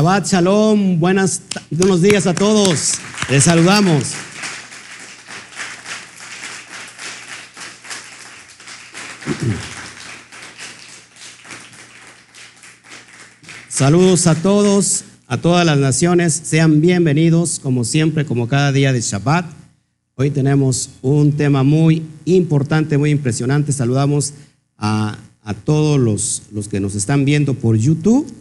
Shabbat Shalom, buenas, buenos días a todos. Les saludamos. Saludos a todos, a todas las naciones. Sean bienvenidos, como siempre, como cada día de Shabbat. Hoy tenemos un tema muy importante, muy impresionante. Saludamos a, a todos los, los que nos están viendo por YouTube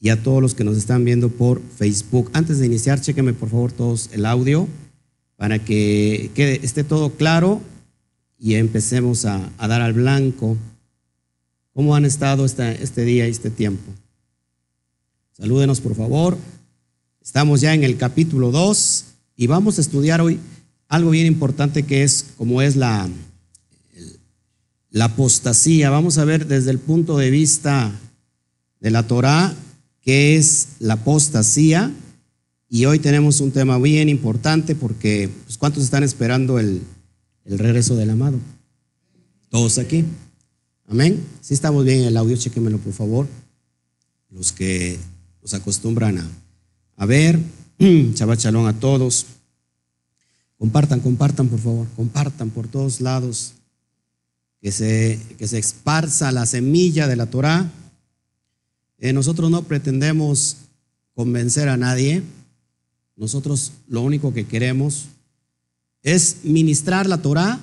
y a todos los que nos están viendo por Facebook. Antes de iniciar, chequenme por favor todos el audio para que quede, esté todo claro y empecemos a, dar al blanco. ¿Cómo han estado este, este día y este tiempo? Salúdenos por favor. Estamos ya en el capítulo 2 y vamos a estudiar hoy algo bien importante que es como es la, la apostasía. Vamos a ver desde el punto de vista de la Torá qué es la apostasía. Y hoy tenemos un tema bien importante porque, pues, ¿cuántos están esperando el, el regreso del amado? Todos aquí. Amén. Si estamos bien en el audio, chequenmelo por favor. Los que nos acostumbran a, a ver. Shabbat Shalom a todos. Compartan, compartan por favor. Compartan por todos lados. Que se, que se esparza la semilla de la Torah. Eh, nosotros no pretendemos convencer a nadie. Nosotros lo único que queremos es ministrar la Torah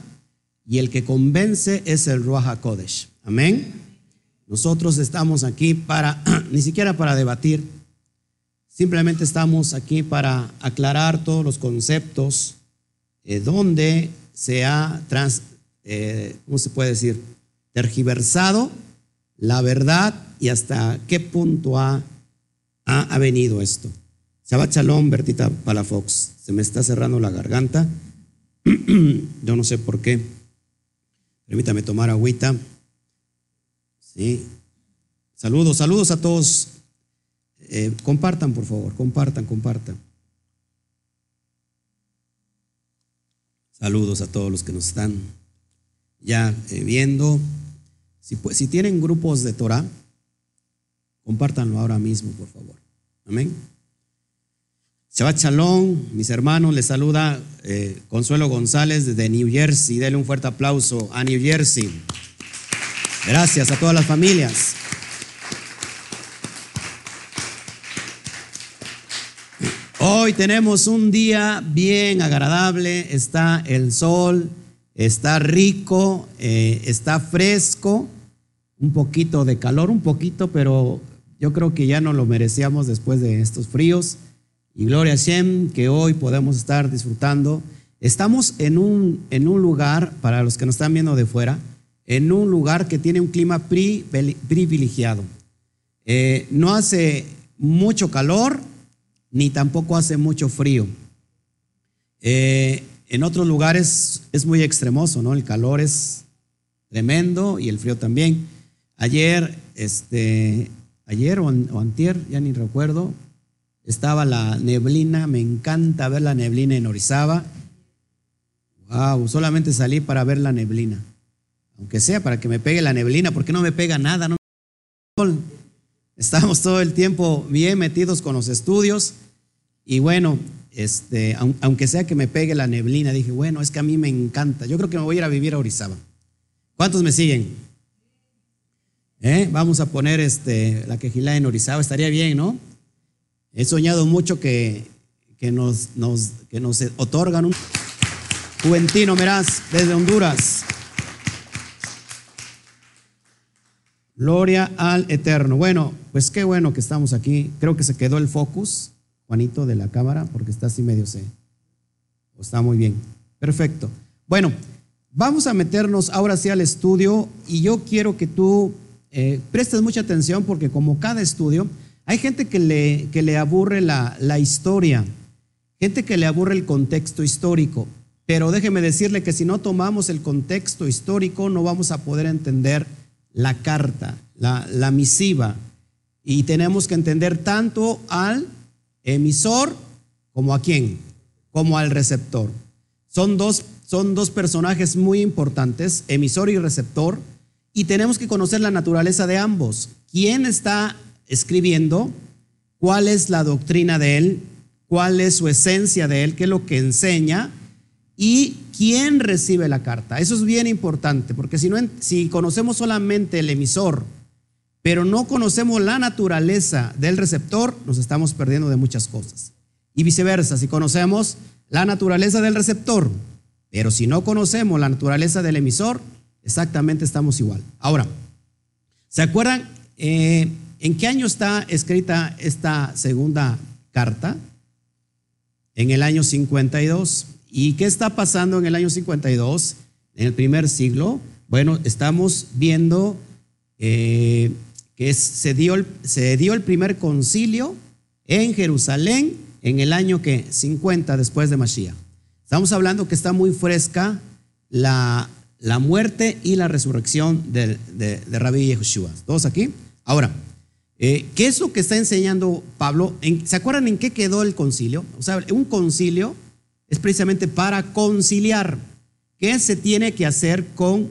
y el que convence es el Ruach HaKodesh. Amén. Nosotros estamos aquí para, ni siquiera para debatir, simplemente estamos aquí para aclarar todos los conceptos eh, donde se ha, trans, eh, ¿cómo se puede decir? Tergiversado la verdad y hasta qué punto ha, ha, venido esto. Shabbat Shalom, Bertita Palafox. Se me está cerrando la garganta. Yo no sé por qué. Permítame tomar agüita. Sí. Saludos, saludos a todos. Eh, compartan, por favor, compartan, compartan. Saludos a todos los que nos están ya eh, viendo. Si, tienen grupos de Torah, compártanlo ahora mismo, por favor. Amén. Shabbat Shalom, mis hermanos, les saluda eh, Consuelo González desde New Jersey. Denle un fuerte aplauso a New Jersey. Gracias a todas las familias. Hoy tenemos un día bien agradable, está el sol, está rico, eh, está fresco, un poquito de calor, un poquito, pero yo creo que ya no lo merecíamos después de estos fríos. Y gloria a Shem que hoy podemos estar disfrutando. Estamos en un, en un lugar, para los que nos están viendo de fuera, en un lugar que tiene un clima privilegiado. Eh, no hace mucho calor, ni tampoco hace mucho frío. Eh, en otros lugares es muy extremoso, ¿no? El calor es tremendo y el frío también. Ayer, este, ayer o, o ya ni recuerdo, estaba la neblina, me encanta ver la neblina en Orizaba. Wow, solamente salí para ver la neblina. Aunque sea para que me pegue la neblina, porque no me pega nada, no Estamos todo el tiempo bien metidos con los estudios y bueno, este, aunque sea que me pegue la neblina, dije, bueno, es que a mí me encanta. Yo creo que me voy a ir a vivir a Orizaba. ¿Cuántos me siguen? ¿Eh? Vamos a poner este, la quejilá en Orizaba, estaría bien, ¿no? He soñado mucho que, que, nos, nos, que nos otorgan un Juventino Meraz desde Honduras. Gloria al Eterno. Bueno, pues qué bueno que estamos aquí. Creo que se quedó el focus, Juanito, de la cámara, porque está así medio se. Está muy bien. Perfecto. Bueno, vamos a meternos ahora sí al estudio y yo quiero que tú eh, prestes mucha atención porque como cada estudio, hay gente que le, que le aburre la, la historia, gente que le aburre el contexto histórico, pero déjeme decirle que si no tomamos el contexto histórico no vamos a poder entender la carta, la, la misiva, y tenemos que entender tanto al emisor como a quién, como al receptor. Son dos, son dos personajes muy importantes, emisor y receptor, y tenemos que conocer la naturaleza de ambos. ¿Quién está escribiendo, cuál es la doctrina de él, cuál es su esencia de él, qué es lo que enseña y quién recibe la carta. Eso es bien importante, porque si, no, si conocemos solamente el emisor, pero no conocemos la naturaleza del receptor, nos estamos perdiendo de muchas cosas. Y viceversa, si conocemos la naturaleza del receptor, pero si no conocemos la naturaleza del emisor, exactamente estamos igual. Ahora, ¿se acuerdan eh, en qué año está escrita esta segunda carta? En el año 52. ¿Y qué está pasando en el año 52, en el primer siglo? Bueno, estamos viendo eh, que se, dio el, se dio el primer concilio en Jerusalén en el año que 50 después de Mashiach. Estamos hablando que está muy fresca la, la muerte y la resurrección de, de, de Rabbi Yehoshua. ¿Todos aquí? Ahora, eh, ¿qué es lo que está enseñando Pablo? ¿Se acuerdan en qué quedó el concilio? O sea, un concilio es precisamente para conciliar. ¿Qué se tiene que hacer con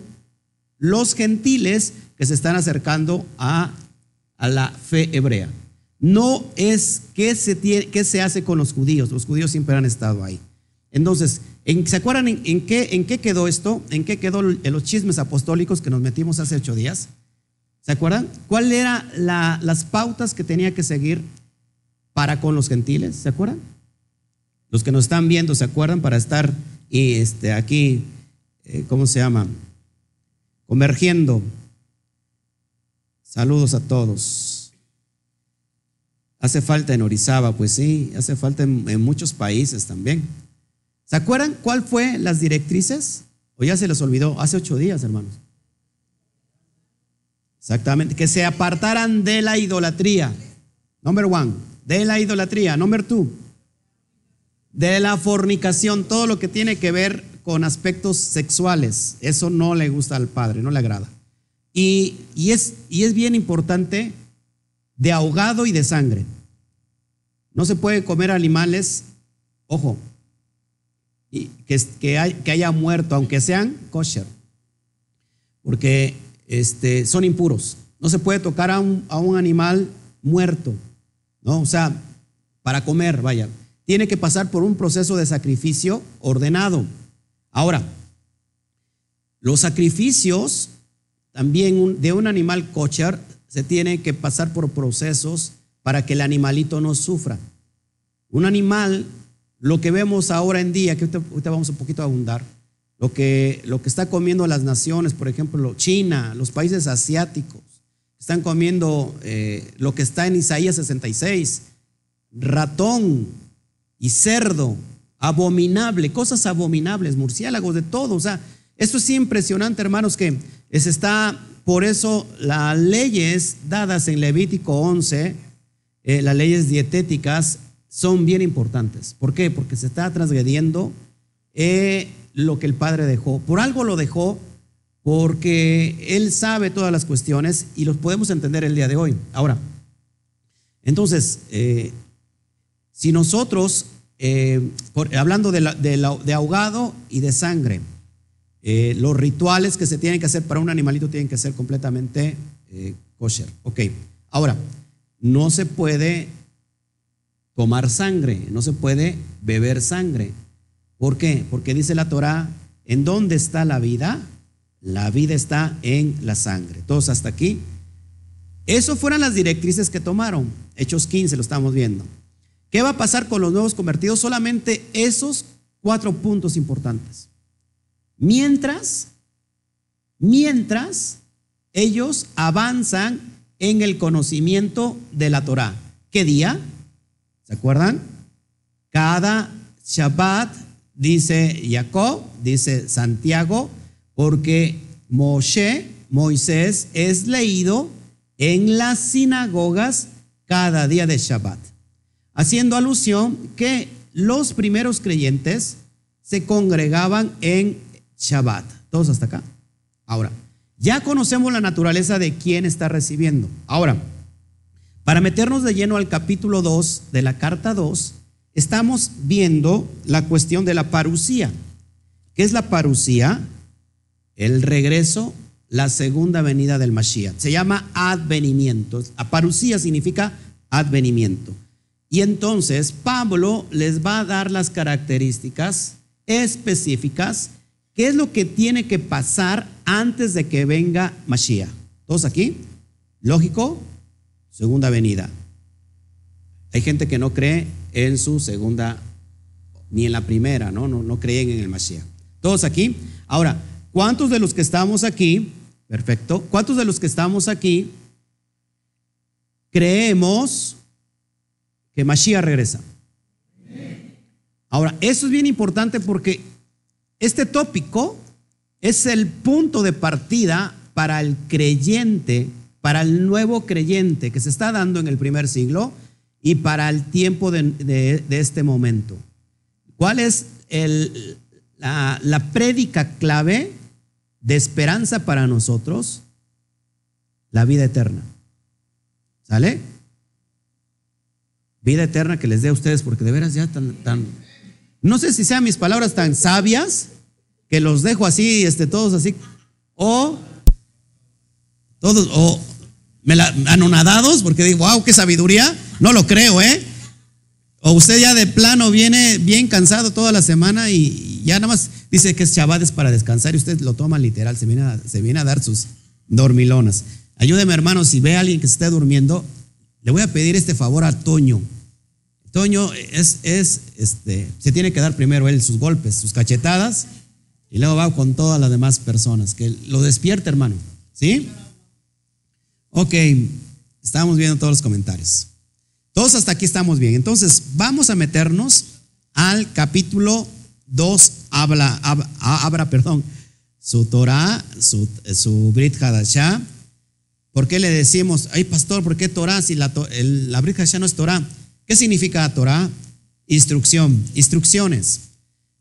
los gentiles que se están acercando a, a la fe hebrea? No es qué se, tiene, qué se hace con los judíos. Los judíos siempre han estado ahí. Entonces, ¿se acuerdan en, qué, en qué quedó esto? ¿En qué quedó en los chismes apostólicos que nos metimos hace ocho días? ¿Se acuerdan? ¿Cuáles eran las pautas que tenía que seguir para con los gentiles? ¿Se acuerdan? Los que nos están viendo, ¿se acuerdan? Para estar este, aquí, eh, ¿cómo se llama? Convergiendo. Saludos a todos. Hace falta en Orizaba, pues sí, hace falta en, muchos países también. ¿Se acuerdan cuál fue las directrices? O ya se les olvidó, hace ocho días, hermanos. Exactamente, que se apartaran de la idolatría. Number one, de la idolatría. Number two, de la fornicación, todo lo que tiene que ver con aspectos sexuales. Eso no le gusta al Padre, no le agrada. Y, es, y es bien importante de ahogado y de sangre. No se puede comer animales, ojo, y que, que, que haya muerto, aunque sean kosher, porque este, son impuros. No se puede tocar a un, a un animal muerto, ¿no? O sea, para comer, vaya tiene que pasar por un proceso de sacrificio ordenado. Ahora, los sacrificios también de un animal kosher se tiene que pasar por procesos para que el animalito no sufra. Un animal, lo que vemos ahora en día, que ahorita, vamos un poquito a abundar, lo que, lo que está comiendo las naciones, por ejemplo, China, los países asiáticos, están comiendo eh, lo que está en Isaías 66, ratón, y cerdo, abominable, cosas abominables, murciélagos, de todo. O sea, esto es impresionante, hermanos, que es está, por eso las leyes dadas en Levítico 11, eh, las leyes dietéticas, son bien importantes. ¿Por qué? Porque se está transgrediendo eh, lo que el Padre dejó. Por algo lo dejó, porque Él sabe todas las cuestiones y los podemos entender el día de hoy. Ahora, entonces, eh, si nosotros, hablando de, ahogado y de sangre, eh, los rituales que se tienen que hacer para un animalito tienen que ser completamente eh, kosher. Ok, ahora, no se puede tomar sangre, no se puede beber sangre. ¿Por qué? Porque dice la Torah, ¿en dónde está la vida? La vida está en la sangre. Todos hasta aquí. Eso fueron las directrices que tomaron. Hechos 15 lo estamos viendo. ¿Qué va a pasar con los nuevos convertidos? Solamente esos cuatro puntos importantes. Mientras, mientras ellos avanzan en el conocimiento de la Torah. ¿Qué día? ¿Se acuerdan? Cada Shabbat, dice Jacob, dice Santiago, porque Moshe, Moisés, es leído en las sinagogas cada día de Shabbat haciendo alusión que los primeros creyentes se congregaban en Shabbat. Todos hasta acá. Ahora, ya conocemos la naturaleza de quién está recibiendo. Ahora, para meternos de lleno al capítulo 2 de la carta 2, estamos viendo la cuestión de la parucía. ¿Qué es la parucía? El regreso, la segunda venida del Mashiach. Se llama advenimiento. Parucía significa advenimiento. Y entonces Pablo les va a dar las características específicas, qué es lo que tiene que pasar antes de que venga Mashiach. ¿Todos aquí? ¿Lógico? Segunda venida. Hay gente que no cree en su segunda, ni en la primera, ¿no? No, creen en el Mashiach. ¿Todos aquí? Ahora, ¿cuántos de los que estamos aquí, perfecto, cuántos de los que estamos aquí creemos que Mashiach regresa? Ahora, eso es bien importante porque este tópico es el punto de partida para el creyente, para el nuevo creyente que se está dando en el primer siglo y para el tiempo de, este momento. ¿Cuál es la, prédica clave de esperanza para nosotros? La vida eterna. ¿Sale? Vida eterna que les dé a ustedes, porque de veras ya tan, tan no sé si sean mis palabras tan sabias que los dejo así, este, todos así, o todos, o me la, anonadados, porque digo, wow, qué sabiduría. No lo creo, ¿eh? O usted ya de plano viene bien cansado toda la semana y ya nada más dice que es chavades para descansar y usted lo toma literal, se viene a, se viene a dar sus dormilonas. Ayúdeme, hermano, si ve a alguien que se esté durmiendo, le voy a pedir este favor a Toño. Toño es, es, este, se tiene que dar primero él sus golpes, sus cachetadas, y luego va con todas las demás personas. Que lo despierte, hermano. ¿Sí? Ok, estamos viendo todos los comentarios. Todos hasta aquí estamos bien. Entonces, vamos a meternos al capítulo 2, habla, abra, perdón, su Torah, su, su Brit Hadashah. ¿Por qué le decimos, ay pastor, ¿por qué Torah si la, la Brit Hadashah no es Torah? ¿Qué significa Torah? Instrucción, instrucciones.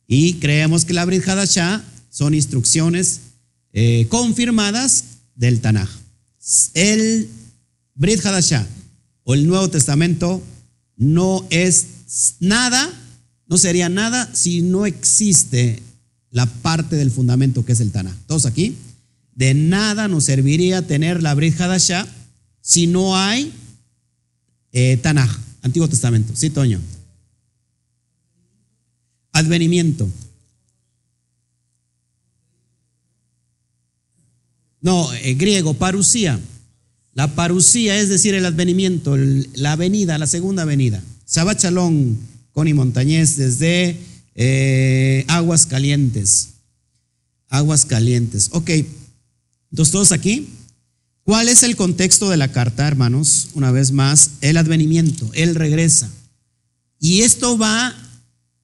Y creemos que la Brit Hadashah son instrucciones eh, confirmadas del Tanaj. El Brit Hadashah o el Nuevo Testamento no es nada, no sería nada si no existe la parte del fundamento que es el Tanaj. ¿Todos aquí? De nada nos serviría tener la Brit Hadashah si no hay eh, Tanaj. Antiguo Testamento. Sí, Toño. Advenimiento. No, eh, griego, parusía. La parusía es decir, el advenimiento, la venida, la segunda venida. Sabachalón, Connie Montañez, desde eh, Aguas Calientes. Aguas Calientes. Ok, entonces todos aquí. ¿Cuál es el contexto de la carta, hermanos? Una vez más, el advenimiento, Él regresa. Y esto va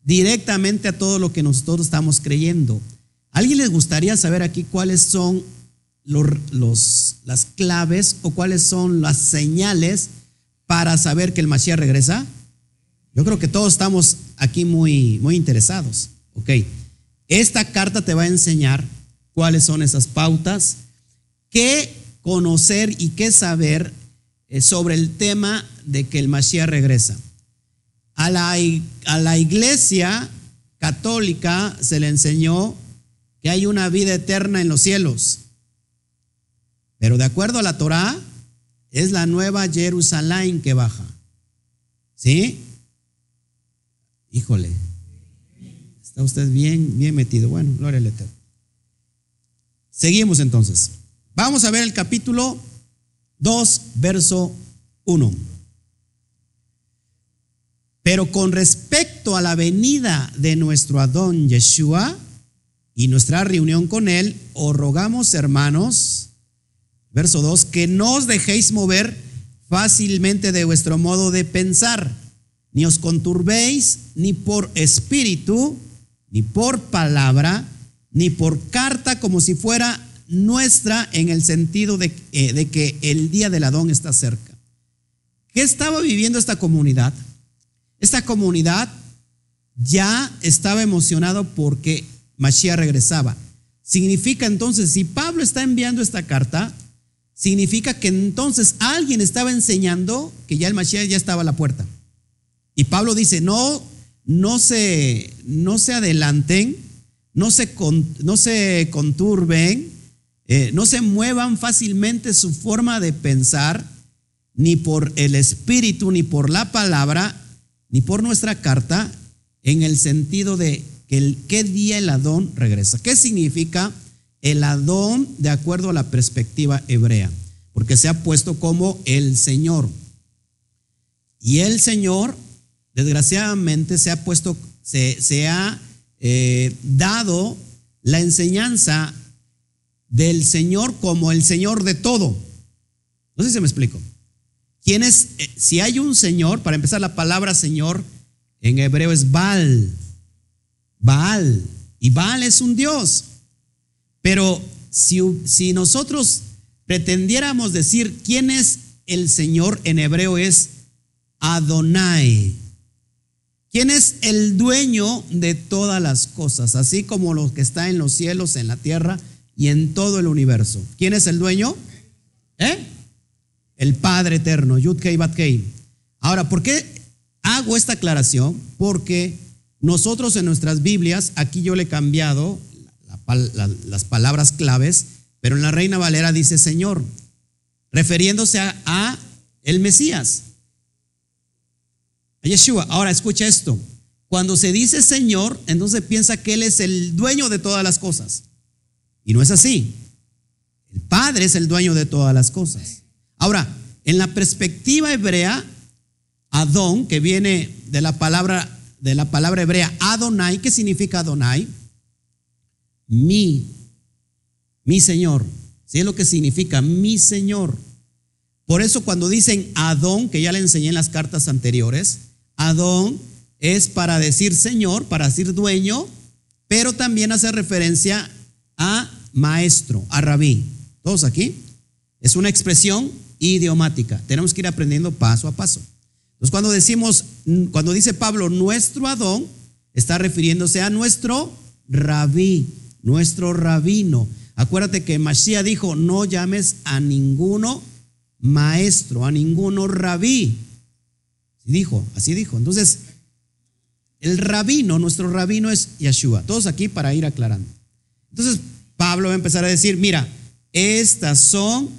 directamente a todo lo que nosotros estamos creyendo. ¿Alguien les gustaría saber aquí cuáles son los, las claves o cuáles son las señales para saber que el Mashiach regresa? Yo creo que todos estamos aquí muy, muy interesados. Ok. Esta carta te va a enseñar cuáles son esas pautas, qué conocer y qué saber eh, sobre el tema de que el Mashiach regresa. A la, a la iglesia católica se le enseñó que hay una vida eterna en los cielos. Pero de acuerdo a la Torá, es la nueva Jerusalén que baja. ¿Sí? Híjole. Está usted bien, bien metido. Bueno, gloria al Eterno. Seguimos entonces. Vamos a ver el capítulo 2, verso 1. Pero con respecto a la venida de nuestro Adón Yeshua y nuestra reunión con él, os rogamos, hermanos, verso 2, que no os dejéis mover fácilmente de vuestro modo de pensar, ni os conturbéis ni por espíritu, ni por palabra, ni por carta como si fuera nuestra en el sentido de, eh, de que el día del Adón está cerca. ¿Qué estaba viviendo esta comunidad? Esta comunidad ya estaba emocionado porque Mashiach regresaba. Significa entonces, si Pablo está enviando esta carta, significa que entonces alguien estaba enseñando que ya el Mashiach ya estaba a la puerta. Y Pablo dice, no, no se, no se adelanten, no se, no se conturben, eh, no se muevan fácilmente su forma de pensar, ni por el espíritu, ni por la palabra, ni por nuestra carta, en el sentido de que el, qué día el Adón regresa. ¿Qué significa el Adón de acuerdo a la perspectiva hebrea? Porque se ha puesto como el Señor. Y el Señor, desgraciadamente, se ha puesto, se, se ha eh, dado la enseñanza del Señor como el Señor de todo. No sé si me explico. ¿Quién es? Eh, si hay un Señor, para empezar, la palabra Señor en hebreo es Baal. Baal. Y Baal es un Dios. Pero si, si nosotros pretendiéramos decir quién es el Señor en hebreo es Adonai. ¿Quién es el dueño de todas las cosas? Así como lo que está en los cielos, en la tierra y en todo el universo. ¿Quién es el dueño? ¿Eh? El Padre eterno, Yud Kei Bat Kei. Ahora, ¿por qué hago esta aclaración? Porque nosotros en nuestras Biblias, aquí yo le he cambiado las palabras claves, pero en la Reina Valera dice Señor, refiriéndose a, a el Mesías. Yeshua. Ahora escucha esto. Cuando se dice Señor, entonces piensa que Él es el dueño de todas las cosas. Y no es así. El Padre es el dueño de todas las cosas. Ahora, en la perspectiva hebrea, Adón, que viene de la palabra, de la palabra hebrea Adonai, ¿qué significa Adonai? Mi, mi Señor. ¿Sí es lo que significa mi Señor? Por eso cuando dicen Adón, que ya le enseñé en las cartas anteriores, Adón es para decir Señor, para decir dueño, pero también hace referencia a maestro, a rabí. ¿Todos aquí? Es una expresión idiomática. Tenemos que ir aprendiendo paso a paso. Entonces, cuando decimos, cuando dice Pablo, nuestro Adón, está refiriéndose a nuestro rabí, nuestro rabino. Acuérdate que Mashiach dijo, no llames a ninguno maestro, a ninguno rabí, Dijo, así dijo. Entonces, el rabino, nuestro rabino es Yeshua. Todos aquí para ir aclarando. Entonces, Pablo va a empezar a decir, mira, estas son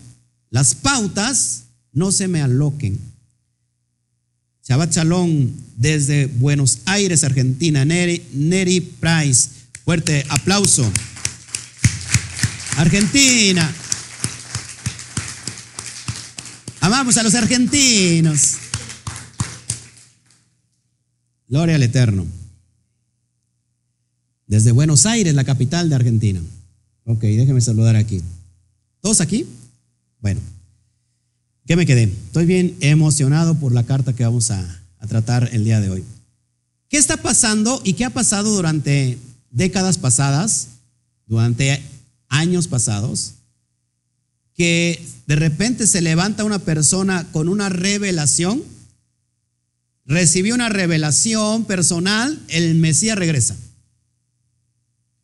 las pautas, no se me aloquen. Shabbat Shalom desde Buenos Aires, Argentina, Neri, Neri Price. Fuerte aplauso. Argentina. Amamos a los argentinos. Gloria al Eterno. Desde Buenos Aires, la capital de Argentina. Ok, déjeme saludar aquí. ¿Todos aquí? Bueno, ¿qué me quedé? Estoy bien emocionado por la carta que vamos a, a tratar el día de hoy. ¿Qué está pasando y qué ha pasado durante décadas pasadas, durante años pasados? Que de repente se levanta una persona con una revelación recibió una revelación personal, el Mesías regresa.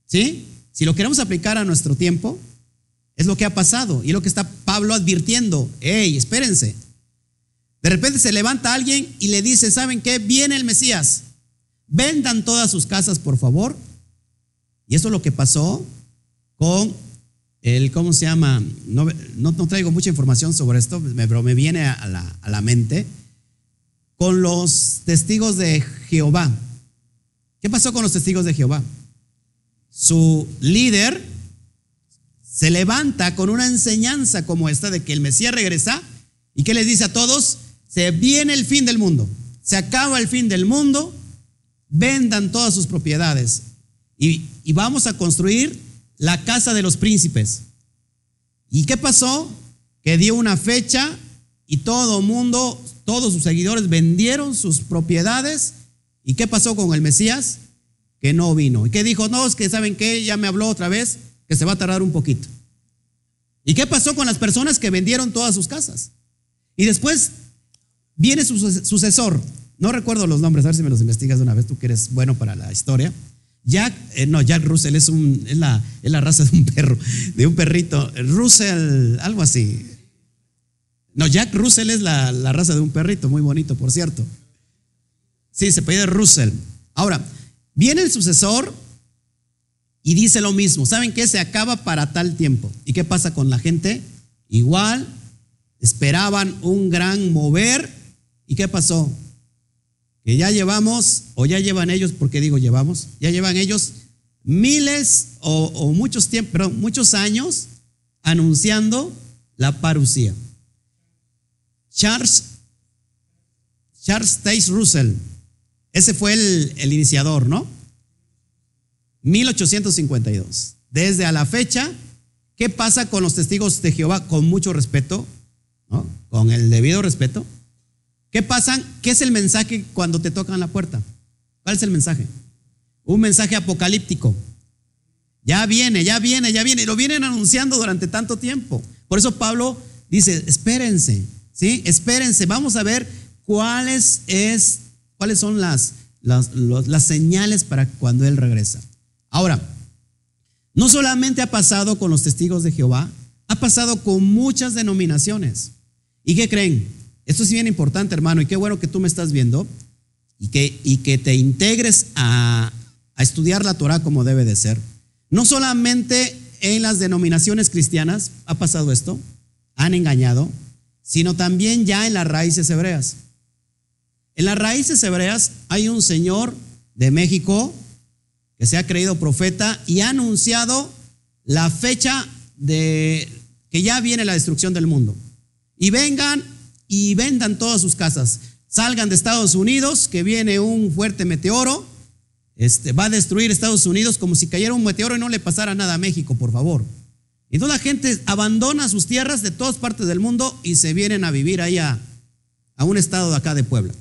¿Sí? Si lo queremos aplicar a nuestro tiempo, es lo que ha pasado y lo que está Pablo advirtiendo. ¡Ey, espérense! De repente se levanta alguien y le dice, ¿saben qué? Viene el Mesías. Vendan todas sus casas, por favor. Y eso es lo que pasó con el, ¿cómo se llama? No, no, traigo mucha información sobre esto, pero me viene a la, a la mente con los testigos de Jehová. ¿Qué pasó con los testigos de Jehová? Su líder se levanta con una enseñanza como esta de que el Mesías regresa y que les dice a todos, se viene el fin del mundo, se acaba el fin del mundo, vendan todas sus propiedades y, y vamos a construir la casa de los príncipes. ¿Y qué pasó? Que dio una fecha y todo mundo todos sus seguidores vendieron sus propiedades. ¿Y qué pasó con el Mesías? Que no vino. ¿Y qué dijo? No, es que saben que ya me habló otra vez, que se va a tardar un poquito. ¿Y qué pasó con las personas que vendieron todas sus casas? Y después viene su sucesor. No recuerdo los nombres, a ver si me los investigas de una vez, tú que eres bueno para la historia. Jack, eh, no, Jack Russell es, un, es, la, es la raza de un perro, de un perrito. Russell, algo así. No, Jack Russell es la, raza de un perrito, muy bonito, por cierto. Sí, se pide Russell. Ahora, viene el sucesor y dice lo mismo. ¿Saben qué? Se acaba para tal tiempo. ¿Y qué pasa con la gente? Igual, esperaban un gran mover. ¿Y qué pasó? que ya llevamos, o ya llevan ellos, porque digo llevamos, ya llevan ellos miles o, muchos tiempos, muchos años anunciando la parucía. Charles, Charles Taze Russell, ese fue el, iniciador, ¿no? 1852. Desde a la fecha, ¿qué pasa con los testigos de Jehová? Con mucho respeto, ¿no? Con el debido respeto. ¿Qué pasa? ¿Qué es el mensaje cuando te tocan la puerta? ¿Cuál es el mensaje? Un mensaje apocalíptico. Ya viene, ya viene, ya viene. Lo vienen anunciando durante tanto tiempo. Por eso Pablo dice, espérense, ¿sí? Espérense, vamos a ver cuáles, es, cuáles son las, las, las señales para cuando Él regresa. Ahora, no solamente ha pasado con los testigos de Jehová, ha pasado con muchas denominaciones. ¿Y qué creen? Esto es bien importante, hermano, y qué bueno que tú me estás viendo y que, y que te integres a, a estudiar la Torah como debe de ser. No solamente en las denominaciones cristianas ha pasado esto, han engañado, sino también ya en las raíces hebreas. En las raíces hebreas hay un señor de México que se ha creído profeta y ha anunciado la fecha de que ya viene la destrucción del mundo. Y vengan y vendan todas sus casas. Salgan de Estados Unidos, que viene un fuerte meteoro, este, va a destruir Estados Unidos como si cayera un meteoro y no le pasara nada a México, por favor. Y toda la gente abandona sus tierras de todas partes del mundo y se vienen a vivir ahí a, a un estado de acá de Puebla.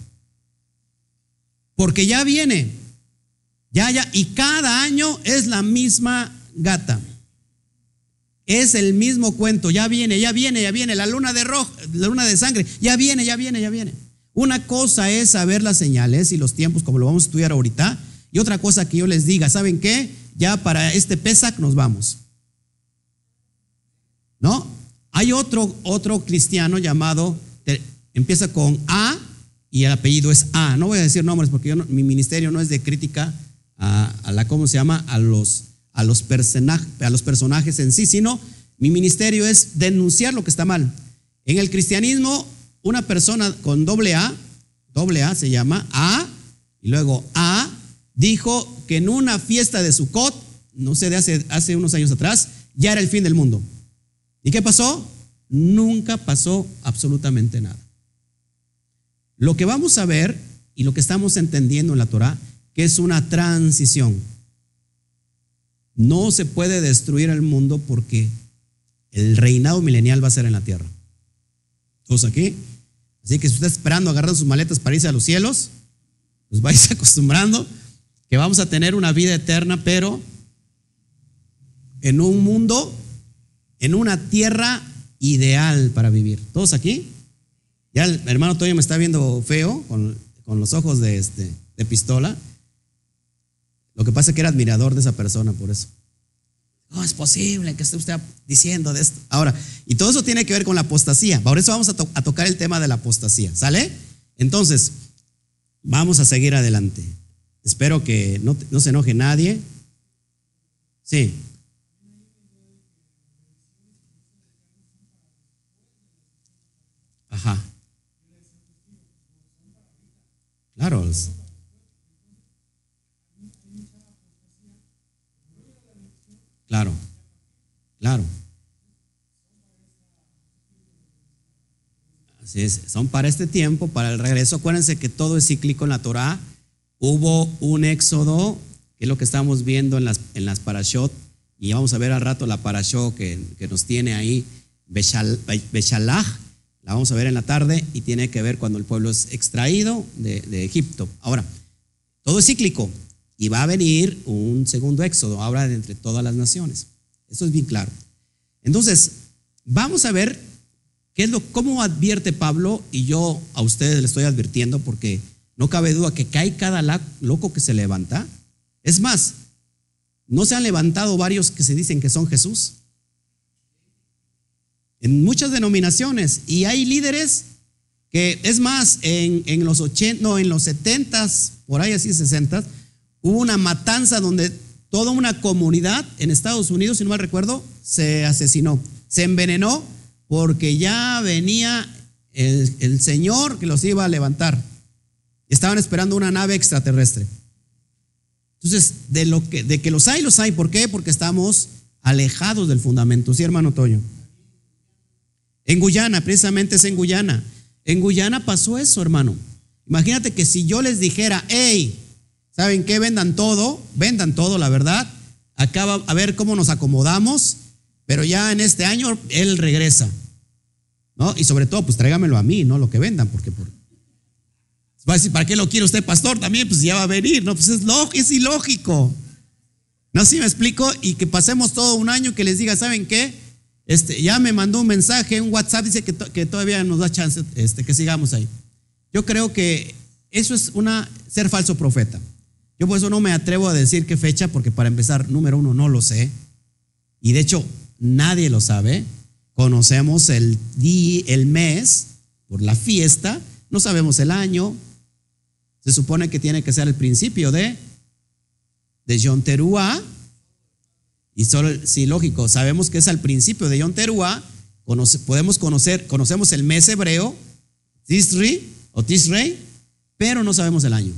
Porque ya viene, ya, ya, y cada año es la misma gata. Es el mismo cuento, ya viene, ya viene, ya viene, la luna de rojo, la luna de sangre, ya viene, ya viene, ya viene. Una cosa es saber las señales y los tiempos, como lo vamos a estudiar ahorita, y otra cosa que yo les diga, ¿saben qué? Ya para este Pesach nos vamos. ¿No? Hay otro, otro cristiano llamado, empieza con A y el apellido es A. No voy a decir nombres porque mi ministerio no es de crítica a, a la, ¿cómo se llama? A los a los, a los personajes en sí, sino mi ministerio es denunciar lo que está mal. En el cristianismo, una persona con doble A, doble A se llama A, y luego A, dijo que en una fiesta de Sukkot, no sé, de hace, hace unos años atrás, ya era el fin del mundo. ¿Y qué pasó? Nunca pasó absolutamente nada. Lo que vamos a ver y lo que estamos entendiendo en la Torah, que es una transición. No se puede destruir el mundo porque el reinado milenial va a ser en la tierra. ¿Todos aquí? Así que si usted está esperando agarrar sus maletas para irse a los cielos, pues vais acostumbrando que vamos a tener una vida eterna, pero en un mundo, en una tierra ideal para vivir. ¿Todos aquí? Ya el hermano Toyo me está viendo feo con, los ojos de, este, de pistola. Lo que pasa es que era admirador de esa persona por eso. No es posible que esté usted diciendo de esto. Ahora, y todo eso tiene que ver con la apostasía. Por eso vamos a, tocar el tema de la apostasía. ¿Sale? Entonces, vamos a seguir adelante. Espero que no, no se enoje nadie. Sí. Ajá. Claro. Claro, claro. Así es, son para este tiempo, para el regreso. Acuérdense que todo es cíclico en la Torah. Hubo un éxodo, que es lo que estamos viendo en las, en las parashot, y vamos a ver al rato la parashot que, nos tiene ahí, Beshalach, la vamos a ver en la tarde, y tiene que ver cuando el pueblo es extraído de, Egipto. Ahora, todo es cíclico. Y va a venir un segundo éxodo, ahora entre todas las naciones. Eso es bien claro. Entonces, vamos a ver qué es lo, cómo advierte Pablo, y yo a ustedes le estoy advirtiendo porque no cabe duda que cae cada loco que se levanta. Es más, ¿no se han levantado varios que se dicen que son Jesús? En muchas denominaciones. Y hay líderes que, es más, en, en los 80, no, en los 70, por ahí así 60, hubo una matanza donde toda una comunidad en Estados Unidos, si no mal recuerdo, se asesinó, se envenenó porque ya venía el, Señor que los iba a levantar. Estaban esperando una nave extraterrestre. Entonces, de, lo que, de que los hay, los hay. ¿Por qué? Porque estamos alejados del fundamento. Sí, hermano Toño. En Guyana, precisamente es en Guyana. En Guyana pasó eso, hermano. Imagínate que si yo les dijera, hey, ¿saben qué? Vendan todo, vendan todo, la verdad. Acaba a ver cómo nos acomodamos, pero ya en este año él regresa. ¿No? Y sobre todo, pues tráigamelo a mí, no lo que vendan, porque por, ¿para qué lo quiere usted, pastor? También, pues ya va a venir, ¿no? Pues es, es ilógico. ¿No? Si me explico, y que pasemos todo un año que les diga, ¿saben qué? Este, ya me mandó un mensaje, un WhatsApp, dice que, que todavía nos da chance este, que sigamos ahí. Yo creo que eso es una, ser falso profeta. Yo por eso no me atrevo a decir qué fecha, porque para empezar, número uno, no lo sé. Y de hecho, nadie lo sabe. Conocemos el día, el mes por la fiesta, no sabemos el año. Se supone que tiene que ser el principio de, de Yom Teruah, y solo, sí, lógico, sabemos que es al principio de Yom Teruah, podemos conocer, conocemos el mes hebreo, Tisri o Tisrei, pero no sabemos el año.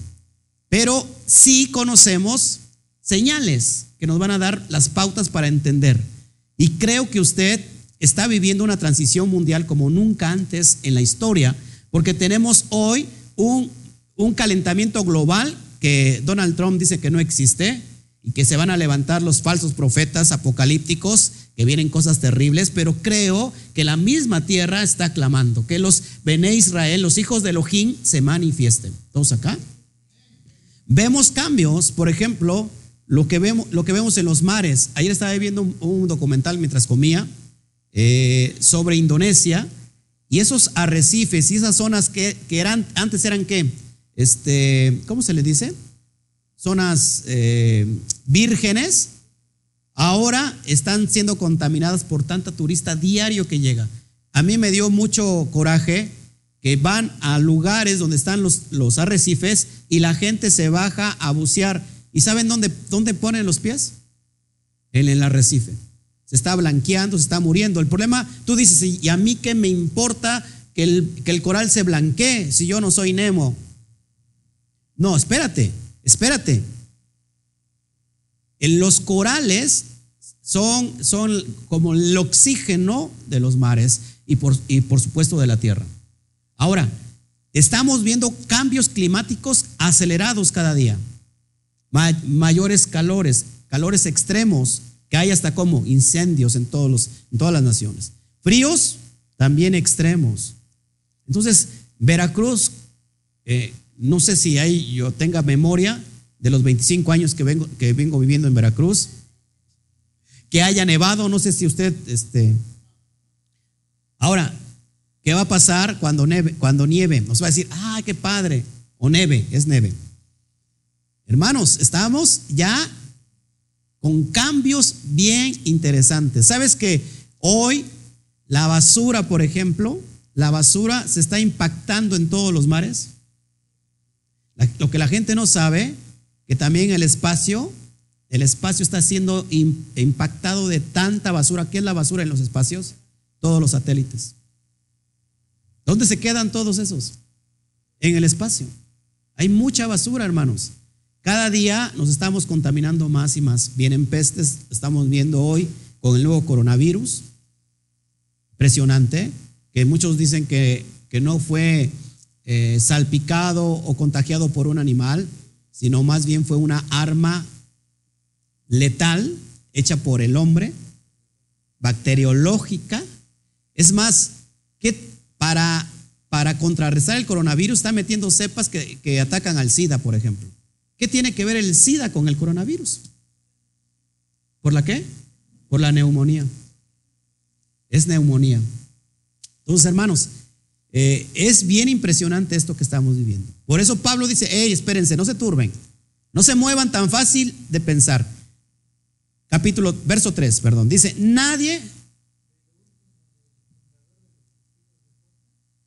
Pero sí conocemos señales que nos van a dar las pautas para entender. Y creo que usted está viviendo una transición mundial como nunca antes en la historia, porque tenemos hoy un, un calentamiento global que Donald Trump dice que no existe, y que se van a levantar los falsos profetas apocalípticos, que vienen cosas terribles, pero creo que la misma tierra está clamando, que los Bene Israel, los hijos de Elohim, se manifiesten. ¿Todos acá? Vemos cambios, por ejemplo, lo que vemos, lo que vemos en los mares. Ayer estaba viendo un, documental mientras comía eh, sobre Indonesia y esos arrecifes y esas zonas que, que eran, antes eran qué? Este, ¿cómo se les dice? zonas eh, vírgenes, ahora están siendo contaminadas por tanta turista diario que llega. A mí me dio mucho coraje que van a lugares donde están los, los arrecifes y la gente se baja a bucear. ¿Y saben dónde, dónde ponen los pies? En el arrecife. Se está blanqueando, se está muriendo. El problema, tú dices, ¿y a mí qué me importa que el, que el coral se blanquee si yo no soy Nemo? No, espérate. Espérate. En los corales son, son como el oxígeno de los mares y por, y por supuesto de la tierra. Ahora, estamos viendo cambios climáticos acelerados cada día. mayores calores, calores extremos, que hay hasta como incendios en, todos los, en todas las naciones. Fríos, también extremos. Entonces, Veracruz, eh, no sé si hay, yo tenga memoria de los 25 años que vengo, que vengo viviendo en Veracruz, que haya nevado, no sé si usted, este, ahora, ¿qué va a pasar cuando nieve? Cuando nieve? Nos va a decir, ah, qué padre, o neve, es neve. Hermanos, estamos ya con cambios bien interesantes. ¿Sabes que hoy la basura, por ejemplo, la basura se está impactando en todos los mares? Lo que la gente no sabe, que también el espacio, el espacio está siendo impactado de tanta basura. ¿Qué es la basura en los espacios? Todos los satélites. ¿Dónde se quedan todos esos? En el espacio. Hay mucha basura, hermanos. Cada día nos estamos contaminando más y más. Vienen pestes, estamos viendo hoy con el nuevo coronavirus. Impresionante, que muchos dicen que, no fue eh, salpicado o contagiado por un animal, sino más bien fue una arma letal hecha por el hombre, bacteriológica. Es más, que para, para contrarrestar el coronavirus está metiendo cepas que, que atacan al SIDA, por ejemplo. ¿Qué tiene que ver el SIDA con el coronavirus? ¿Por la qué? Por la neumonía. Es neumonía. Entonces, hermanos, eh, es bien impresionante esto que estamos viviendo. Por eso Pablo dice, hey, espérense, no se turben, no se muevan tan fácil de pensar. Capítulo, verso 3, perdón, dice, nadie,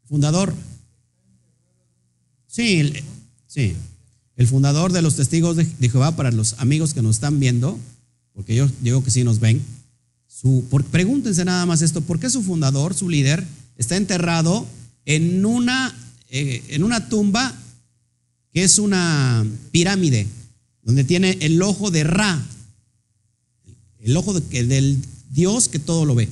fundador, sí, sí, el fundador de los testigos de, Jehová para los amigos que nos están viendo, porque yo digo que sí nos ven, su, pregúntense nada más esto, ¿por qué su fundador, su líder, está enterrado en una, eh, en una tumba que es una pirámide, donde tiene el ojo de Ra, el ojo del Dios que todo lo ve.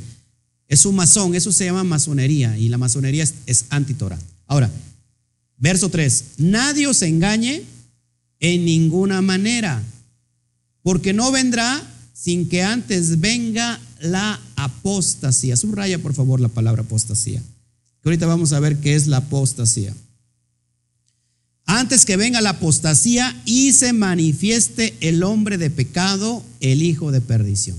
Es un masón, eso se llama masonería y la masonería es, antitora. Ahora, verso 3, nadie os engañe en ninguna manera, porque no vendrá sin que antes venga la apostasía. Subraya por favor la palabra apostasía, que ahorita vamos a ver qué es la apostasía. Antes que venga la apostasía y se manifieste el hombre de pecado, el hijo de perdición.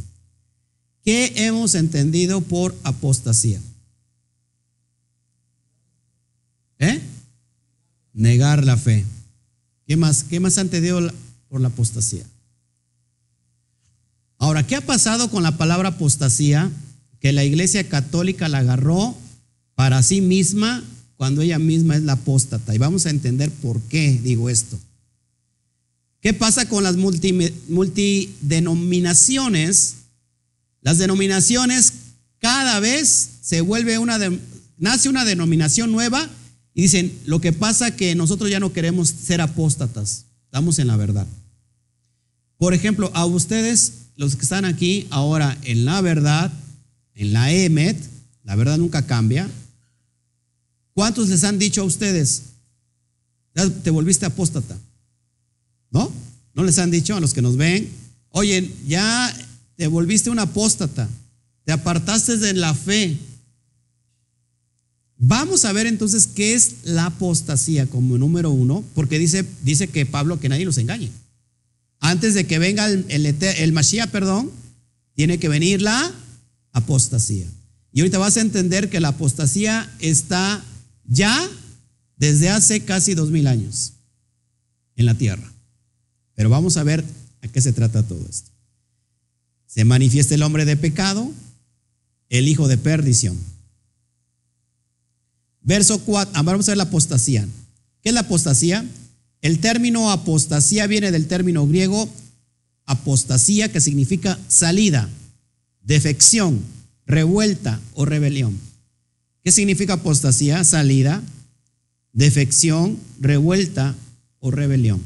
¿Qué hemos entendido por apostasía? ¿Eh? Negar la fe. ¿Qué más? ¿Qué más han entendido por la apostasía? Ahora, ¿qué ha pasado con la palabra apostasía? Que la iglesia católica la agarró para sí misma cuando ella misma es la apóstata. Y vamos a entender por qué digo esto. ¿Qué pasa con las multidenominaciones las denominaciones cada vez se vuelve una, nace una denominación nueva y dicen, lo que pasa que nosotros ya no queremos ser apóstatas, estamos en la verdad. Por ejemplo, a ustedes, los que están aquí ahora en la verdad, en la EMET, la verdad nunca cambia. ¿Cuántos les han dicho a ustedes, ya te volviste apóstata? ¿No? ¿No les han dicho a los que nos ven? Oye, ya te volviste un apóstata, te apartaste de la fe. Vamos a ver entonces qué es la apostasía como número uno, porque dice, dice que Pablo que nadie los engañe. Antes de que venga el, el, el Mashiach, perdón, tiene que venir la apostasía. Y ahorita vas a entender que la apostasía está ya desde hace casi dos mil años en la tierra. Pero vamos a ver a qué se trata todo esto se manifiesta el hombre de pecado, el hijo de perdición. Verso 4, ah, vamos a ver la apostasía. ¿Qué es la apostasía? El término apostasía viene del término griego apostasía, que significa salida, defección, revuelta o rebelión. ¿Qué significa apostasía? Salida, defección, revuelta o rebelión.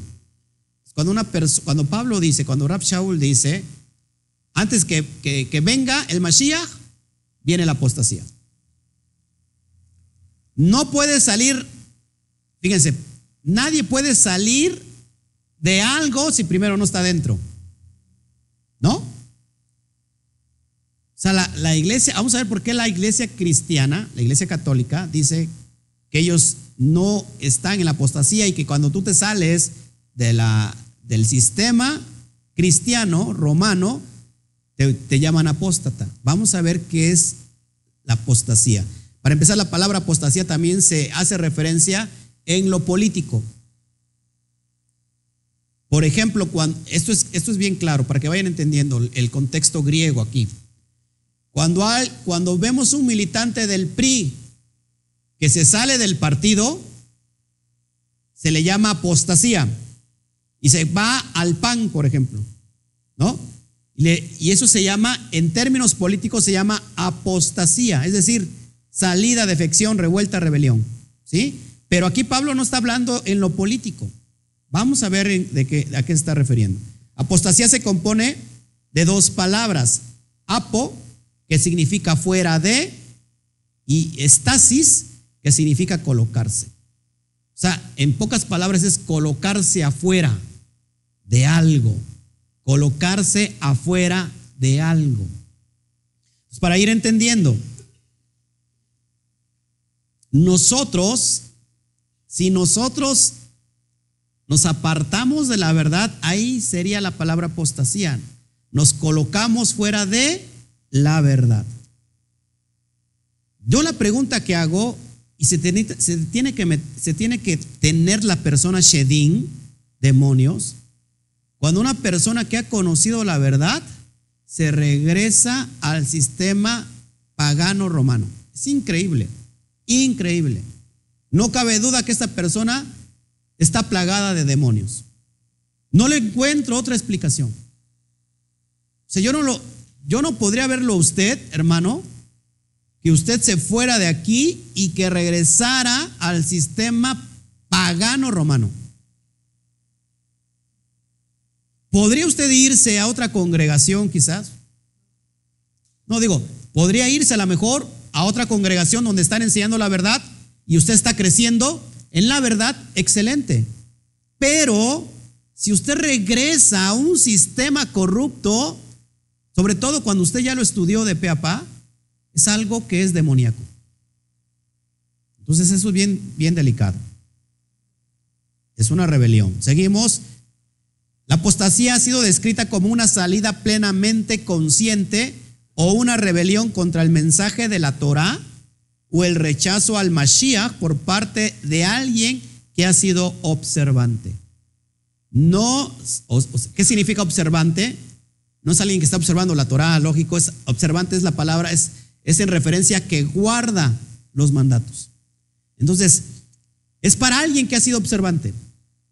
Cuando, una cuando Pablo dice, cuando Rab Shaul dice, antes que, venga el Mashiach, viene la apostasía. No puede salir, fíjense, nadie puede salir de algo si primero no está dentro. ¿No? O sea, la, la, iglesia, vamos a ver por qué la iglesia cristiana, la iglesia católica, dice que ellos no están en la apostasía y que cuando tú te sales de la, del sistema cristiano romano, te, llaman apóstata. Vamos a ver qué es la apostasía. Para empezar, la palabra apostasía también se hace referencia en lo político. Por ejemplo, cuando, esto, es, esto es bien claro para que vayan entendiendo el contexto griego aquí. Cuando, hay, cuando vemos un militante del PRI que se sale del partido, se le llama apostasía y se va al PAN, por ejemplo, ¿no? Y eso se llama, en términos políticos, se llama apostasía, es decir, salida, defección, revuelta, rebelión. ¿Sí? Pero aquí Pablo no está hablando en lo político. Vamos a ver de qué, a qué se está refiriendo. Apostasía se compone de dos palabras. Apo, que significa fuera de, y estasis, que significa colocarse. O sea, en pocas palabras es colocarse afuera de algo colocarse afuera de algo. Pues para ir entendiendo, nosotros, si nosotros nos apartamos de la verdad, ahí sería la palabra apostasía. Nos colocamos fuera de la verdad. Yo la pregunta que hago, y se tiene, que, que tener la persona Shedin, demonios, cuando una persona que ha conocido la verdad se regresa al sistema pagano romano. Es increíble, increíble. No cabe duda que esta persona está plagada de demonios. No le encuentro otra explicación. O sea, yo no lo, yo no podría verlo usted, hermano, que usted se fuera de aquí y que regresara al sistema pagano romano. ¿Podría usted irse a otra congregación quizás? No digo, podría irse a lo mejor a otra congregación donde están enseñando la verdad y usted está creciendo en la verdad, excelente. Pero si usted regresa a un sistema corrupto, sobre todo cuando usted ya lo estudió de pe a pa, es algo que es demoníaco. Entonces eso es bien, bien delicado. Es una rebelión. Seguimos. La apostasía ha sido descrita como una salida plenamente consciente o una rebelión contra el mensaje de la Torah o el rechazo al Mashiach por parte de alguien que ha sido observante. No, ¿qué significa observante? No es alguien que está observando la Torah, lógico, es observante es la palabra, es, es en referencia que guarda los mandatos. Entonces, es para alguien que ha sido observante,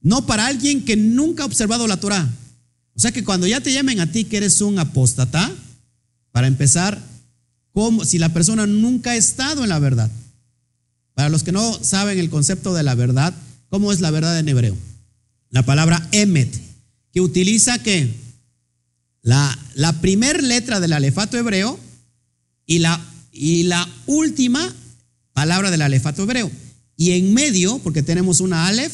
no para alguien que nunca ha observado la Torah. O sea que cuando ya te llamen a ti que eres un apóstata, para empezar, como si la persona nunca ha estado en la verdad. Para los que no saben el concepto de la verdad, ¿cómo es la verdad en hebreo? La palabra emet, que utiliza que la, la primer letra del alefato hebreo y la, y la última palabra del alefato hebreo. Y en medio, porque tenemos una alef,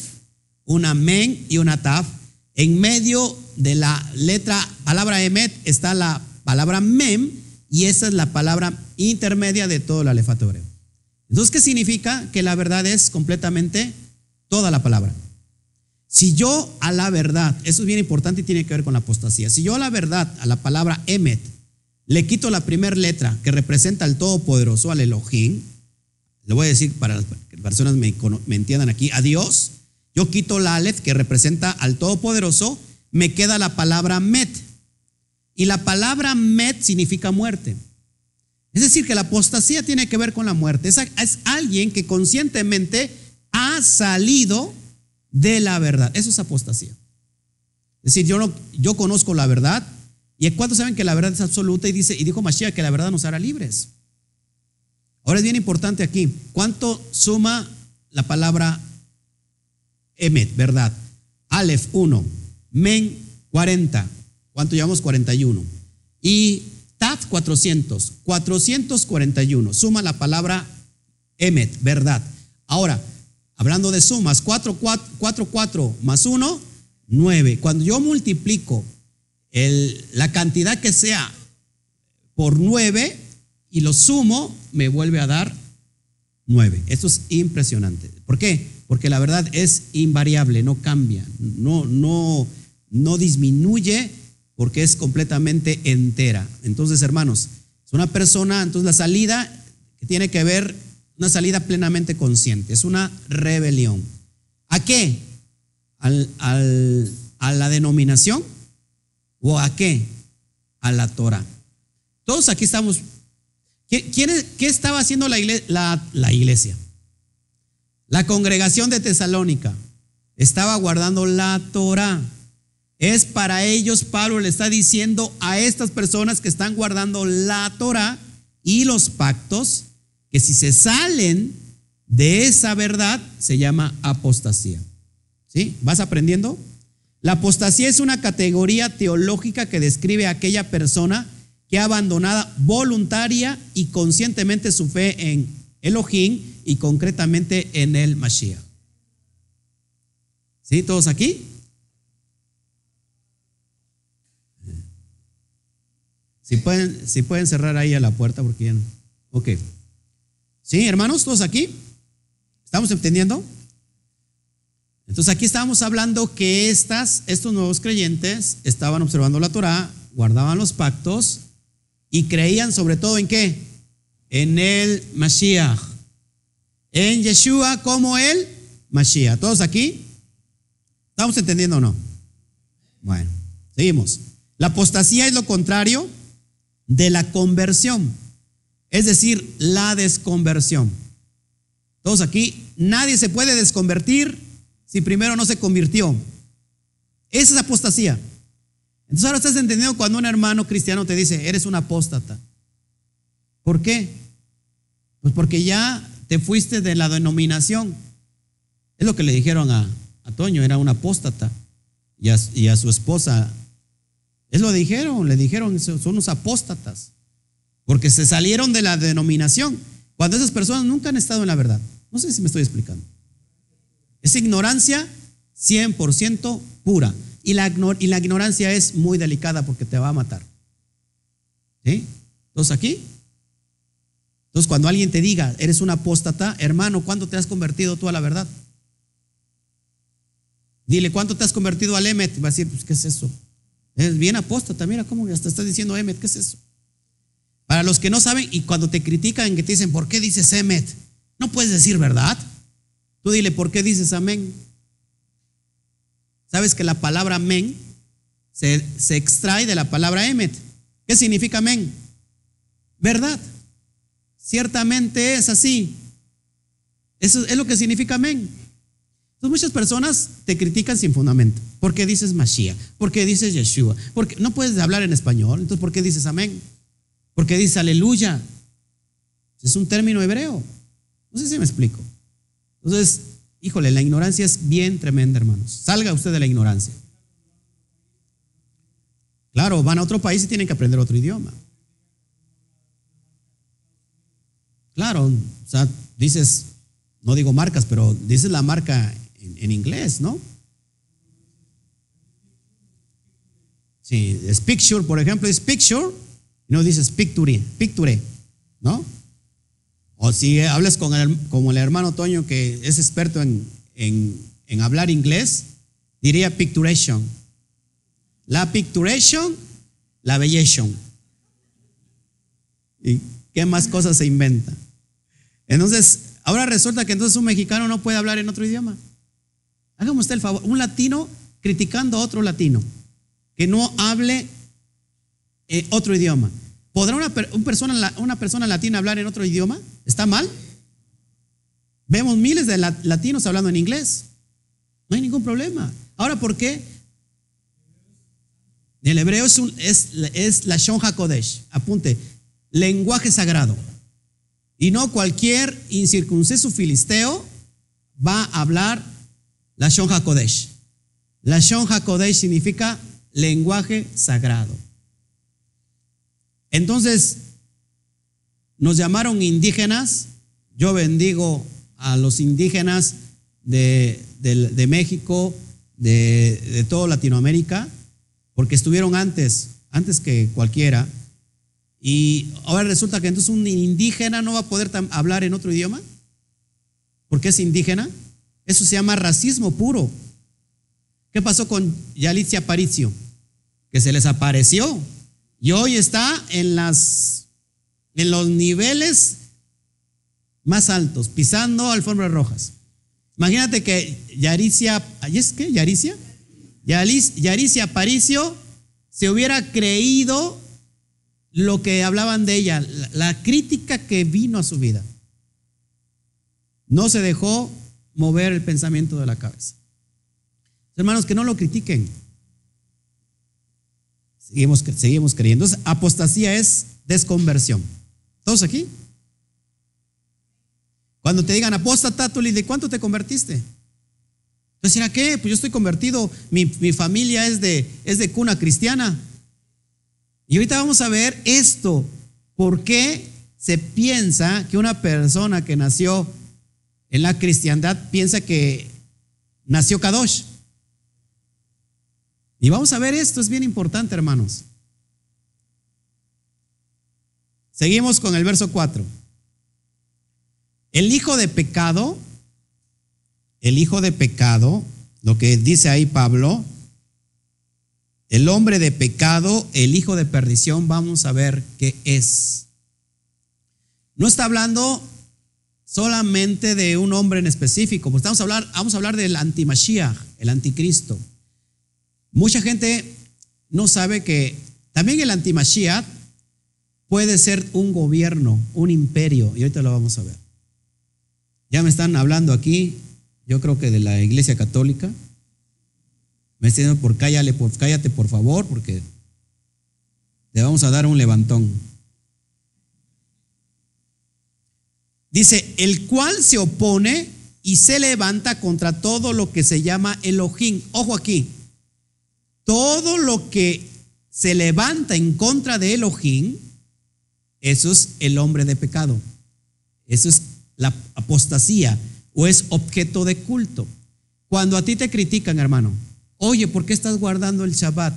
una men y una taf, en medio de la letra palabra emet está la palabra mem y esa es la palabra intermedia de todo el alefato hebreo. Entonces, ¿qué significa? Que la verdad es completamente toda la palabra. Si yo a la verdad, eso es bien importante y tiene que ver con la apostasía, si yo a la verdad, a la palabra emet, le quito la primera letra que representa al Todopoderoso, al Elohim, le voy a decir para que las personas me, entiendan aquí, a Dios, yo quito la alef que representa al Todopoderoso, me queda la palabra met. Y la palabra met significa muerte. Es decir, que la apostasía tiene que ver con la muerte. Es alguien que conscientemente ha salido de la verdad. Eso es apostasía. Es decir, yo, no, yo conozco la verdad. ¿Y cuántos saben que la verdad es absoluta? Y, dice, y dijo Mashiach que la verdad nos hará libres. Ahora es bien importante aquí. ¿Cuánto suma la palabra emet, verdad? Aleph 1, men 40, ¿Cuánto llevamos? 41. Y Tat 400, 441. Suma la palabra Emet, verdad. Ahora, hablando de sumas, 4, 4, 4, más 1, 9. Cuando yo multiplico la cantidad que sea por 9 y lo sumo, me vuelve a dar 9. Esto es impresionante. ¿Por qué? Porque la verdad es invariable, no cambia, no, no, no disminuye porque es completamente entera. Entonces, hermanos, es una persona, entonces la salida tiene que ver, una salida plenamente consciente, es una rebelión. ¿A qué? ¿Al, a la denominación? ¿O a qué? A la Torah. Todos aquí estamos. ¿Quién, ¿Qué estaba haciendo la iglesia, la, la iglesia? La congregación de Tesalónica estaba guardando la Torah. Es para ellos, Pablo le está diciendo a estas personas que están guardando la Torah y los pactos, que si se salen de esa verdad, se llama apostasía. ¿Sí? ¿Vas aprendiendo? La apostasía es una categoría teológica que describe a aquella persona que ha abandonado voluntaria y conscientemente su fe en Elohim y concretamente en el Mashiach. ¿Sí? ¿Todos aquí? Si pueden, si pueden cerrar ahí a la puerta porque ya no. Ok. ¿Sí, hermanos? ¿Todos aquí? ¿Estamos entendiendo? Entonces aquí estábamos hablando que estas, estos nuevos creyentes estaban observando la Torah, guardaban los pactos y creían sobre todo en qué? En el Mashiach. En Yeshua como el Mashiach. ¿Todos aquí? ¿Estamos entendiendo o no? Bueno, seguimos. La apostasía es lo contrario de la conversión, es decir, la desconversión. Todos aquí, nadie se puede desconvertir si primero no se convirtió. Esa es apostasía. Entonces ahora estás entendiendo cuando un hermano cristiano te dice, eres un apóstata. ¿Por qué? Pues porque ya te fuiste de la denominación. Es lo que le dijeron a, a Toño, era un apóstata. Y a, su esposa Es lo dijeron, le dijeron, son unos apóstatas, porque se salieron de la denominación, cuando esas personas nunca han estado en la verdad. No sé si me estoy explicando. Es ignorancia 100% pura. Y la, y la ignorancia es muy delicada porque te va a matar. ¿Sí? Entonces aquí. Entonces cuando alguien te diga, eres un apóstata, hermano, ¿cuándo te has convertido tú a la verdad? Dile, ¿cuánto te has convertido al Emet? Va a decir, pues, ¿qué es eso? Es bien apóstata, mira cómo hasta estás diciendo Emet, ¿qué es eso? Para los que no saben y cuando te critican que te dicen, ¿por qué dices Emet? No puedes decir verdad. Tú dile, ¿por qué dices amén? ¿Sabes que la palabra amén se, se extrae de la palabra emet? ¿Qué significa amén? Verdad. Ciertamente es así. Eso es lo que significa amén. Entonces muchas personas te critican sin fundamento. ¿Por qué dices Mashiach? ¿Por qué dices Yeshua? Porque no puedes hablar en español. Entonces, ¿por qué dices amén? ¿Por qué dices aleluya? Es un término hebreo. No sé si me explico. Entonces, híjole, la ignorancia es bien tremenda, hermanos. Salga usted de la ignorancia. Claro, van a otro país y tienen que aprender otro idioma. Claro, o sea, dices, no digo marcas, pero dices la marca en, inglés, ¿no? Sí, es picture, por ejemplo, es picture, y no dices picture, picture, ¿no? O si hablas con el, como el hermano Toño, que es experto en, en, hablar inglés, diría picturation. La picturation, la bellation. ¿Y qué más cosas se inventa? Entonces, ahora resulta que entonces un mexicano no puede hablar en otro idioma. Hágame usted el favor, un latino criticando a otro latino que no hable eh, otro idioma. ¿Podrá una, persona, una persona latina hablar en otro idioma? ¿Está mal? Vemos miles de latinos hablando en inglés. No hay ningún problema. Ahora, ¿por qué? El hebreo es, es, es la Shon HaKodesh. Apunte, lenguaje sagrado. Y no cualquier incircunciso filisteo va a hablar la Shon HaKodesh. La Shon HaKodesh significa lenguaje sagrado. Entonces, nos llamaron indígenas. Yo bendigo a los indígenas de, México, de, de toda Latinoamérica, porque estuvieron antes, antes que cualquiera. Y ahora resulta que entonces un indígena no va a poder hablar en otro idioma. porque es indígena? Eso se llama racismo puro. ¿Qué pasó con Yalitza Aparicio? Que se les apareció y hoy está en, las, los niveles más altos, pisando alfombras rojas. Imagínate que Yaricia, ¿es qué? ¿Yaricia? Yaricia Aparicio se hubiera creído lo que hablaban de ella, la crítica que vino a su vida. No se dejó mover el pensamiento de la cabeza. Hermanos, que no lo critiquen. Seguimos, seguimos creyendo. Entonces, apostasía es desconversión. ¿Todos aquí? Cuando te digan apóstata, tú le ¿cuánto te convertiste? Entonces, ¿a qué? Pues yo estoy convertido, mi, familia es de, es de cuna cristiana. Y ahorita vamos a ver esto. ¿Por qué se piensa que una persona que nació en la cristiandad piensa que nació Kadosh? Y vamos a ver esto, es bien importante, hermanos. Seguimos con el verso 4. El hijo de pecado, el hijo de pecado, lo que dice ahí Pablo, el hombre de pecado, el hijo de perdición, vamos a ver qué es. No está hablando solamente de un hombre en específico, porque estamos a hablar, vamos a hablar del antimashiach, el anticristo. Mucha gente no sabe que también el antimashiach puede ser un gobierno, un imperio, y ahorita lo vamos a ver. Ya me están hablando aquí, yo creo que de la iglesia católica. Me están diciendo por cállate, por cállate por favor, porque le vamos a dar un levantón. Dice, el cual se opone y se levanta contra todo lo que se llama Elohim. Ojo aquí, todo lo que se levanta en contra de Elohim, eso es el hombre de pecado. Eso es la apostasía o es objeto de culto. Cuando a ti te critican, hermano, oye, ¿por qué estás guardando el Shabbat?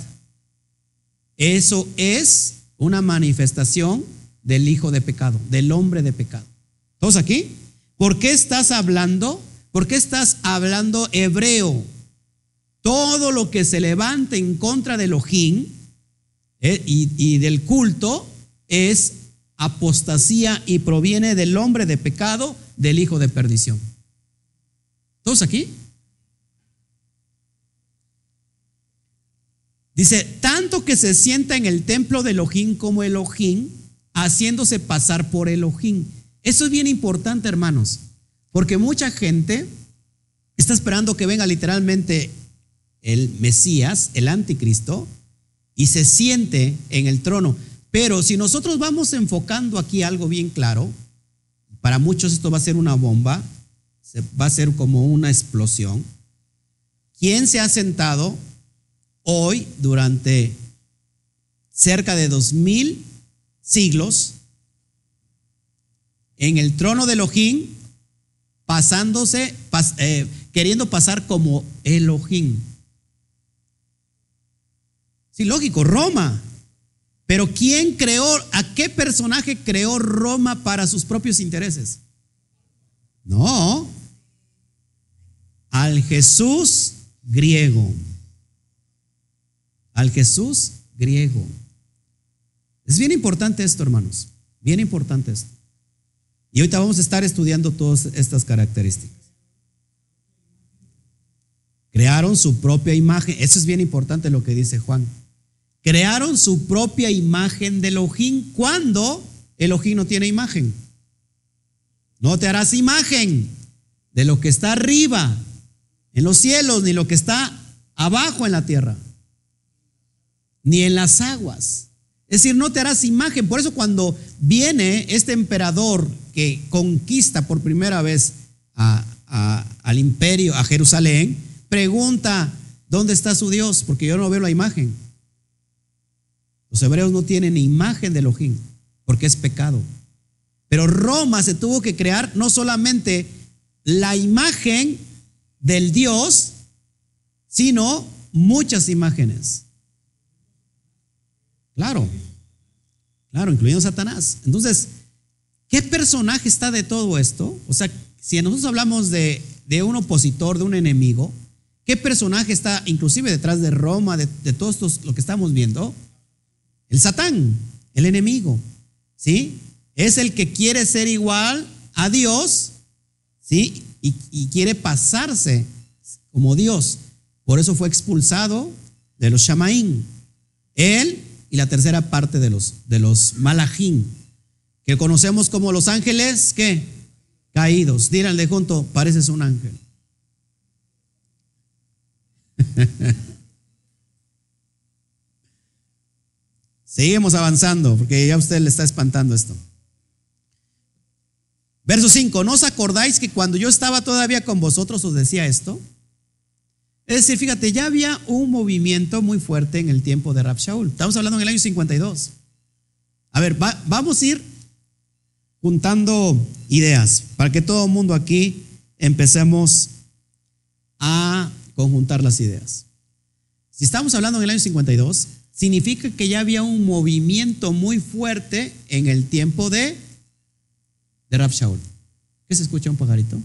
Eso es una manifestación del hijo de pecado, del hombre de pecado. ¿Todos aquí? ¿Por qué estás hablando? ¿Por qué estás hablando hebreo? Todo lo que se levante en contra de Elohim y, y del culto es apostasía y proviene del hombre de pecado, del hijo de perdición. ¿Todos aquí? Dice, tanto que se sienta en el templo de Elohim como Elohim, haciéndose pasar por Elohim. Eso es bien importante, hermanos, porque mucha gente está esperando que venga literalmente el Mesías, el anticristo, y se siente en el trono. Pero si nosotros vamos enfocando aquí algo bien claro, para muchos esto va a ser una bomba, va a ser como una explosión. ¿Quién se ha sentado hoy durante cerca de dos mil siglos en el trono de Elohim, pasándose, eh, queriendo pasar como Elohim? Sí, lógico, Roma. Pero ¿quién creó, a qué personaje creó Roma para sus propios intereses? No, al Jesús griego. Al Jesús griego. Es bien importante esto, hermanos. Bien importante esto. Y ahorita vamos a estar estudiando todas estas características. Crearon su propia imagen. Eso es bien importante lo que dice Juan crearon su propia imagen de Elohim cuando Elohim no tiene imagen. No te harás imagen de lo que está arriba en los cielos, ni lo que está abajo en la tierra, ni en las aguas. Es decir, no te harás imagen. Por eso cuando viene este emperador que conquista por primera vez al imperio, a Jerusalén, pregunta, ¿dónde está su Dios? Porque yo no veo la imagen. Los hebreos no tienen imagen de Elohim porque es pecado. Pero Roma se tuvo que crear no solamente la imagen del Dios, sino muchas imágenes. Claro, claro, incluyendo Satanás. Entonces, ¿qué personaje está de todo esto? O sea, si nosotros hablamos de, un opositor, de un enemigo, ¿qué personaje está inclusive detrás de Roma, de, de todo esto, lo que estamos viendo? El Satán, el enemigo, ¿sí? Es el que quiere ser igual a Dios, ¿sí? Y, quiere pasarse como Dios. Por eso fue expulsado de los Shamaín. Él y la tercera parte de los, de los Malachín, que conocemos como los ángeles, ¿qué? Caídos. Díganle junto, pareces un ángel. Seguimos avanzando, porque ya usted le está espantando esto. Verso 5, ¿no os acordáis que cuando yo estaba todavía con vosotros os decía esto? Es decir, fíjate, ya había un movimiento muy fuerte en el tiempo de Rab Shaul. Estamos hablando en el año 52. A ver, vamos a ir juntando ideas para que todo el mundo aquí empecemos a conjuntar las ideas. Si estamos hablando en el año 52, significa que ya había un movimiento muy fuerte en el tiempo de, de Shaul. ¿Qué se escucha un pajarito?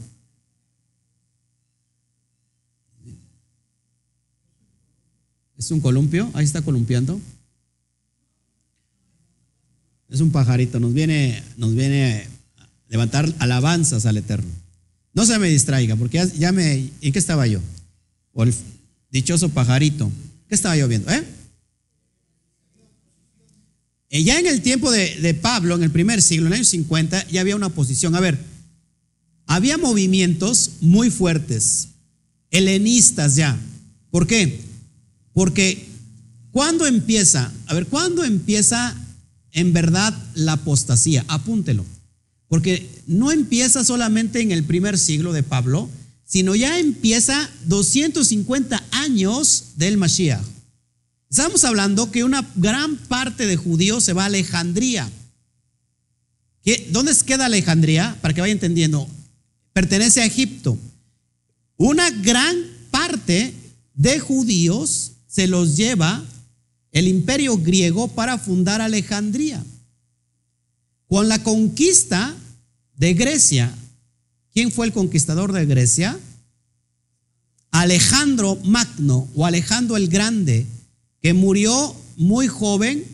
¿Es un columpio? Ahí está columpiando. Es un pajarito, nos viene, nos viene a levantar alabanzas al Eterno. No se me distraiga, porque ya, me. ¿En qué estaba yo? O el dichoso pajarito. ¿Qué estaba yo viendo? ¿Eh? Eh, ya en el tiempo de, Pablo, en el primer siglo, en el año 50, ya había una oposición. A ver, había movimientos muy fuertes, helenistas ya. ¿Por qué? Porque cuando empieza, a ver, ¿cuándo empieza en verdad la apostasía? Apúntelo. Porque no empieza solamente en el primer siglo de Pablo, sino ya empieza 250 años del Mashiach. Estamos hablando que una gran parte de judíos se va a Alejandría. ¿Dónde queda Alejandría? Para que vaya entendiendo. Pertenece a Egipto. Una gran parte de judíos se los lleva el imperio griego para fundar Alejandría. Con la conquista de Grecia, ¿quién fue el conquistador de Grecia? Alejandro Magno o Alejandro el Grande, que murió muy joven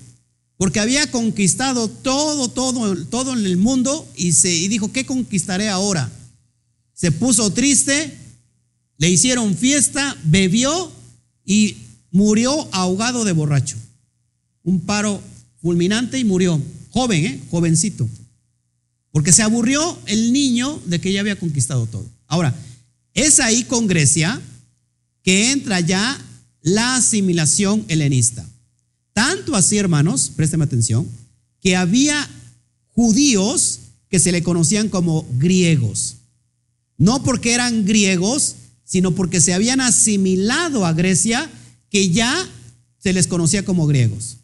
porque había conquistado todo, todo, todo en el mundo y, se, y dijo, ¿qué conquistaré ahora? Se puso triste, le hicieron fiesta, bebió y murió ahogado de borracho. Un paro fulminante y murió. Joven, ¿eh? jovencito. Porque se aburrió el niño de que ya había conquistado todo. Ahora, es ahí con Grecia que entra ya la asimilación helenista. Tanto así, hermanos, présteme atención, que había judíos que se le conocían como griegos. No porque eran griegos, sino porque se habían asimilado a Grecia, que ya se les conocía como griegos.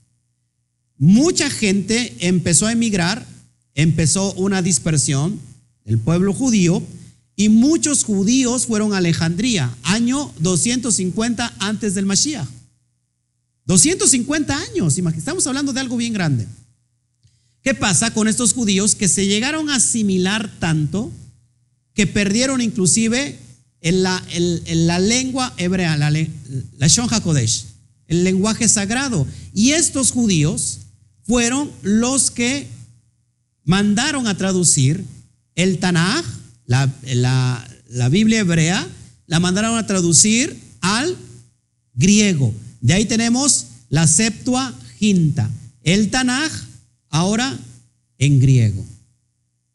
Mucha gente empezó a emigrar, empezó una dispersión del pueblo judío, y muchos judíos fueron a Alejandría, año 250 antes del Mashiach. 250 años, estamos hablando de algo bien grande. ¿Qué pasa con estos judíos que se llegaron a asimilar tanto que perdieron inclusive la lengua hebrea, la, la Shon HaKodesh, el lenguaje sagrado? Y estos judíos fueron los que mandaron a traducir el Tanaj la, Biblia hebrea, la mandaron a traducir al griego. De ahí tenemos la Septuaginta, el Tanaj, ahora en griego.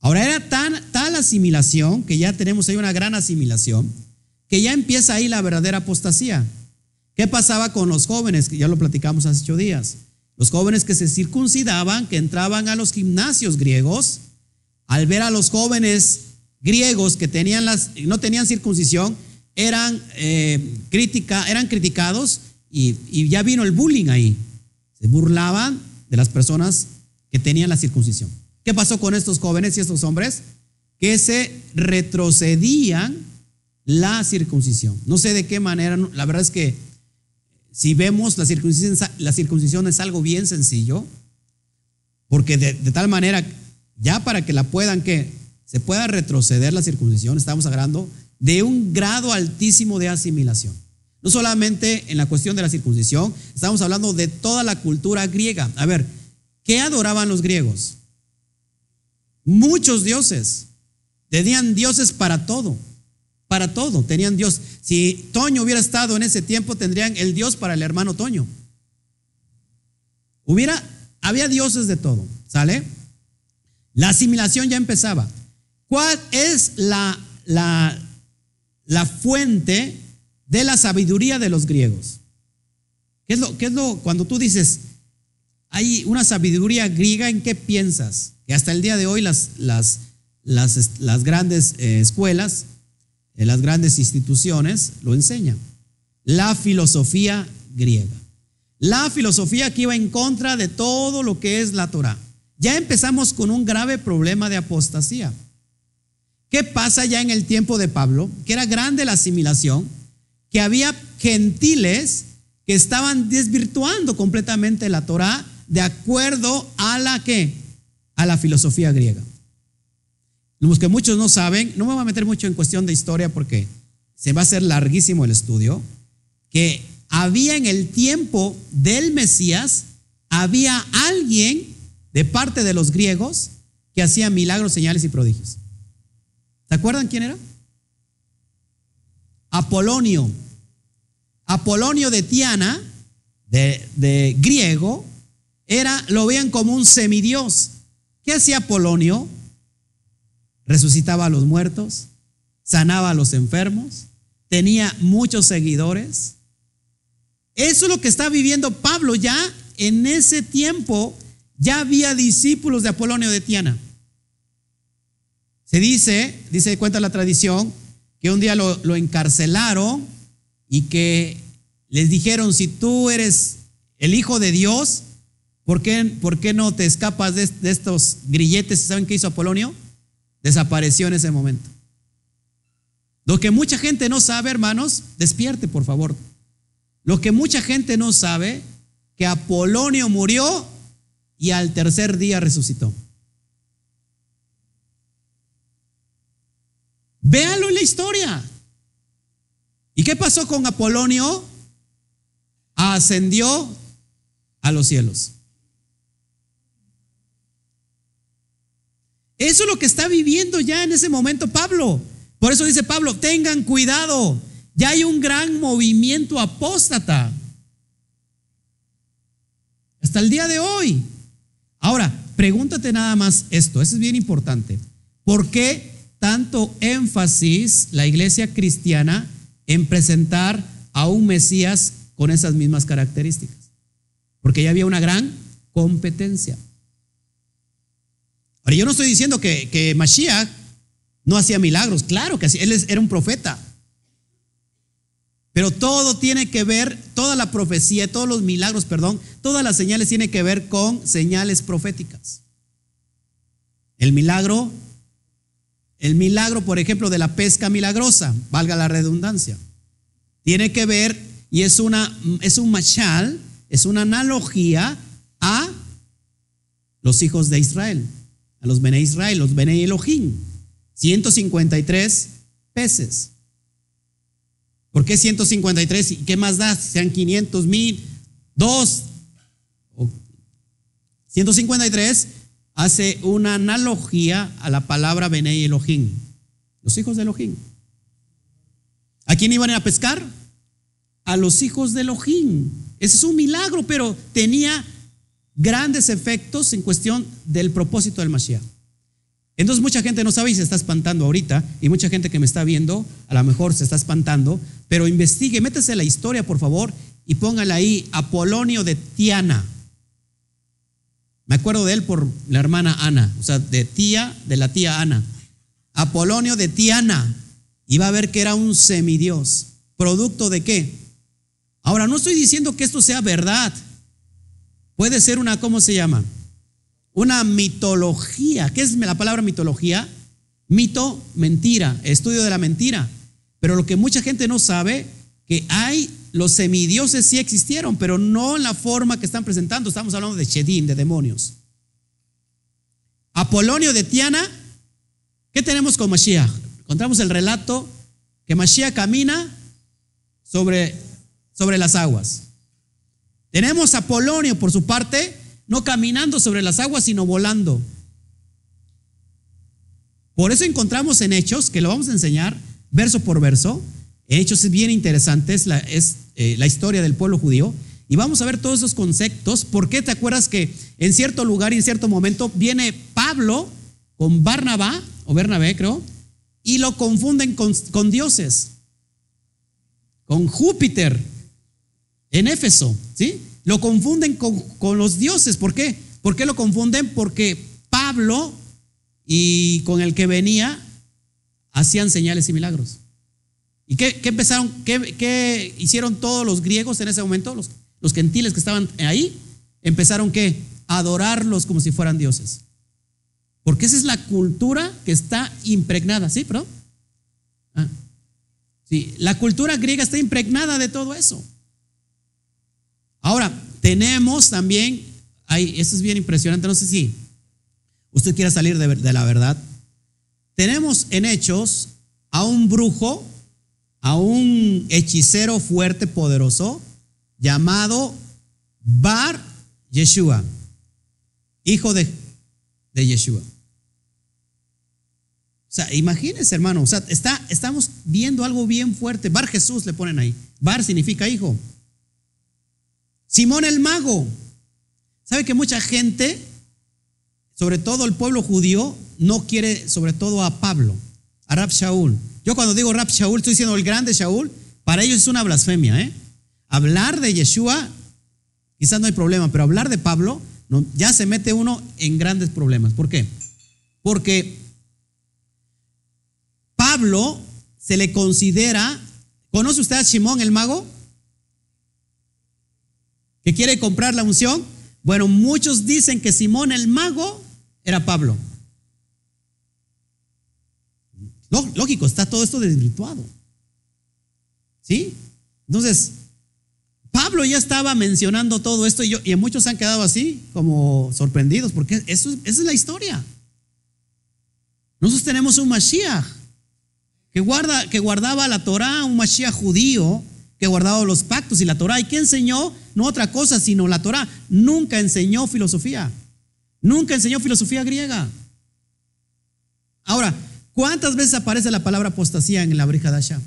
Ahora era tal asimilación, que ya tenemos ahí una gran asimilación, que ya empieza ahí la verdadera apostasía. ¿Qué pasaba con los jóvenes? Que ya lo platicamos hace ocho días. Los jóvenes que se circuncidaban, que entraban a los gimnasios griegos, al ver a los jóvenes griegos que tenían las, no tenían circuncisión eran, eh, eran criticados y, ya vino el bullying ahí. Se burlaban de las personas que tenían la circuncisión. ¿Qué pasó con estos jóvenes y estos hombres? Que se retrocedían la circuncisión. No sé de qué manera, la verdad es que si vemos la circuncisión, la circuncisión es algo bien sencillo, porque de, de tal manera, ya para que la puedan que se pueda retroceder la circuncisión, estamos hablando de un grado altísimo de asimilación. No solamente en la cuestión de la circuncisión, estamos hablando de toda la cultura griega. A ver, ¿qué adoraban los griegos? Muchos dioses. Tenían dioses para todo. Para todo. Tenían Dios. Si Toño hubiera estado en ese tiempo, tendrían el Dios para el hermano Toño. Hubiera, había dioses de todo. ¿Sale? La asimilación ya empezaba. ¿Cuál es la, la, la fuente de la sabiduría de los griegos? ¿Qué es lo, qué es lo cuando tú dices, hay una sabiduría griega, ¿en qué piensas? Que hasta el día de hoy las, las, las, las grandes eh, escuelas, eh, las grandes instituciones lo enseñan. La filosofía griega. La filosofía que iba en contra de todo lo que es la Torah. Ya empezamos con un grave problema de apostasía. ¿Qué pasa ya en el tiempo de Pablo? Que era grande la asimilación, que había gentiles que estaban desvirtuando completamente la Torah de acuerdo a la que a la filosofía griega. Los que muchos no saben, no me voy a meter mucho en cuestión de historia porque se va a hacer larguísimo el estudio, que había en el tiempo del Mesías, había alguien de parte de los griegos que hacía milagros, señales y prodigios. ¿Se acuerdan quién era? Apolonio. Apolonio de Tiana, de, griego, era, lo veían como un semidios. ¿Qué hacía Apolonio? Resucitaba a los muertos, sanaba a los enfermos, tenía muchos seguidores. Eso es lo que está viviendo Pablo ya en ese tiempo. Ya había discípulos de Apolonio de Tiana. Se dice, dice, cuenta la tradición, que un día lo, encarcelaron y que les dijeron, si tú eres el Hijo de Dios, ¿por qué, por qué no te escapas de, de estos grilletes? ¿Saben qué hizo Apolonio? Desapareció en ese momento. Lo que mucha gente no sabe, hermanos, despierte por favor. Lo que mucha gente no sabe, que Apolonio murió y al tercer día resucitó. Véalo en la historia. ¿Y qué pasó con Apolonio? Ascendió a los cielos. Eso es lo que está viviendo ya en ese momento Pablo. Por eso dice Pablo, tengan cuidado, ya hay un gran movimiento apóstata. Hasta el día de hoy. Ahora, pregúntate nada más esto, eso es bien importante. ¿Por qué tanto énfasis la iglesia cristiana en presentar a un Mesías con esas mismas características? Porque ya había una gran competencia. Ahora, yo no estoy diciendo que, que Mashiach no hacía milagros, claro que él era un profeta. Pero todo tiene que ver, toda la profecía, todos los milagros, perdón, todas las señales tienen que ver con señales proféticas. El milagro, el milagro, por ejemplo, de la pesca milagrosa, valga la redundancia, tiene que ver y es una es un machal, es una analogía a los hijos de Israel, a los Bene Israel, los Bene Elohim. 153 peces. ¿Por qué 153? ¿Y qué más da? Sean 500 mil, dos. 153 hace una analogía a la palabra Bene Elohim, los hijos de Elohim. ¿A quién iban a pescar? A los hijos de Elohim. Ese es un milagro, pero tenía grandes efectos en cuestión del propósito del Mashiach. Entonces mucha gente no sabe y se está espantando ahorita, y mucha gente que me está viendo a lo mejor se está espantando, pero investigue, métese la historia por favor y póngale ahí Apolonio de Tiana. Me acuerdo de él por la hermana Ana, o sea, de tía, de la tía Ana. Apolonio de Tiana. Va a ver que era un semidios. ¿Producto de qué? Ahora, no estoy diciendo que esto sea verdad. Puede ser una, ¿cómo se llama? una mitología. ¿Qué es la palabra mitología? Mito, mentira, estudio de la mentira. Pero lo que mucha gente no sabe, que hay, los semidioses sí existieron, pero no en la forma que están presentando. Estamos hablando de Shedim, de demonios. Apolonio de Tiana, ¿qué tenemos con Mashiach? Encontramos el relato que Mashiach camina sobre, sobre las aguas. Tenemos Apolonio, por su parte, no caminando sobre las aguas, sino volando. Por eso encontramos en Hechos, que lo vamos a enseñar verso por verso, Hechos es bien interesante, es, eh, la historia del pueblo judío, y vamos a ver todos esos conceptos. ¿Por qué te acuerdas que en cierto lugar y en cierto momento viene Pablo con Barnabá, o Bernabé creo, y lo confunden con, con dioses, con Júpiter, en Éfeso, ¿sí? Lo confunden con, los dioses. ¿Por qué? ¿Por qué lo confunden? Porque Pablo y con el que venía hacían señales y milagros. ¿Y qué, empezaron? Qué, hicieron todos los griegos en ese momento? Los, gentiles que estaban ahí, empezaron qué? A adorarlos como si fueran dioses. Porque esa es la cultura que está impregnada. ¿Sí, perdón? Ah. Sí, la cultura griega está impregnada de todo eso. Ahora, tenemos también, hay, esto es bien impresionante, no sé si usted quiera salir de la verdad. Tenemos en Hechos a un brujo, a un hechicero fuerte, poderoso, llamado Bar Yeshua, hijo de, de Yeshua. O sea, imagínense, hermano, o sea, está, estamos viendo algo bien fuerte. Bar Jesús le ponen ahí. Bar significa hijo. Simón el mago. ¿Sabe que mucha gente, sobre todo el pueblo judío, no quiere sobre todo a Pablo, a Rab Shaul? Yo cuando digo Rab Shaul, estoy diciendo el grande Shaul, para ellos es una blasfemia. ¿eh? Hablar de Yeshua, quizás no hay problema, pero hablar de Pablo, ya se mete uno en grandes problemas. ¿Por qué? Porque Pablo se le considera, ¿conoce usted a Simón el mago? que quiere comprar la unción. Bueno, muchos dicen que Simón el mago era Pablo. Lógico, está todo esto desvirtuado. ¿Sí? Entonces, Pablo ya estaba mencionando todo esto y, yo, y muchos han quedado así, como sorprendidos, porque eso, esa es la historia. Nosotros tenemos un Mashiach que, guarda, que guardaba la Torah, un Mashiach judío que guardaba los pactos y la Torah. ¿Y que enseñó? No otra cosa, sino la Torah. Nunca enseñó filosofía. Nunca enseñó filosofía griega. Ahora, ¿cuántas veces aparece la palabra apostasía en la Brihadasha?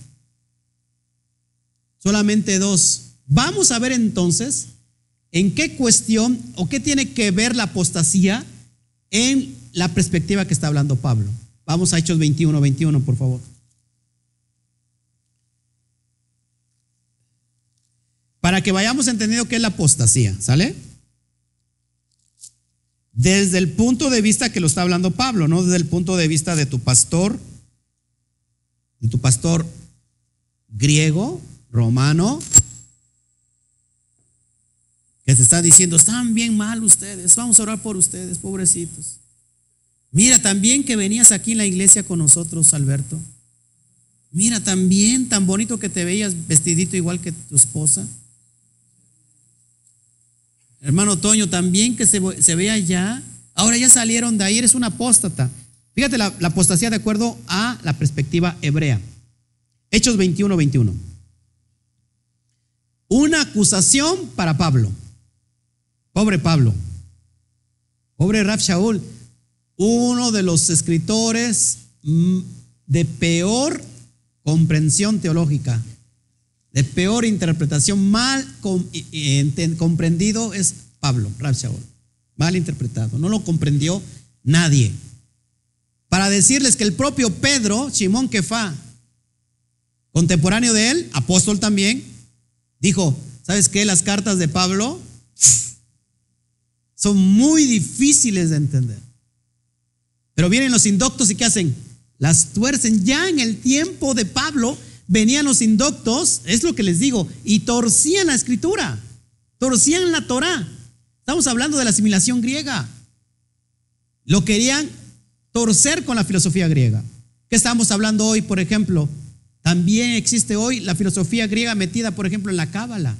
Solamente dos. Vamos a ver entonces en qué cuestión o qué tiene que ver la apostasía en la perspectiva que está hablando Pablo. Vamos a Hechos 21, 21, por favor. Para que vayamos entendiendo qué es la apostasía, ¿sale? Desde el punto de vista que lo está hablando Pablo, no desde el punto de vista de tu pastor, de tu pastor griego, romano, que te está diciendo, están bien mal ustedes, vamos a orar por ustedes, pobrecitos. Mira, también que venías aquí en la iglesia con nosotros, Alberto. Mira, también tan bonito que te veías vestidito igual que tu esposa. Hermano Toño, también que se, vea allá. Ahora ya salieron de ahí, eres un apóstata. Fíjate la, la apostasía de acuerdo a la perspectiva hebrea. Hechos 21, 21. Una acusación para Pablo. Pobre Pablo. Pobre Raf Shaul. Uno de los escritores mm, de peor comprensión teológica, de peor interpretación, mal comprendido es Pablo, Raf Shaul. Mal interpretado. No lo comprendió nadie. Para decirles que el propio Pedro, Simón Kefa, contemporáneo de él, apóstol también, dijo, ¿sabes qué? Las cartas de Pablo son muy difíciles de entender. Pero vienen los indoctos y ¿qué hacen? Las tuercen. Ya en el tiempo de Pablo venían los indoctos, es lo que les digo, y torcían la escritura, torcían la Torah. Estamos hablando de la asimilación griega. Lo querían torcer con la filosofía griega. ¿Qué estamos hablando hoy, por ejemplo? También existe hoy la filosofía griega metida, por ejemplo, en la cábala.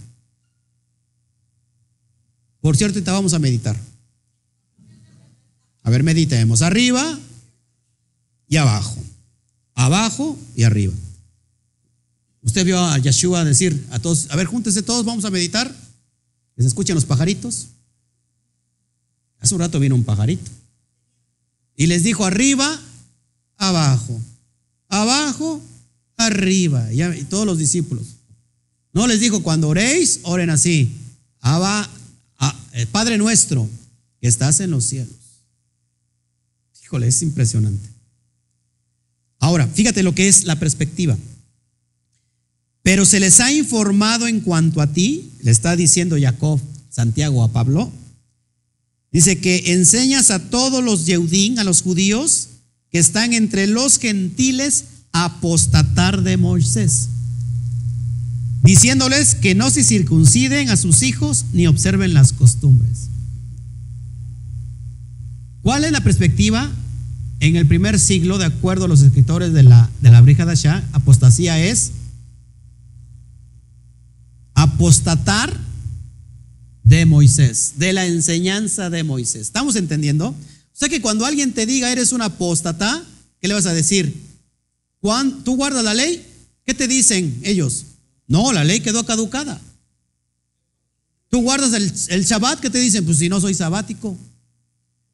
Por cierto, ahorita vamos a meditar. A ver, meditemos. Arriba y abajo. Abajo y arriba. Usted vio a Yeshua decir a todos, a ver, júntense todos, vamos a meditar. ¿Les escuchan los pajaritos? Hace un rato vino un pajarito. Y les dijo arriba, abajo. Abajo, arriba. Y todos los discípulos. No les dijo, cuando oréis, oren así. Abba, el Padre nuestro que estás en los cielos. Híjole, es impresionante. Ahora, fíjate lo que es la perspectiva. Pero se les ha informado en cuanto a ti, le está diciendo Jacob, Santiago a Pablo, dice que enseñas a todos los Yeudín, a los judíos que están entre los gentiles, apostatar de Moisés diciéndoles que no se circunciden a sus hijos ni observen las costumbres. ¿Cuál es la perspectiva? En el primer siglo, de acuerdo a los escritores de la, de la apostasía es apostatar de Moisés, de la enseñanza de Moisés. ¿Estamos entendiendo? O sea que cuando alguien te diga eres un apóstata, ¿qué le vas a decir? Juan, ¿tú guardas la ley? ¿Qué te dicen ellos? No, la ley quedó caducada. Tú guardas el, Shabbat, ¿qué te dicen? Pues si no soy sabático.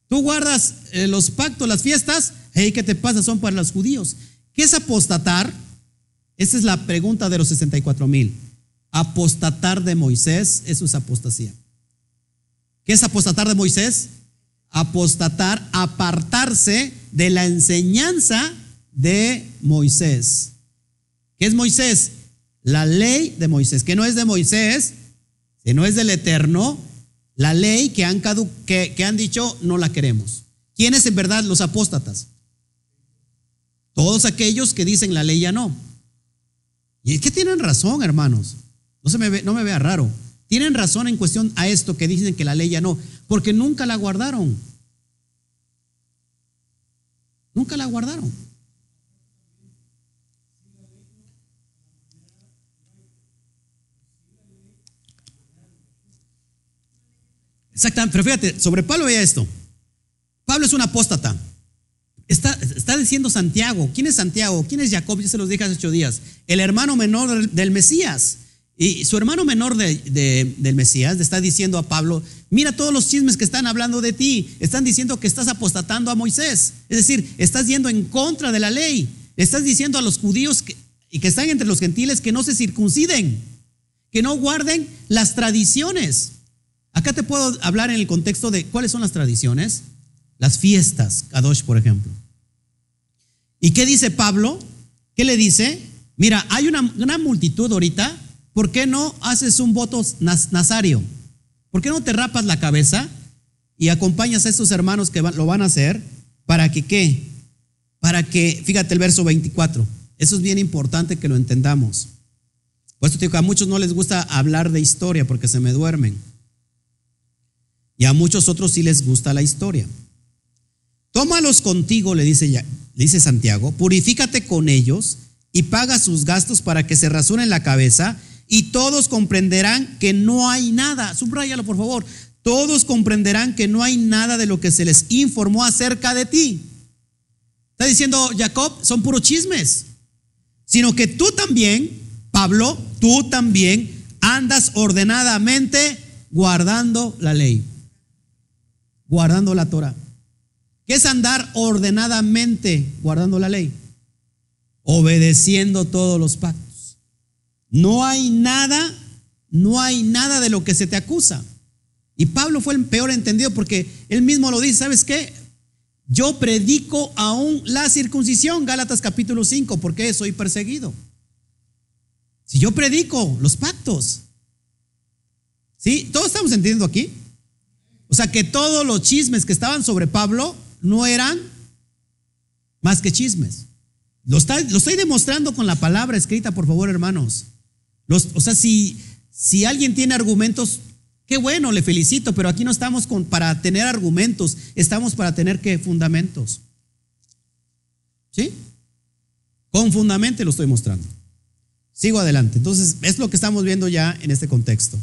Tú guardas eh, los pactos, las fiestas, hey, ¿qué te pasa? Son para los judíos. ¿Qué es apostatar? Esa es la pregunta de los 64 mil. Apostatar de Moisés, eso es apostasía. ¿Qué es apostatar de Moisés? Apostatar, apartarse de la enseñanza de Moisés. ¿Qué es Moisés? la ley de Moisés, que no es de Moisés, que no es del Eterno, la ley que han, que, que han dicho no la queremos. ¿Quiénes en verdad los apóstatas? Todos aquellos que dicen la ley ya no. Y es que tienen razón, hermanos. No, se me ve, no me vea raro. tienen razón en cuestión a esto que dicen que la ley ya no, porque nunca la guardaron. Nunca la guardaron. Exactamente, pero fíjate, sobre Pablo veía esto. Pablo es un apóstata. Está, está, diciendo Santiago. ¿Quién es Santiago? ¿Quién es Jacob? Yo se los dije hace ocho días. El hermano menor del, Mesías. Y su hermano menor del Mesías le está diciendo a Pablo, mira todos los chismes que están hablando de ti. Están diciendo que estás apostatando a Moisés. Es decir, estás yendo en contra de la ley. estás diciendo a los judíos y que están entre los gentiles que no se circunciden, que no guarden las tradiciones. Acá te puedo hablar en el contexto de cuáles son las tradiciones. Las fiestas, Kadosh, por ejemplo. ¿Y qué dice Pablo? ¿Qué le dice? Mira, hay una gran multitud ahorita. ¿Por qué no haces un voto nazario? ¿Por qué no te rapas la cabeza y acompañas a estos hermanos que lo van a hacer para que qué? Para que, fíjate el verso 24. Eso es bien importante que lo entendamos. Por eso digo que a muchos no les gusta hablar de historia porque se me duermen. Y a muchos otros sí les gusta la historia. Tómalos contigo, le dice, dice Santiago, purifícate con ellos y paga sus gastos para que se rasuren la cabeza y todos comprenderán que no hay nada. Subrayalo, por favor. Todos comprenderán que no hay nada de lo que se les informó acerca de ti. Está diciendo Jacob, son puros chismes. Sino que tú también, Pablo, tú también andas ordenadamente guardando la ley guardando la Torah. ¿Qué es andar ordenadamente guardando la ley? Obedeciendo todos los pactos. No hay nada, no hay nada de lo que se te acusa. Y Pablo fue el peor entendido porque él mismo lo dice, ¿sabes qué? Yo predico aún la circuncisión, Gálatas capítulo 5, porque soy perseguido. Si yo predico los pactos. ¿Sí? ¿Todos estamos entendiendo aquí? O sea que todos los chismes que estaban sobre Pablo no eran más que chismes. Lo, estoy demostrando con la palabra escrita, por favor, hermanos. O sea, si, si alguien tiene argumentos, qué bueno, le felicito, pero aquí no estamos con, para tener argumentos, estamos para tener qué fundamentos. ¿Sí? Con fundamento lo estoy mostrando. Sigo adelante. Entonces, es lo que estamos viendo ya en este contexto.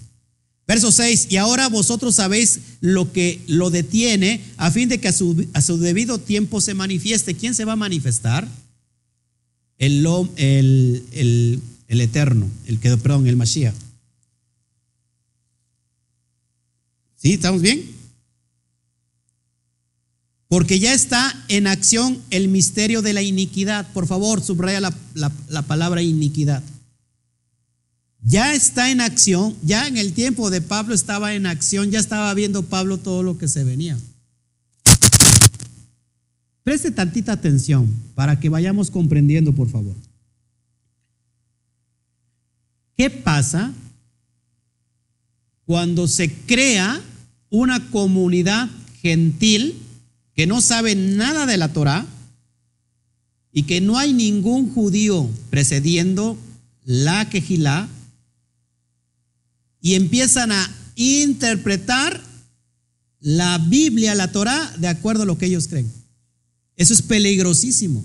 Verso 6, y ahora vosotros sabéis lo que lo detiene a fin de que a su, a su debido tiempo se manifieste. ¿Quién se va a manifestar? El, el, el, el eterno, el que, perdón, el Mashiach. ¿Sí? ¿Estamos bien? Porque ya está en acción el misterio de la iniquidad. Por favor, subraya la, la palabra iniquidad ya está en acción, ya en el tiempo de Pablo estaba en acción, ya estaba viendo Pablo todo lo que se venía. Preste tantita atención para que vayamos comprendiendo, por favor. ¿Qué pasa cuando se crea una comunidad gentil que no sabe nada de la Torah y que no hay ningún judío precediendo la quejilá y empiezan a interpretar la Biblia, la Torah, de acuerdo a lo que ellos creen. Eso es peligrosísimo.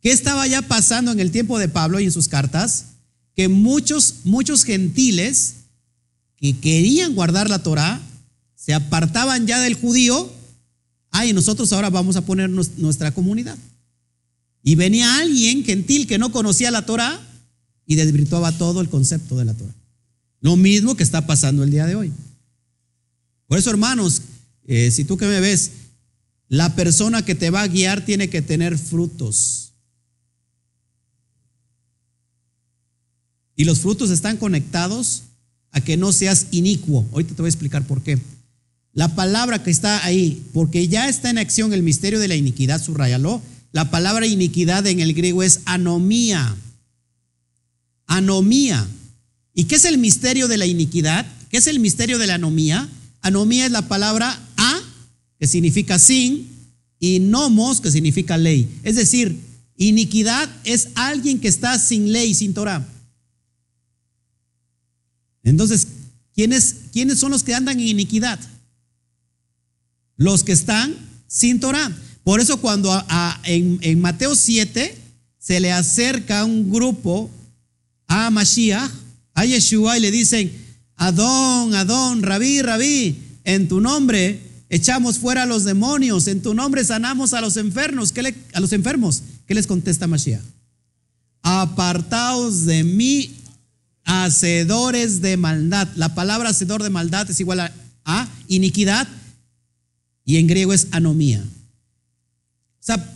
¿Qué estaba ya pasando en el tiempo de Pablo y en sus cartas? Que muchos, muchos gentiles que querían guardar la Torah se apartaban ya del judío. Ay, nosotros ahora vamos a poner nuestra comunidad. Y venía alguien gentil que no conocía la Torah y desvirtuaba todo el concepto de la Torah. Lo mismo que está pasando el día de hoy. Por eso, hermanos, eh, si tú que me ves, la persona que te va a guiar tiene que tener frutos. Y los frutos están conectados a que no seas inicuo. Ahorita te voy a explicar por qué. La palabra que está ahí, porque ya está en acción el misterio de la iniquidad, subrayalo. La palabra iniquidad en el griego es anomía. Anomía. ¿Y qué es el misterio de la iniquidad? ¿Qué es el misterio de la anomía? Anomía es la palabra a, que significa sin, y nomos, que significa ley. Es decir, iniquidad es alguien que está sin ley, sin Torah. Entonces, ¿Quiénes, ¿Quiénes son los que andan en iniquidad? Los que están sin Torah. Por eso cuando en, en Mateo 7 se le acerca un grupo a Mashiach, a Yeshua, y le dicen, Adón, Adón, Rabí, Rabí, en tu nombre echamos fuera a los demonios, en tu nombre sanamos a los enfermos. ¿Qué le, a los enfermos? ¿Qué les contesta Mashiach? Apartaos de mí, hacedores de maldad. La palabra hacedor de maldad es igual a, iniquidad y en griego es anomía. O sea,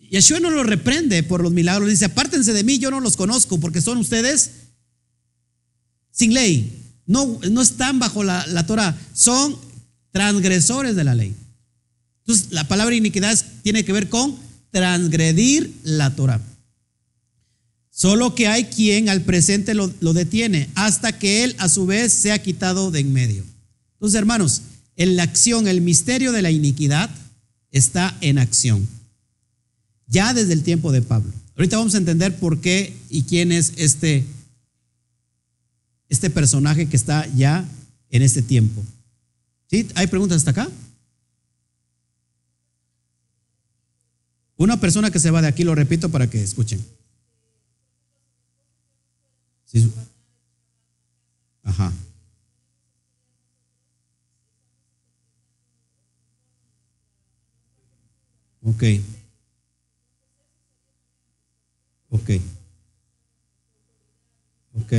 Yeshua no lo reprende por los milagros, dice, apártense de mí, yo no los conozco porque son ustedes sin ley. No, no están bajo la, la Torah, son transgresores de la ley. Entonces, la palabra iniquidad tiene que ver con transgredir la Torah. Solo que hay quien al presente lo, detiene hasta que él a su vez sea quitado de en medio. Entonces, hermanos, en la acción, el misterio de la iniquidad está en acción. Ya desde el tiempo de Pablo. Ahorita vamos a entender por qué y quién es este este personaje que está ya en este tiempo. ¿Sí? ¿Hay preguntas hasta acá? Una persona que se va de aquí, lo repito para que escuchen. Sí. Ajá. Ok. Ok. Ok.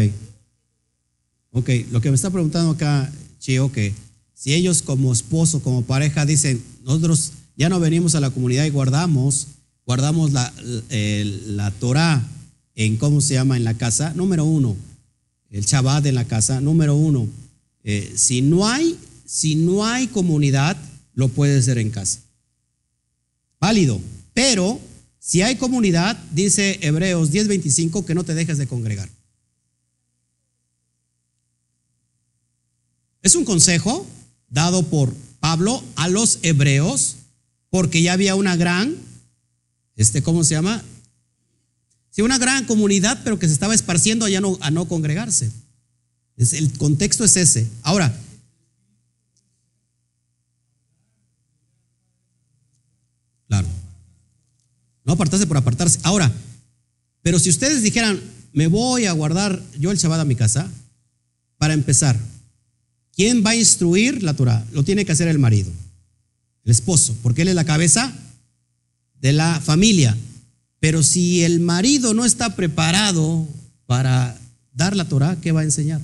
Ok, lo que me está preguntando acá, Chio, que si ellos como esposo, como pareja dicen, nosotros ya no venimos a la comunidad y guardamos, guardamos la, la Torah en, ¿cómo se llama? En la casa. Número uno, el Shabbat en la casa. Número uno, eh, si, no hay, si no hay comunidad, lo puede hacer en casa. Válido. Pero si hay comunidad, dice Hebreos 10:25, que no te dejes de congregar. Es un consejo dado por Pablo a los hebreos porque ya había una gran, este, ¿cómo se llama? Sí, una gran comunidad, pero que se estaba esparciendo a no, a no congregarse. El contexto es ese. Ahora, claro, no apartarse por apartarse. Ahora, pero si ustedes dijeran, me voy a guardar yo el Shabbat a mi casa, para empezar, ¿Quién va a instruir la Torah? Lo tiene que hacer el marido, el esposo, porque él es la cabeza de la familia. Pero si el marido no está preparado para dar la Torah, ¿qué va a enseñar?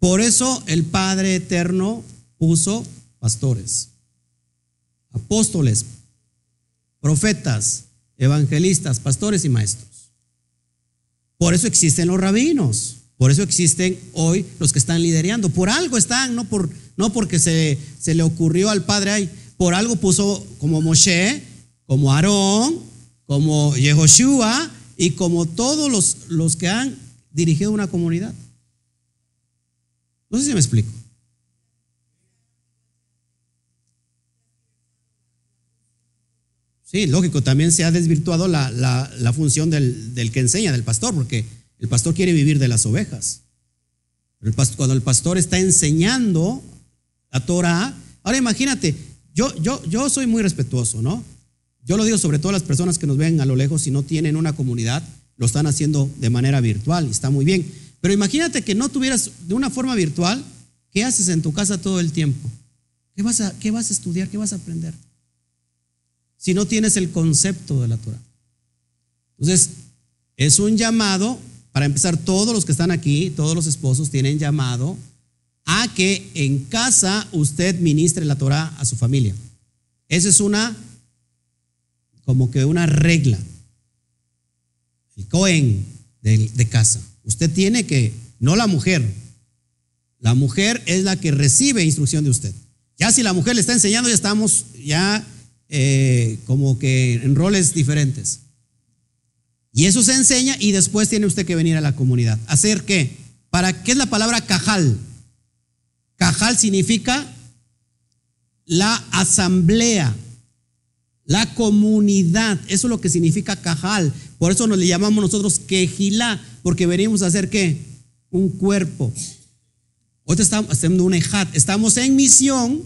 Por eso el Padre Eterno puso pastores, apóstoles, profetas, evangelistas, pastores y maestros. Por eso existen los rabinos. Por eso existen hoy los que están liderando. Por algo están, no, por, no porque se, se le ocurrió al Padre ahí. Por algo puso como Moshe, como Aarón, como Yehoshua y como todos los, los que han dirigido una comunidad. No sé si me explico. Sí, lógico, también se ha desvirtuado la, la, función del, del, que enseña, del pastor, porque el pastor quiere vivir de las ovejas. cuando el pastor está enseñando la Torah, ahora imagínate, yo, yo, yo soy muy respetuoso, ¿no? Yo lo digo sobre todo a las personas que nos ven a lo lejos y no tienen una comunidad, lo están haciendo de manera virtual y está muy bien. Pero imagínate que no tuvieras de una forma virtual, ¿qué haces en tu casa todo el tiempo? ¿Qué vas a, qué vas a estudiar? ¿Qué vas a aprender? Si no tienes el concepto de la Torah. Entonces, es un llamado para empezar, todos los que están aquí, todos los esposos tienen llamado a que en casa usted ministre la Torah a su familia. Esa es una, como que una regla. El Cohen de, casa. Usted tiene que, no la mujer, la mujer es la que recibe instrucción de usted. Ya si la mujer le está enseñando, ya estamos ya eh, como que en roles diferentes. Y eso se enseña y después tiene usted que venir a la comunidad. ¿Hacer qué? ¿Para qué es la palabra cajal? Cajal significa la asamblea, la comunidad. Eso es lo que significa cajal. Por eso nos le llamamos nosotros quejilá, porque venimos a hacer qué? Un cuerpo. Hoy estamos haciendo un ejat. Estamos en misión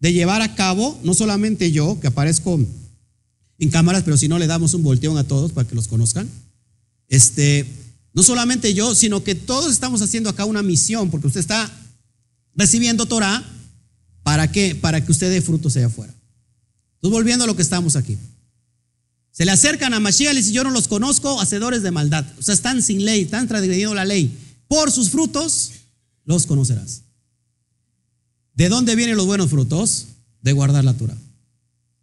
de llevar a cabo, no solamente yo, que aparezco en cámaras, pero si no le damos un volteón a todos para que los conozcan. Este, no solamente yo, sino que todos estamos haciendo acá una misión, porque usted está recibiendo Torah, ¿para qué? Para que usted dé frutos allá afuera. Entonces, volviendo a lo que estamos aquí. Se le acercan a Mashiach y si yo no los conozco, hacedores de maldad. O sea, están sin ley, están transgrediendo la ley. Por sus frutos los conocerás. ¿De dónde vienen los buenos frutos? De guardar la Torah.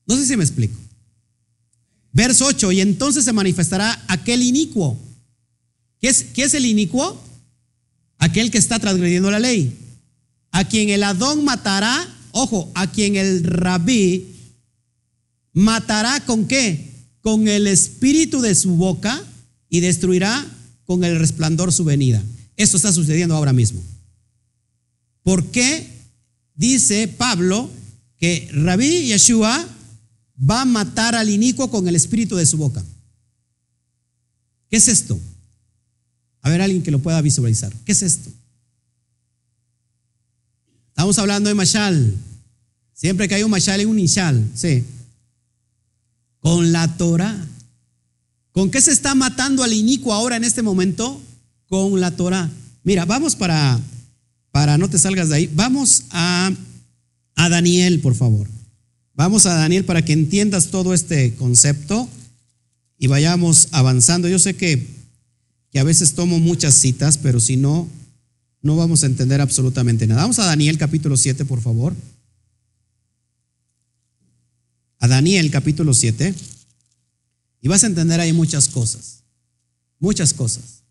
No sé si me explico. Verso 8, y entonces se manifestará aquel inicuo. ¿Qué es, qué es el inicuo? Aquel que está transgrediendo la ley. A quien el Adón matará, ojo, a quien el rabí matará con qué? Con el espíritu de su boca y destruirá con el resplandor su venida. Esto está sucediendo ahora mismo. ¿Por qué dice Pablo que Rabí Yeshua va a matar al inicuo con el espíritu de su boca? ¿Qué es esto? A ver, alguien que lo pueda visualizar. ¿Qué es esto? Estamos hablando de Mashal. Siempre que hay un Mashal hay un Inshal. Sí. Con la Torah. ¿Con qué se está matando al inicuo ahora en este momento? Con la Torah. Mira, vamos para para no te salgas de ahí, vamos a, a Daniel, por favor. Vamos a Daniel para que entiendas todo este concepto y vayamos avanzando. Yo sé que, que a veces tomo muchas citas, pero si no, no vamos a entender absolutamente nada. Vamos a Daniel capítulo 7, por favor. A Daniel capítulo 7. Y vas a entender ahí muchas cosas. Muchas cosas.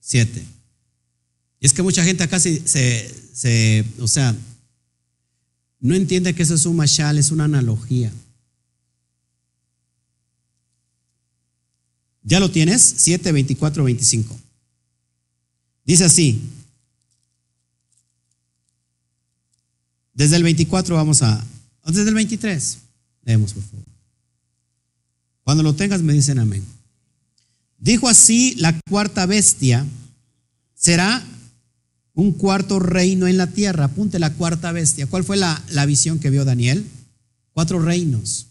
Siete. Y es que mucha gente acá se, se, o sea, no entiende que eso es un mashal, es una analogía. ¿Ya lo tienes? 7, 24, 25. Dice así. Desde el 24 vamos a... Desde el 23. Leemos, por favor. Cuando lo tengas me dicen amén. Dijo así, la cuarta bestia será un cuarto reino en la tierra. Apunte la cuarta bestia. ¿Cuál fue la, visión que vio Daniel? Cuatro reinos.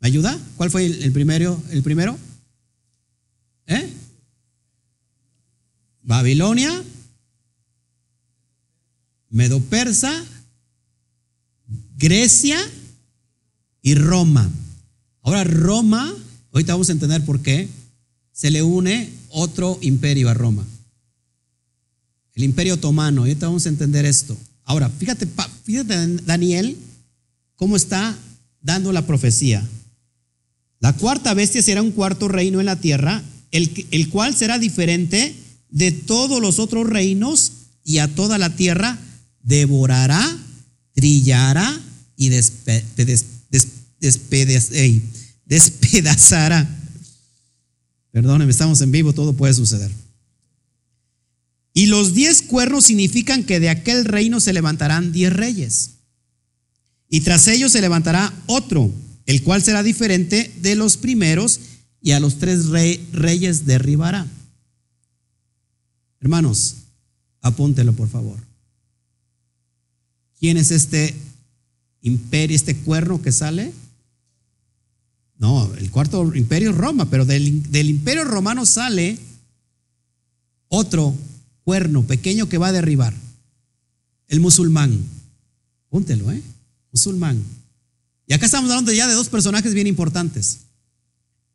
¿Me ayuda? ¿Cuál fue el, primero? ¿El primero? ¿Eh? Babilonia, Medo-Persa, Grecia y Roma. Ahora Roma, ahorita vamos a entender por qué se le une otro imperio a Roma. El imperio otomano. Ahorita vamos a entender esto. Ahora, fíjate, fíjate Daniel, cómo está dando la profecía. La cuarta bestia será un cuarto reino en la tierra, el, el cual será diferente de todos los otros reinos y a toda la tierra devorará, trillará y despedazará Perdónenme, estamos en vivo, todo puede suceder. Y los diez cuernos significan que de aquel reino se levantarán diez reyes. Y tras ellos se levantará otro, el cual será diferente de los primeros y a los tres reyes derribará. Hermanos, apúntelo por favor. ¿Quién es este imperio, este cuerno que sale? No, el cuarto imperio es Roma, pero del, imperio romano sale otro cuerno pequeño que va a derribar. El musulmán. Púntelo, ¿eh? Musulmán. Y acá estamos hablando ya de dos personajes bien importantes.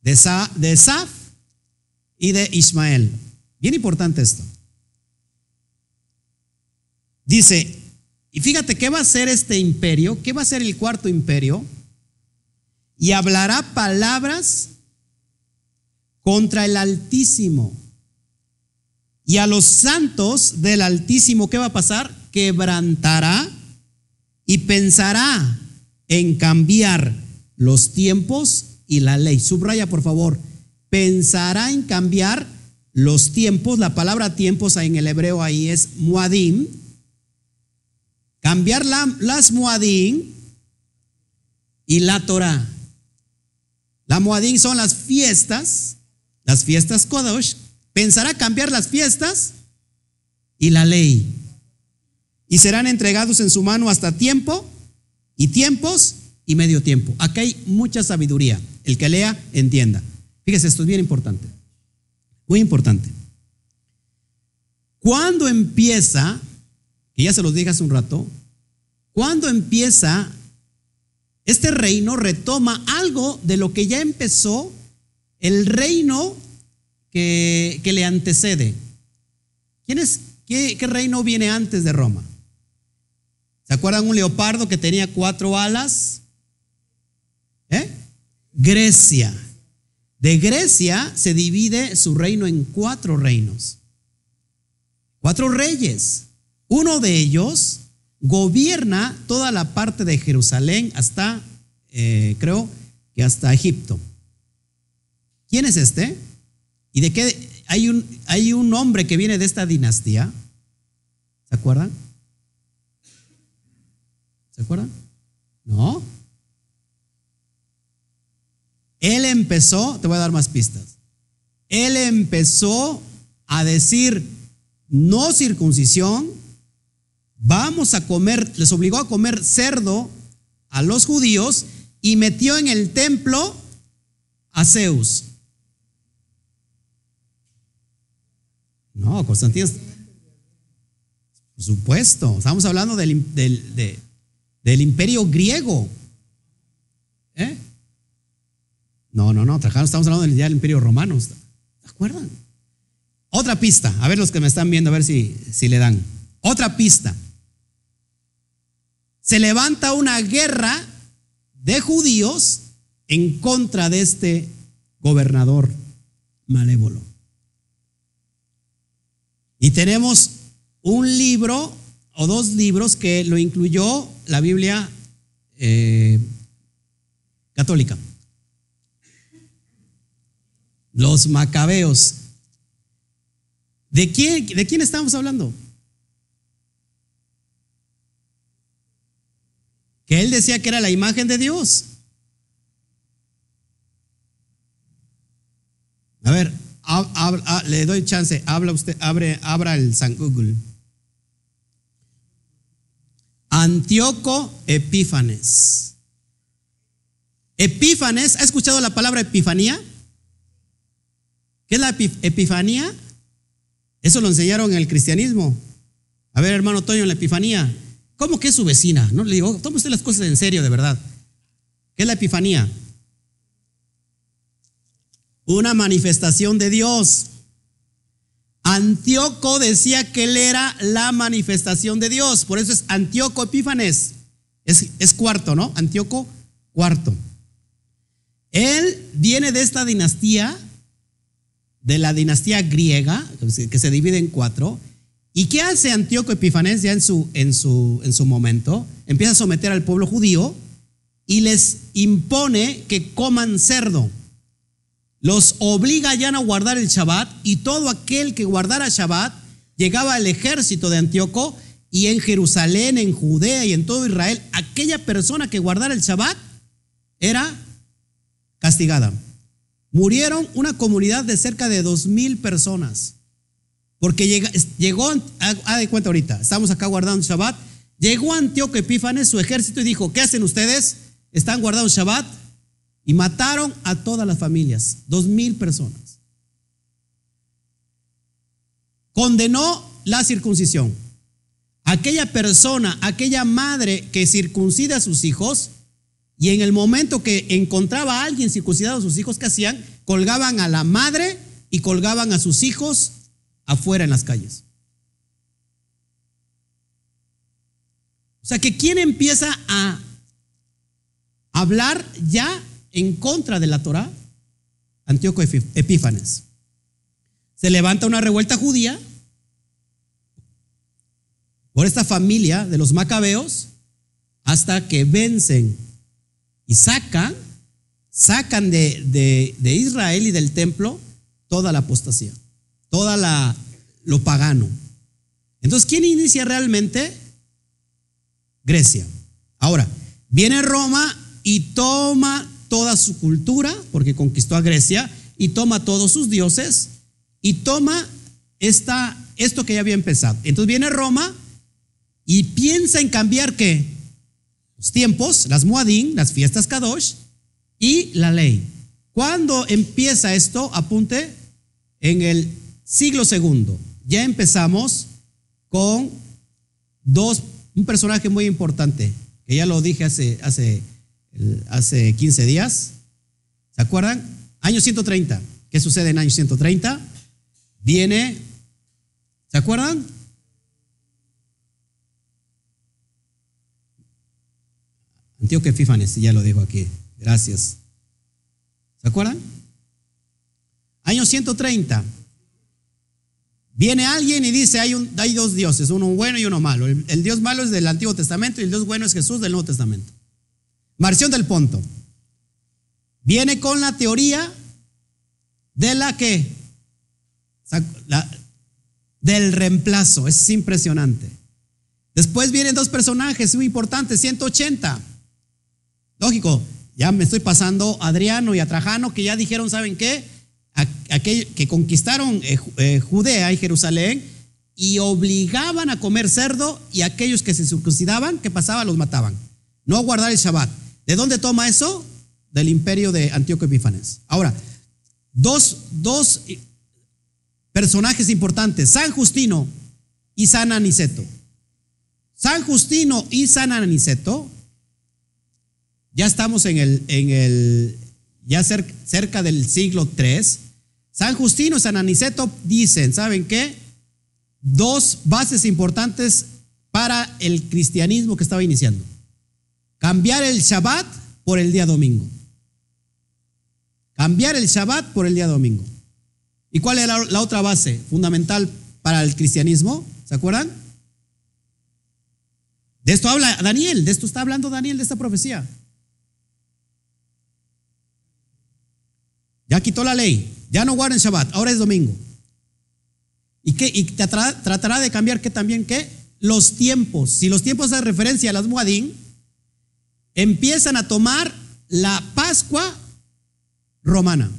De, Sa, de Saf y de Ismael. Bien importante esto. Dice, y fíjate, ¿qué va a ser este imperio? ¿Qué va a ser el cuarto imperio? y hablará palabras contra el Altísimo. Y a los santos del Altísimo, ¿qué va a pasar? Quebrantará y pensará en cambiar los tiempos y la ley. Subraya, por favor, pensará en cambiar los tiempos. La palabra tiempos en el hebreo ahí es muadim. Cambiar las muadim y la Torah. La Moadín son las fiestas, las fiestas Kodosh, pensará cambiar las fiestas y la ley. Y serán entregados en su mano hasta tiempo y tiempos y medio tiempo. Aquí hay mucha sabiduría. El que lea, entienda. Fíjese, esto es bien importante. Muy importante. Cuando empieza, que ya se los dije hace un rato, cuando empieza este reino retoma algo de lo que ya empezó el reino que, le antecede. ¿Quién es, qué, qué, reino viene antes de Roma? ¿Se acuerdan un leopardo que tenía cuatro alas? ¿Eh? Grecia. De Grecia se divide su reino en cuatro reinos. Cuatro reyes. Uno de ellos gobierna toda la parte de Jerusalén hasta, eh, creo que hasta Egipto. ¿Quién es este? ¿Y de qué? Hay un, hay un hombre que viene de esta dinastía. ¿Se acuerdan? ¿Se acuerdan? No. Él empezó, te voy a dar más pistas. Él empezó a decir no circuncisión, vamos a comer, les obligó a comer cerdo a los judíos y metió en el templo a Zeus. No, Constantino. Por supuesto, estamos hablando del, del, imperio griego. ¿Eh? No, no, no, estamos hablando del, del imperio romano. ¿Se acuerdan? Otra pista, a ver los que me están viendo, a ver si, si le dan. Otra pista se levanta una guerra de judíos en contra de este gobernador malévolo. Y tenemos un libro o dos libros que lo incluyó la Biblia eh, católica. Los macabeos. ¿De quién, ¿De quién estamos hablando? Que él decía que era la imagen de Dios. A ver, le doy chance, habla usted, abre, abra el San Google. Antíoco Epífanes. Epífanes, ¿ha escuchado la palabra epifanía? ¿Qué es la epifanía? Eso lo enseñaron en el cristianismo. A ver, hermano Toño, la epifanía. ¿Cómo que es su vecina? No le digo, tome usted las cosas en serio, de verdad. ¿Qué es la epifanía? Una manifestación de Dios. Antíoco decía que él era la manifestación de Dios. Por eso es Antíoco Epífanes. Es, es cuarto, ¿no? Antíoco cuarto. Él viene de esta dinastía, de la dinastía griega, que se divide en cuatro. ¿Y qué hace Antíoco Epifanés ya en su, en, su, en su momento? Empieza a someter al pueblo judío y les impone que coman cerdo. Los obliga ya a guardar el Shabbat y todo aquel que guardara Shabbat llegaba al ejército de Antíoco y en Jerusalén, en Judea y en todo Israel, aquella persona que guardara el Shabbat era castigada. Murieron una comunidad de cerca de dos mil personas. Porque llegó, a de cuenta ahorita, estamos acá guardando Shabbat, llegó Antíoco Epífanes, su ejército, y dijo, ¿qué hacen ustedes? Están guardando Shabbat y mataron a todas las familias, dos mil personas. Condenó la circuncisión. Aquella persona, aquella madre que circuncida a sus hijos, y en el momento que encontraba a alguien circuncidado a sus hijos, ¿qué hacían? Colgaban a la madre y colgaban a sus hijos afuera en las calles. O sea que ¿quién empieza a hablar ya en contra de la Torah? Antíoco Epífanes. Se levanta una revuelta judía por esta familia de los macabeos hasta que vencen y sacan, sacan de, de Israel y del templo toda la apostasía toda la lo pagano. Entonces, ¿quién inicia realmente? Grecia. Ahora, viene Roma y toma toda su cultura, porque conquistó a Grecia, y toma todos sus dioses y toma esta, esto que ya había empezado. Entonces viene Roma y piensa en cambiar qué? Los tiempos, las Muadín, las fiestas Kadosh y la ley. ¿Cuándo empieza esto? Apunte en el siglo segundo. Ya empezamos con dos, un personaje muy importante, que ya lo dije hace, hace, hace 15 días. ¿Se acuerdan? Año 130. ¿Qué sucede en año 130? Viene, ¿se acuerdan? Antíoco Epífanes, ya lo dijo aquí. Gracias. ¿Se acuerdan? Año 130. Viene alguien y dice, hay, un, hay dos dioses, uno bueno y uno malo. El, Dios malo es del Antiguo Testamento y el Dios bueno es Jesús del Nuevo Testamento. Marción del Ponto. Viene con la teoría de la que, del reemplazo. Es impresionante. Después vienen dos personajes muy importantes, 180. Lógico, ya me estoy pasando a Adriano y a Trajano que ya dijeron, ¿saben qué? Aquellos que conquistaron eh, eh, Judea y Jerusalén y obligaban a comer cerdo y aquellos que se circuncidaban, ¿qué pasaba? Los mataban. No guardar el Shabbat. ¿De dónde toma eso? Del imperio de Antíoco Epífanes. Ahora, dos, dos personajes importantes, San Justino y San Aniceto. San Justino y San Aniceto ya estamos en el, en el ya cerca del siglo III. San Justino y San Aniceto dicen, ¿saben qué? Dos bases importantes para el cristianismo que estaba iniciando. Cambiar el Shabbat por el día domingo. Cambiar el Shabbat por el día domingo. ¿Y cuál era la otra base fundamental para el cristianismo? ¿Se acuerdan? De esto habla Daniel, de esto está hablando Daniel, de esta profecía. Ya quitó la ley, ya no guarden Shabbat, ahora es domingo. ¿Y, qué? y tratará, de cambiar que también qué? Los tiempos. Si los tiempos hacen referencia a las Muadín, empiezan a tomar la Pascua romana,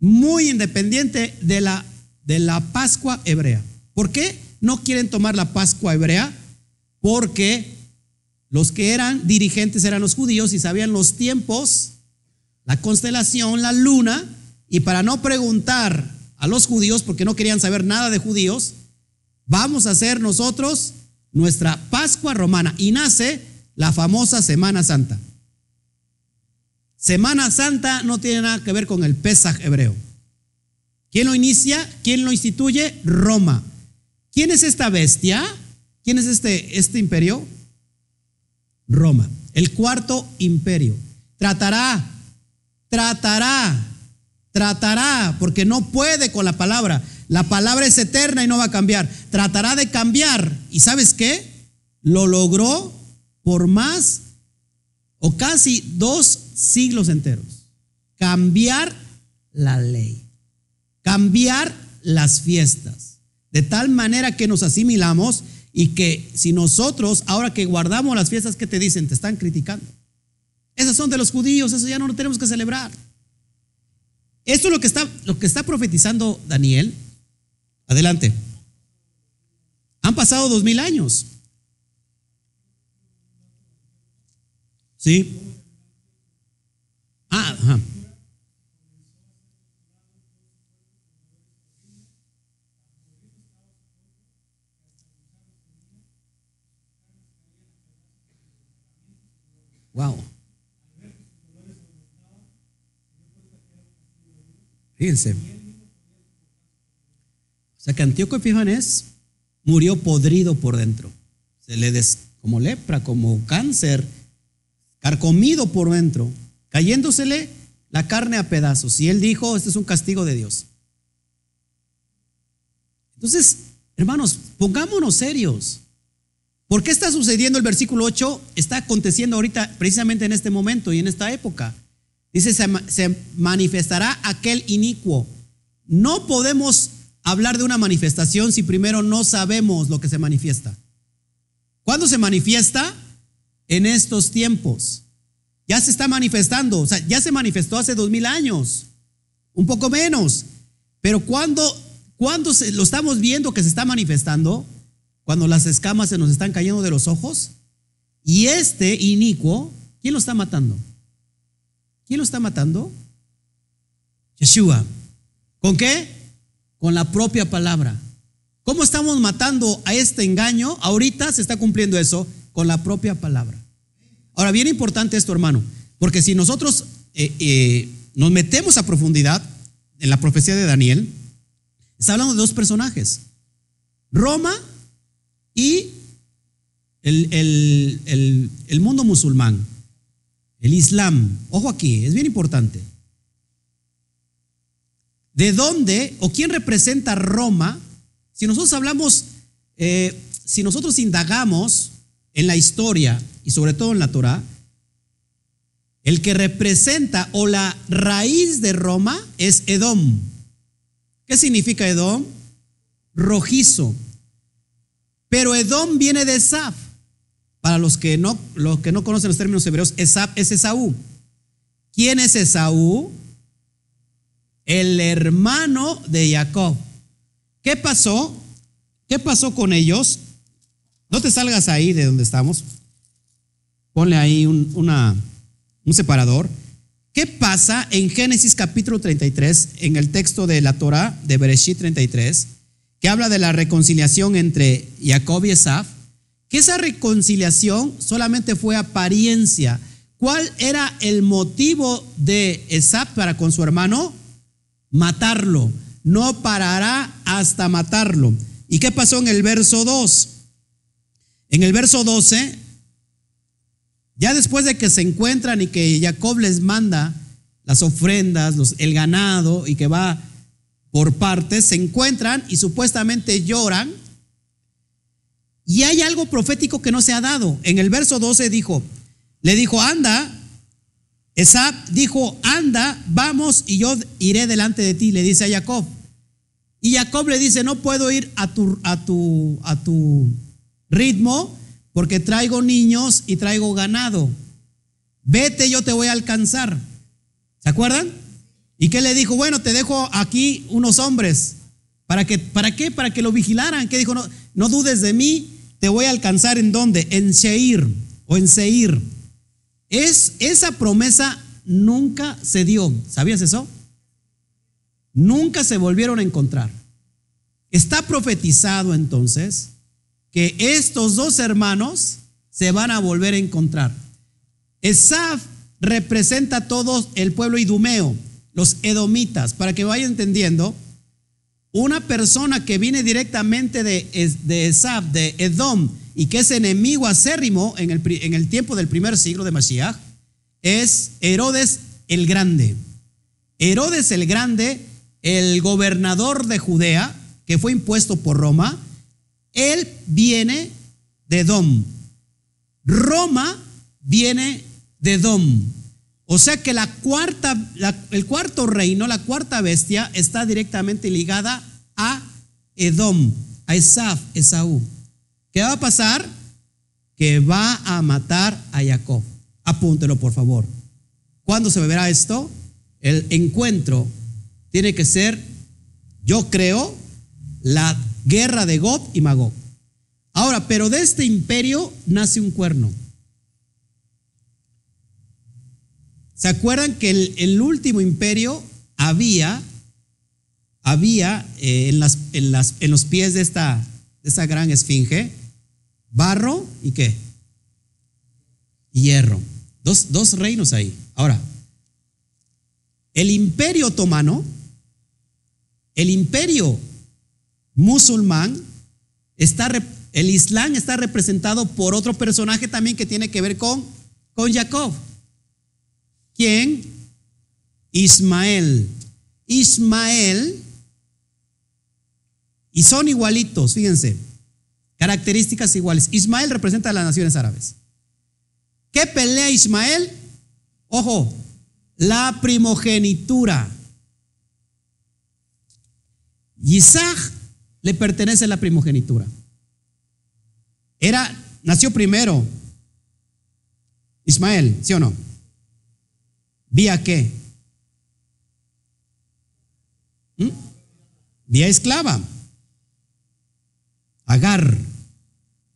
muy independiente de la, de la Pascua hebrea. ¿Por qué no quieren tomar la Pascua hebrea? Porque los que eran dirigentes eran los judíos y sabían los tiempos la constelación, la luna, y para no preguntar a los judíos, porque no querían saber nada de judíos, vamos a hacer nosotros nuestra Pascua romana y nace la famosa Semana Santa. Semana Santa no tiene nada que ver con el Pesaj hebreo. ¿Quién lo inicia? ¿Quién lo instituye? Roma. ¿Quién es esta bestia? ¿Quién es este, este imperio? Roma, el cuarto imperio. Tratará tratará, tratará, porque no puede con la palabra. La palabra es eterna y no va a cambiar. Tratará de cambiar. ¿Y sabes qué? Lo logró por más o casi dos siglos enteros. Cambiar la ley. Cambiar las fiestas. De tal manera que nos asimilamos y que si nosotros, ahora que guardamos las fiestas, ¿qué te dicen? Te están criticando. Esas son de los judíos, eso ya no lo tenemos que celebrar. Esto es lo que está, lo que está profetizando Daniel. Adelante. Han pasado dos mil años. ¿Sí? Ah. Wow. Fíjense. O sea que Antíoco Epifanes murió podrido por dentro. Se le des, como lepra, como cáncer, carcomido por dentro, cayéndosele la carne a pedazos. Y él dijo, este es un castigo de Dios. Entonces, hermanos, pongámonos serios. ¿Por qué está sucediendo el versículo 8? Está aconteciendo ahorita, precisamente en este momento y en esta época. Dice, se, manifestará aquel inicuo. No podemos hablar de una manifestación si primero no sabemos lo que se manifiesta. ¿Cuándo se manifiesta? En estos tiempos. Ya se está manifestando, o sea, ya se manifestó hace dos mil años, un poco menos. Pero ¿cuándo, ¿Cuándo se- lo estamos viendo que se está manifestando? Cuando las escamas se nos están cayendo de los ojos. Y este inicuo, ¿quién lo está matando? ¿Quién lo está matando? Yeshua. ¿Con qué? Con la propia palabra. ¿Cómo estamos matando a este engaño? Ahorita se está cumpliendo eso con la propia palabra. Ahora, bien importante esto, hermano, porque si nosotros eh, eh, nos metemos a profundidad en la profecía de Daniel, está hablando de dos personajes, Roma y el, mundo musulmán, el Islam. Ojo aquí, es bien importante. ¿De dónde o quién representa Roma? Si nosotros hablamos, eh, si nosotros indagamos en la historia y sobre todo en la Torah, el que representa o la raíz de Roma es Edom. ¿Qué significa Edom? Rojizo. Pero Edom viene de Esaf. Para los que no, los que no conocen los términos hebreos, es Esaú. ¿Quién es Esaú? El hermano de Jacob. ¿Qué pasó? ¿Qué pasó con ellos? No te salgas ahí de donde estamos. Ponle ahí un, un separador. ¿Qué pasa en Génesis capítulo 33, en el texto de la Torah de Bereshit 33, que habla de la reconciliación entre Jacob y Esaf? Que esa reconciliación solamente fue apariencia. ¿Cuál era el motivo de Esaf para con su hermano? Matarlo. No parará hasta matarlo. ¿Y qué pasó en el verso 2? En el verso 12, ya después de que se encuentran y que Jacob les manda las ofrendas, los- el ganado y que va por partes, se encuentran y supuestamente lloran. Y hay algo profético que no se ha dado. En el verso 12 dijo, le dijo, anda, Esab dijo, anda, vamos y yo iré delante de ti, le dice a Jacob. Y Jacob le dice, no puedo ir a tu, a tu, a tu ritmo porque traigo niños y traigo ganado. Vete, yo te voy a alcanzar. ¿Se acuerdan? ¿Y qué le dijo? Bueno, te dejo aquí unos hombres. ¿Para, que, ¿Para qué? Para que lo vigilaran. ¿Qué dijo? No, no dudes de mí, te voy a alcanzar en dónde? En Seir o en Seir. Es, esa promesa nunca se dio. ¿Sabías eso? Nunca se volvieron a encontrar. Está profetizado entonces que estos dos hermanos se van a volver a encontrar. Esaf representa a todo el pueblo idumeo, los edomitas, para que vayan entendiendo. Una persona que viene directamente de, de Esaf, de Edom, y que es enemigo acérrimo en el, en el tiempo del primer siglo de Mashiach, es Herodes el Grande. Herodes el Grande, el gobernador de Judea, que fue impuesto por Roma, él viene de Edom. Roma viene de Edom. O sea que el cuarto reino, la cuarta bestia, está directamente ligada a Edom, a Esaf, Esaú. ¿Qué va a pasar? Que va a matar a Jacob. Apúntelo, por favor. ¿Cuándo se verá esto? El encuentro tiene que ser, yo creo, la guerra de Gob y Magog. Ahora, pero de este imperio nace un cuerno. ¿Se acuerdan que el, el último imperio había, había eh, en, las, en, las, en los pies de esta, esta gran esfinge barro y qué? Hierro. Dos, dos reinos ahí. Ahora, el imperio otomano, el imperio musulmán, está, el Islam está representado por otro personaje también que tiene que ver con, con Jacob. ¿Quién? Ismael. Ismael. Y son igualitos, fíjense. Características iguales. Ismael representa a las naciones árabes. ¿Qué pelea Ismael? Ojo, la primogenitura. Isaac le pertenece la primogenitura. Era, nació primero Ismael, ¿sí o no? ¿Vía qué? ¿Mm? vía esclava. Agar.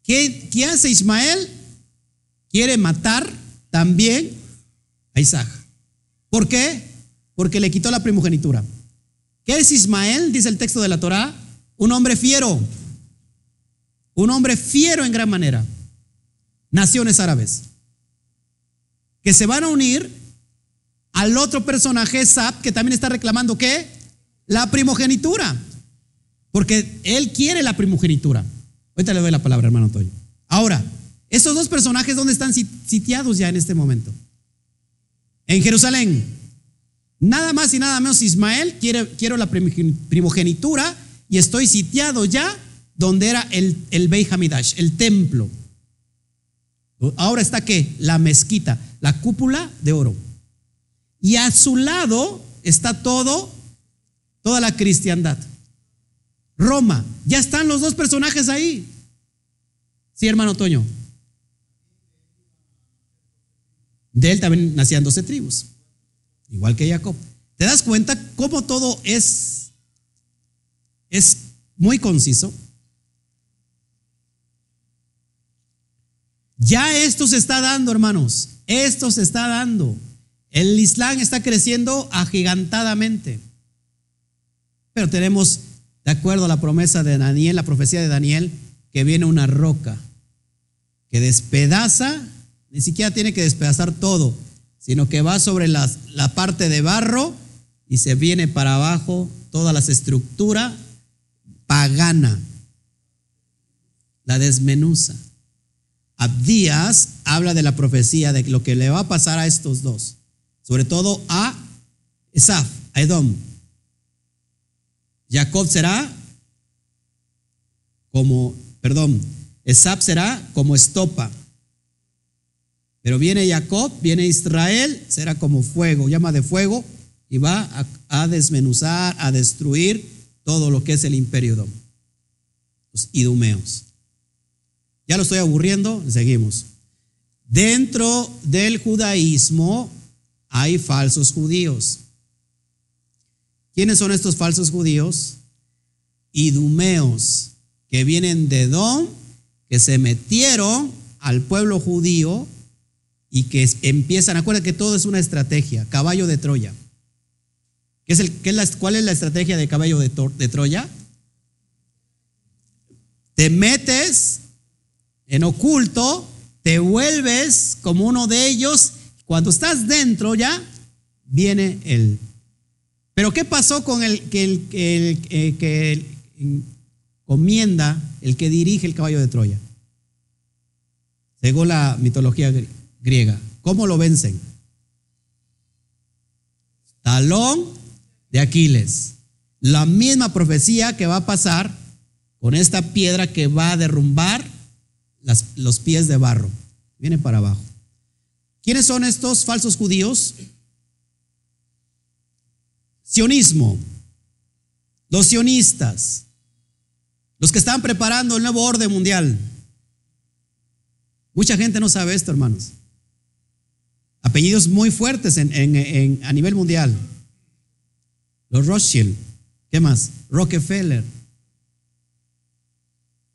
¿Qué, ¿Qué hace Ismael? Quiere matar también a Isaac. ¿Por qué? Porque le quitó la primogenitura. ¿Qué es Ismael? Dice el texto de la Torá. Un hombre fiero. Un hombre fiero en gran manera. Naciones árabes. Que se van a unir al otro personaje, Sab, que también está reclamando ¿qué? La primogenitura. Porque él quiere la primogenitura. Ahorita le doy la palabra, hermano Toyo. Ahora, estos dos personajes, ¿dónde están sitiados ya en este momento? En Jerusalén. Nada más y nada menos Ismael, quiere, quiero la primogenitura y estoy sitiado ya donde era el, el Beit Hamidash, el templo. Ahora está qué? La mezquita, la cúpula de oro. Y a su lado está todo, toda la cristiandad. Roma, ya están los dos personajes ahí. Sí, hermano Toño. De él también nacían doce tribus, igual que Jacob. ¿Te das cuenta cómo todo es, es muy conciso? Ya esto se está dando, hermanos. Esto se está dando. El Islam está creciendo agigantadamente. Pero tenemos, de acuerdo a la promesa de Daniel, la profecía de Daniel, que viene una roca que despedaza, ni siquiera tiene que despedazar todo, sino que va sobre la, parte de barro y se viene para abajo toda la estructura pagana, la desmenuza. Abdías habla de la profecía de lo que le va a pasar a estos dos, sobre todo a Esaf, a Edom. Jacob será como, perdón, Esaf será como estopa. Pero viene Jacob, viene Israel, será como fuego, llama de fuego, y va a, desmenuzar, a destruir todo lo que es el imperio Edom, los idumeos. Ya lo estoy aburriendo, seguimos. Dentro del judaísmo hay falsos judíos. ¿Quiénes son estos falsos judíos? Idumeos, que vienen de Edom, que se metieron al pueblo judío y que empiezan, acuérdense que todo es una estrategia, caballo de Troya. ¿Qué es el, qué es ¿Cuál es la estrategia de caballo de, de Troya? Te metes en oculto, te vuelves como uno de ellos. Cuando estás dentro ya, viene él. Pero ¿qué pasó con el que, el, el, que comienda, el que dirige el caballo de Troya? Según la mitología griega, ¿cómo lo vencen? Talón de Aquiles. La misma profecía que va a pasar con esta piedra que va a derrumbar los pies de barro. Viene para abajo. ¿Quiénes son estos falsos judíos? Sionismo. Los sionistas. Los que están preparando el nuevo orden mundial. Mucha gente no sabe esto, hermanos. Apellidos muy fuertes a nivel mundial. Los Rothschild. ¿Qué más? Rockefeller.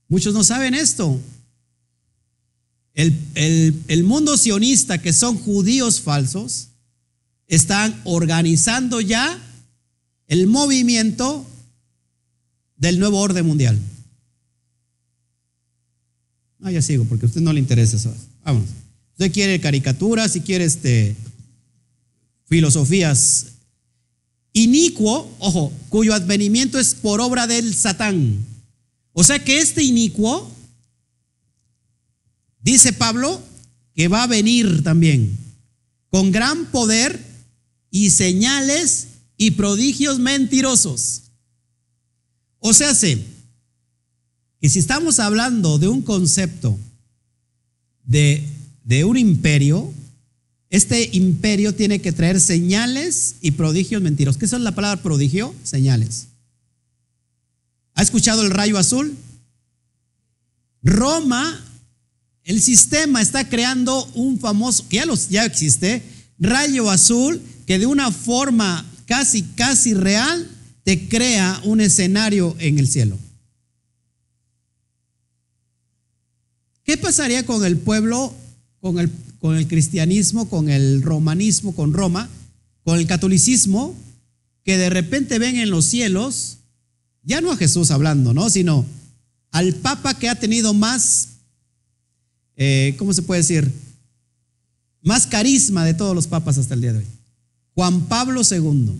Muchos no saben esto. El, mundo sionista, que son judíos falsos, están organizando ya el movimiento del nuevo orden mundial. Ah, ya sigo, porque a usted no le interesa eso. Vamos. Usted quiere caricaturas si quiere este, filosofías. Inicuo, ojo, cuyo advenimiento es por obra del Satán. O sea que este inicuo Dice Pablo que va a venir también con gran poder y señales y prodigios mentirosos. O sea, sé que si estamos hablando de un concepto de, de un imperio, este imperio tiene que traer señales y prodigios mentirosos. ¿Qué son la palabra prodigio? Señales. ¿Ha escuchado el rayo azul? Roma el sistema está creando un famoso, que ya, ya existe, rayo azul, que de una forma casi, casi real te crea un escenario en el cielo. ¿Qué pasaría con el pueblo, con el, con el cristianismo, con el romanismo, con Roma, con el catolicismo, que de repente ven en los cielos, ya no a Jesús hablando, ¿no? Sino al Papa que ha tenido más, eh, ¿cómo se puede decir? Más carisma de todos los papas hasta el día de hoy. Juan Pablo II.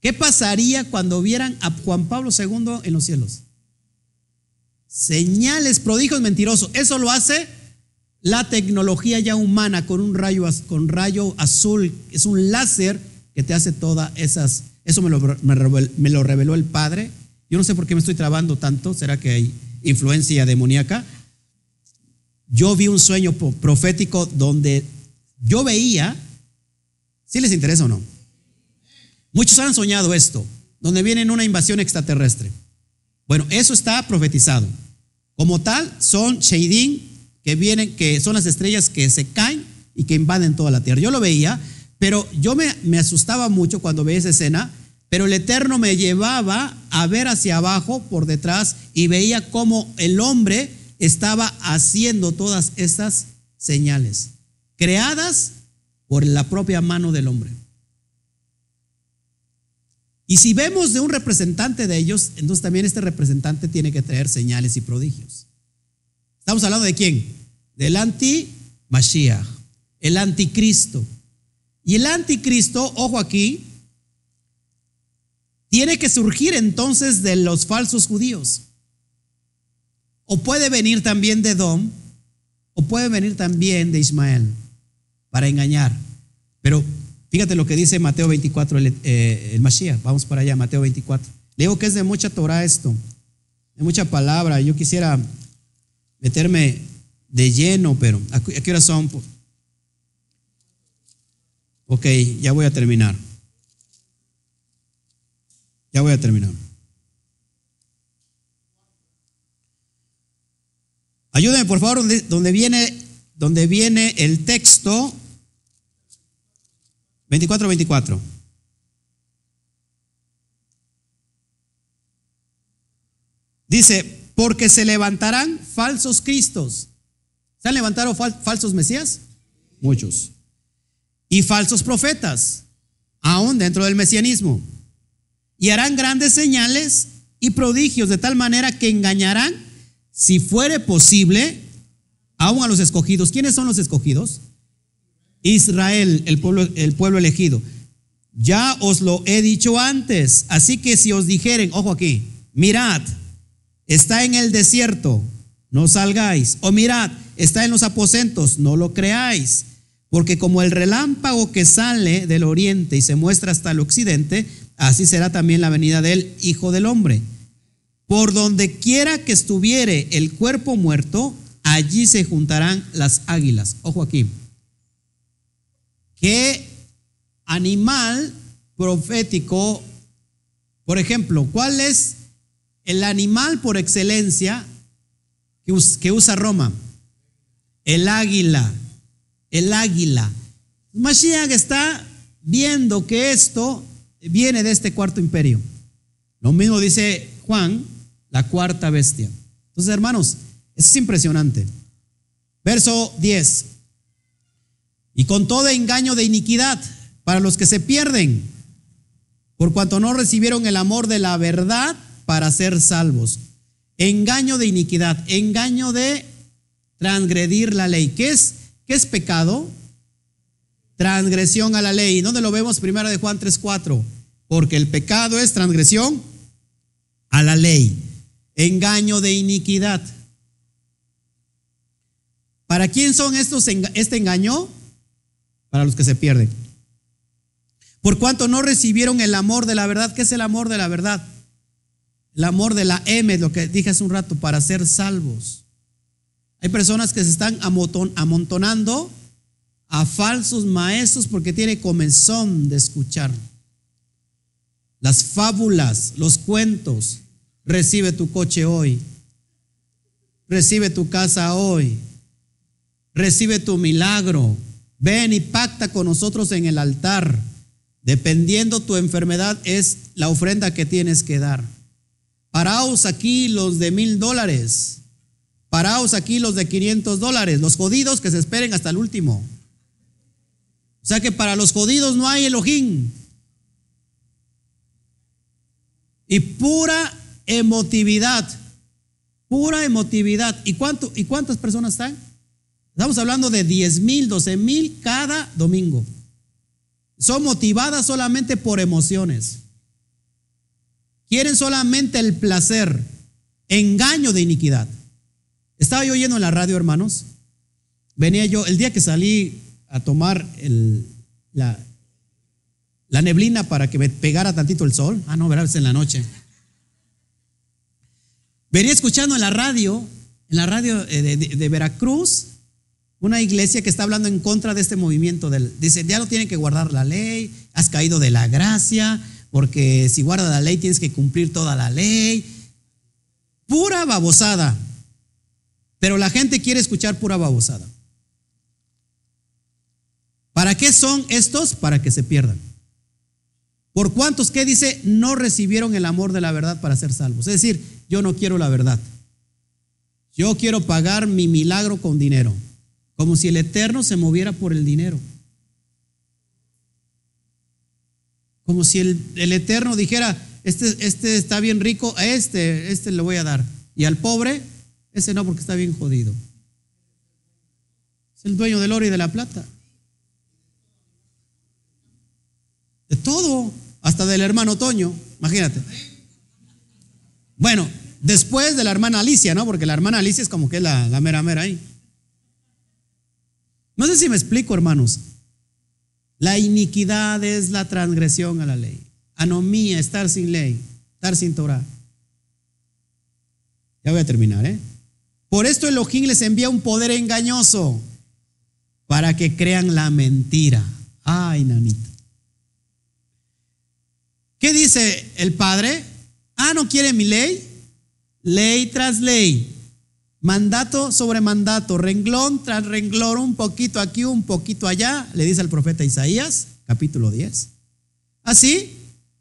¿Qué pasaría cuando vieran a Juan Pablo II en los cielos? Señales, prodigios mentirosos. Eso lo hace la tecnología ya humana con un rayo, con rayo azul. Es un láser que te hace todas esas. Eso me lo, me lo reveló el Padre. Yo no sé por qué me estoy trabando tanto. ¿Será que hay influencia demoníaca? Yo vi un sueño profético donde yo veía, si les interesa o no, Muchos han soñado esto, donde viene una invasión extraterrestre. Bueno, eso está profetizado. Como tal, son Sheidim que vienen, que son las estrellas que se caen y que invaden toda la tierra. Yo lo veía, pero yo me, me asustaba mucho cuando veía esa escena, pero el Eterno me llevaba a ver hacia abajo, por detrás, y veía cómo el hombre estaba haciendo todas estas señales, creadas por la propia mano del hombre. Y si vemos de un representante de ellos, entonces también este representante tiene que traer señales y prodigios. Estamos hablando de quién? Del anti-Mashiach, el anticristo. Y el anticristo, ojo aquí, tiene que surgir entonces de los falsos judíos. O puede venir también de Dom, o puede venir también de Ismael, para engañar. Pero Fíjate lo que dice Mateo 24, el, eh, Mashiach. Vamos para allá, Mateo 24. Le digo que es de mucha Torah esto, de mucha palabra. Yo quisiera meterme de lleno, pero ¿a qué hora son? Ok, ya voy a terminar. Ya voy a terminar. Ayúdenme, por favor, donde, viene, viene el texto 24, 24. Dice, porque se levantarán falsos cristos. ¿Se han levantado falsos mesías? Muchos. Y falsos profetas, aún dentro del mesianismo. Y harán grandes señales y prodigios de tal manera que engañarán, si fuere posible, aún a los escogidos. ¿Quiénes son los escogidos? Israel, el pueblo, el pueblo elegido. Ya os lo he dicho antes, así que si os dijeren, ojo aquí, mirad, está en el desierto, no salgáis. O mirad, está en los aposentos, no lo creáis. Porque como el relámpago que sale del oriente y se muestra hasta el occidente, así será también la venida del Hijo del Hombre. Por donde quiera que estuviere el cuerpo muerto, allí se juntarán las águilas. Ojo aquí. ¿Qué animal profético, por ejemplo, cuál es el animal por excelencia que usa Roma? El águila, el águila. Mashiach está viendo que esto viene de este cuarto imperio. Lo mismo dice Juan, la cuarta bestia. Entonces, hermanos, es impresionante. Verso 10 y con todo engaño de iniquidad para los que se pierden, por cuanto no recibieron el amor de la verdad para ser salvos. Engaño de iniquidad, engaño de transgredir la ley. ¿Qué es, es pecado? Transgresión a la ley. ¿Dónde lo vemos? Primero de Juan 3:4. Porque el pecado es transgresión a la ley. Engaño de iniquidad. ¿Para quién son estos este engaño? para los que se pierden. Por cuanto no recibieron el amor de la verdad, ¿qué es el amor de la verdad? El amor de la M, lo que dije hace un rato, para ser salvos. Hay personas que se están amontonando a falsos maestros porque tiene comenzón de escuchar. Las fábulas, los cuentos. Recibe tu coche hoy. Recibe tu casa hoy. Recibe tu milagro. Ven y pacta con nosotros en el altar. Dependiendo tu enfermedad es la ofrenda que tienes que dar. Paraos aquí los de mil dólares. Paraos aquí los de 500 dólares. Los jodidos que se esperen hasta el último. O sea que para los jodidos no hay Elohim. Y pura emotividad. Pura emotividad. ¿Y, cuánto, ¿Y cuántas personas están? Estamos hablando de 10 mil, 12 mil cada domingo. Son motivadas solamente por emociones. Quieren solamente el placer. Engaño de iniquidad. Estaba yo oyendo en la radio, hermanos. Venía yo, el día que salí a tomar la, neblina para que me pegara tantito el sol. Ah, no, verás en la noche. Venía escuchando en la radio, en la radio eh, de, Veracruz, una iglesia que está hablando en contra de este movimiento. Del, dice, ya no tienen que guardar la ley, has caído de la gracia, porque si guardas la ley tienes que cumplir toda la ley. Pura babosada. Pero la gente quiere escuchar pura babosada. ¿Para qué son estos? Para que se pierdan. ¿Por cuántos, qué dice, no recibieron el amor de la verdad para ser salvos? Es decir, yo no quiero la verdad. Yo quiero pagar mi milagro con dinero, como si el Eterno se moviera por el dinero. Como si el, Eterno dijera, este, este está bien rico, a este, este le voy a dar. Y al pobre, ese no, porque está bien jodido. Es el dueño del oro y de la plata. De todo, hasta del hermano Toño, imagínate. Bueno, después de la hermana Alicia, ¿no? Porque la hermana Alicia es como que es la, mera mera ahí. No sé si me explico, hermanos. La iniquidad es la transgresión a la ley. Anomía, estar sin ley, estar sin Torah. Ya voy a terminar, ¿eh? Por esto Elohim les envía un poder engañoso para que crean la mentira. Ay, nanita. ¿Qué dice el Padre? Ah, ¿no quiere mi ley? Ley tras ley, mandato sobre mandato, renglón tras renglón, un poquito aquí, un poquito allá, le dice el profeta Isaías, capítulo 10. ¿Así?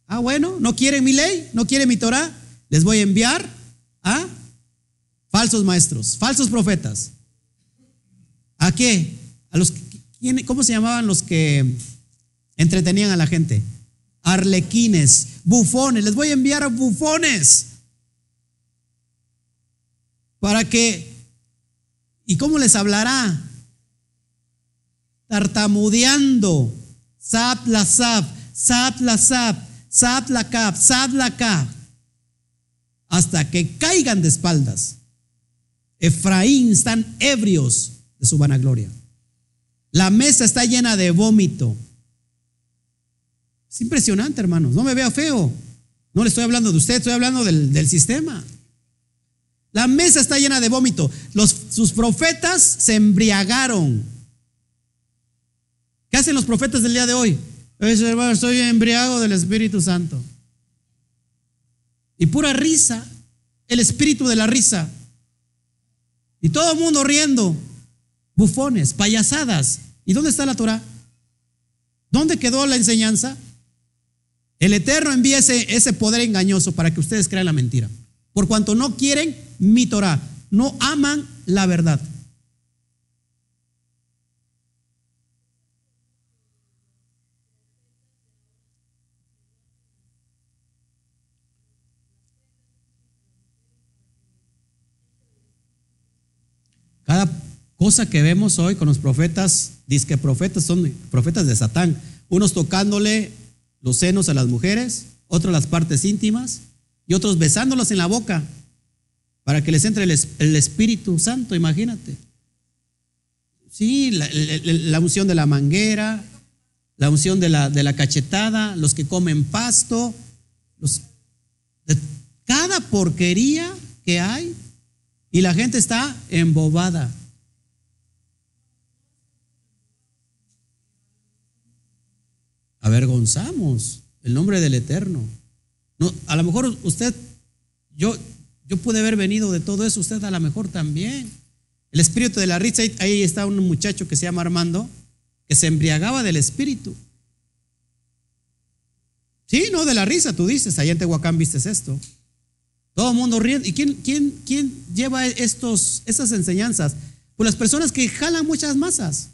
¿Ah, ah, bueno, ¿no quieren mi ley? ¿No quieren mi Torah? Les voy a enviar a falsos maestros, falsos profetas. ¿A qué? A los ¿cómo se llamaban los que entretenían a la gente? arlequines, bufones. Les voy a enviar a bufones. Para que, ¿y cómo les hablará? Tartamudeando. Zap la zap, zap la zap, zap la cap, zap la cap. Hasta que caigan de espaldas. Efraín están ebrios de su vanagloria. La mesa está llena de vómito. Es impresionante, hermanos. No me vea feo. No le estoy hablando de usted, estoy hablando del, sistema. La mesa está llena de vómito. Sus profetas se embriagaron. ¿Qué hacen los profetas del día de hoy? estoy embriago del Espíritu Santo. Y pura risa, el espíritu de la risa. Y todo el mundo riendo. Bufones, payasadas. ¿Y dónde está la Torah? ¿Dónde quedó la enseñanza? El Eterno envía ese, poder engañoso para que ustedes crean la mentira. Por cuanto no quieren mi Torah, no aman la verdad. Cada cosa que vemos hoy con los profetas, dice que profetas son profetas de Satán, unos tocándole los senos a las mujeres, otros las partes íntimas y otros besándolas en la boca para que les entre el, Espíritu Santo, imagínate. Sí, la, unción de la manguera, la unción de la, cachetada, los que comen pasto, de cada porquería que hay y la gente está embobada. avergonzamos el nombre del Eterno. No, a lo mejor usted, yo, yo pude haber venido de todo eso, usted a lo mejor también. El espíritu de la risa, ahí está un muchacho que se llama Armando, que se embriagaba del espíritu. Sí, no, de la risa, tú dices, allá en Tehuacán viste esto. Todo el mundo riendo. ¿Y quién, quién, quién lleva estos, esas enseñanzas? Pues las personas que jalan muchas masas.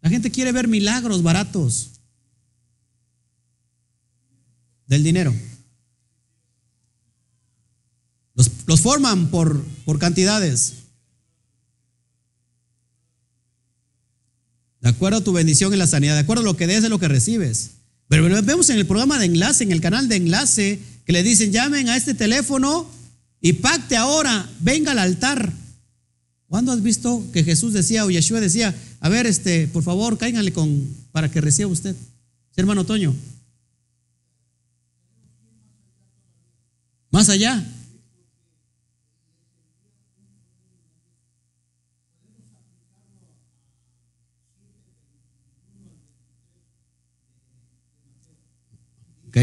La gente quiere ver milagros baratos del dinero. Los, forman por, por cantidades. De acuerdo a tu bendición en la sanidad, de acuerdo a lo que des es lo que recibes. Pero vemos en el programa de enlace, en el canal de enlace, que le dicen, llamen a este teléfono y pacte ahora, venga al altar. ¿Cuándo has visto que Jesús decía o Yeshua decía, a ver, este, por favor, cáiganle con, para que reciba usted? hermano Toño. Más allá. ¿Ok?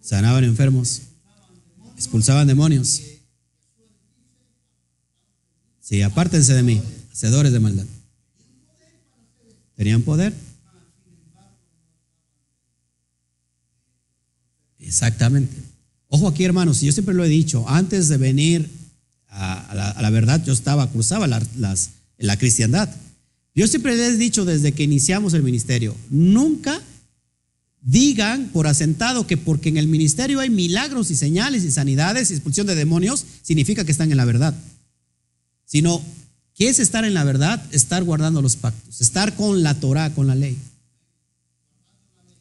Sanaban enfermos, expulsaban demonios. Sí, apártense de mí, hacedores de maldad. ¿Tenían poder? Exactamente. Ojo aquí, hermanos, yo siempre lo he dicho, antes de venir a, la, verdad, yo estaba, cruzaba las, la cristiandad. Yo siempre les he dicho desde que iniciamos el ministerio, nunca digan por asentado que porque en el ministerio hay milagros y señales y sanidades y expulsión de demonios, significa que están en la verdad. Sino, ¿qué es estar en la verdad? Estar guardando los pactos, estar con la Torah, con la ley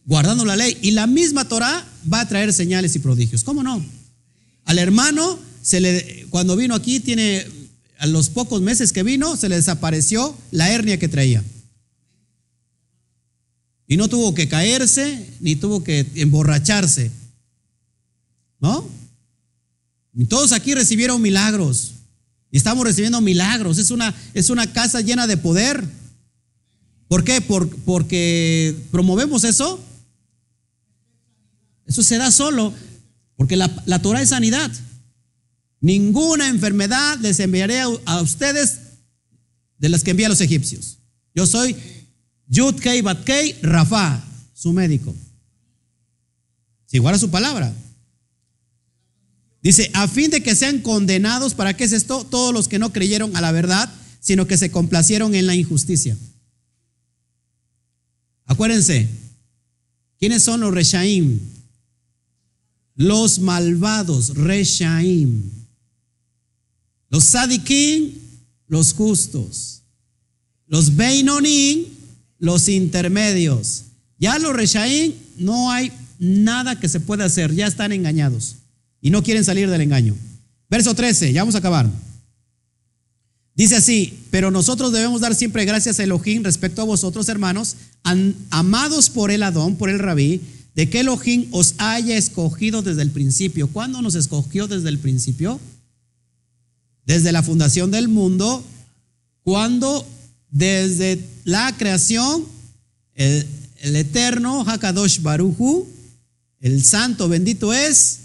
guardando la ley. Y la misma Torah va a traer señales y prodigios. ¿Cómo no? Al hermano, se le, cuando vino aquí, tiene, a los pocos meses que vino, se le desapareció la hernia que traía. Y no tuvo que caerse, ni tuvo que emborracharse. ¿No? Y todos aquí recibieron milagros. Y estamos recibiendo milagros. Es una, es una casa llena de poder. ¿Por qué? porque promovemos eso. Eso se da solo porque la, la Torah es sanidad. Ninguna enfermedad les enviaré a, ustedes de las que envía a los egipcios. Yo soy Yudkei Batkei Rafa, su médico. Si guarda su palabra. Dice, a fin de que sean condenados, ¿para qué es esto? Todos los que no creyeron a la verdad, sino que se complacieron en la injusticia. Acuérdense, ¿quiénes son los Reshaim? los malvados, Reshaim. Los Sadikim, los justos. Los Beinonim, los intermedios. Ya los Reshaim no hay nada que se pueda hacer, ya están engañados y no quieren salir del engaño. Verso 13, ya vamos a acabar. Dice así, pero nosotros debemos dar siempre gracias a Elohim respecto a vosotros, hermanos, amados por el Adón, por el Rabí, de que Elohim os haya escogido desde el principio. ¿Cuándo nos escogió desde el principio? Desde la fundación del mundo, cuando desde la creación, el, eterno Hakadosh Baruchu, el santo bendito es,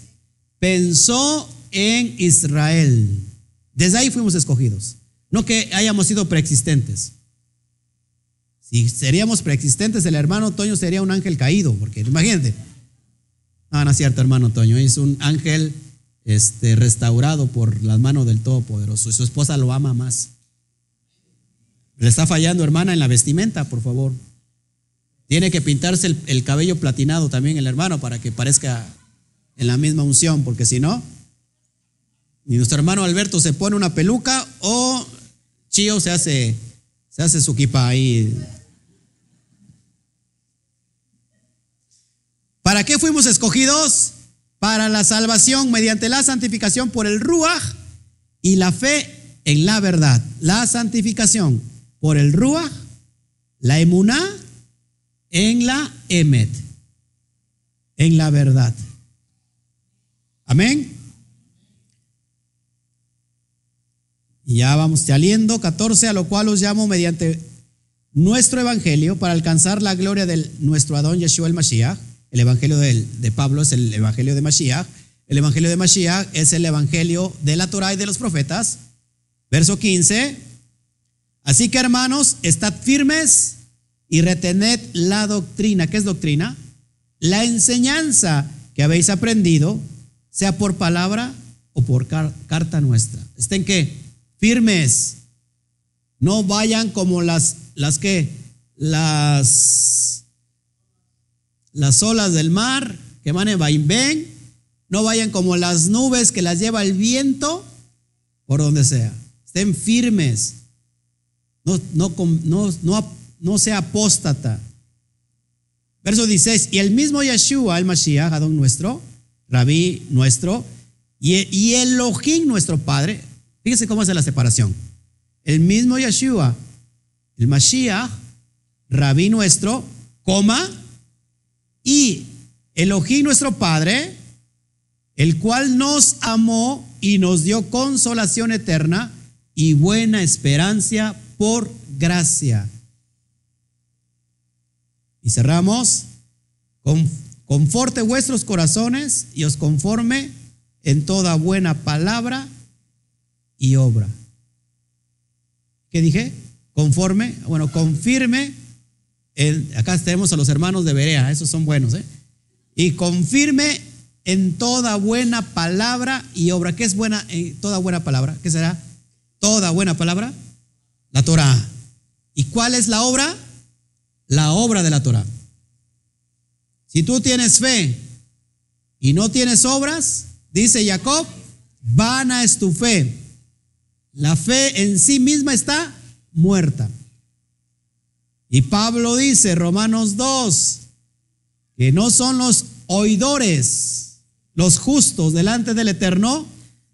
pensó en Israel. Desde ahí fuimos escogidos. No que hayamos sido preexistentes. Si seríamos preexistentes, el hermano Toño sería un ángel caído, porque imagínate. No, no es cierto, hermano Toño, es un ángel este, restaurado por las manos del Todopoderoso y su esposa lo ama más. Le está fallando, hermana, en la vestimenta, por favor. Tiene que pintarse el, el cabello platinado también el hermano para que parezca en la misma unción, porque si no, ni nuestro hermano Alberto se pone una peluca o Chío se hace, se hace su kipa ahí ¿Para qué fuimos escogidos? Para la salvación mediante la santificación por el Ruach y la fe en la verdad. La santificación por el Ruach, la emuná en la emet, en la verdad. Amén. Y ya vamos saliendo, 14, a lo cual os llamo mediante nuestro evangelio para alcanzar la gloria de nuestro Adón Yeshua el Mashiach el evangelio de, Pablo es el evangelio de Mashiach. El evangelio de Mashiach es el evangelio de la Torah y de los profetas. Verso 15. Así que hermanos, estad firmes y retened la doctrina. ¿Qué es doctrina? La enseñanza que habéis aprendido, sea por palabra o por carta nuestra. Estén que firmes. No vayan como las, las que, las, las olas del mar que van en vaivén. No vayan como las nubes que las lleva el viento por donde sea. Estén firmes. No, no, no, no, no sea apóstata. Verso 16. Y el mismo Yeshua, el Mashiach, Adón nuestro, Rabí nuestro, y, y Elohim nuestro Padre. Fíjense cómo hace la separación. El mismo Yeshua, el Mashiach, Rabí nuestro, coma, y Elohim nuestro Padre, el cual nos amó y nos dio consolación eterna y buena esperanza por gracia. Y cerramos, conforte vuestros corazones y os conforme en toda buena palabra y obra. ¿Qué dije? Conforme, bueno, confirme. Acá tenemos a los hermanos de Berea, esos son buenos, ¿eh? Y confirme en toda buena palabra y obra. ¿Qué es buena, eh, toda buena palabra? ¿Qué será? Toda buena palabra. La Torah. ¿Y cuál es la obra? La obra de la Torah. Si tú tienes fe y no tienes obras, dice Jacob, vana es tu fe. La fe en sí misma está muerta. Y Pablo dice, Romanos 2, que no son los oidores, los justos delante del Eterno,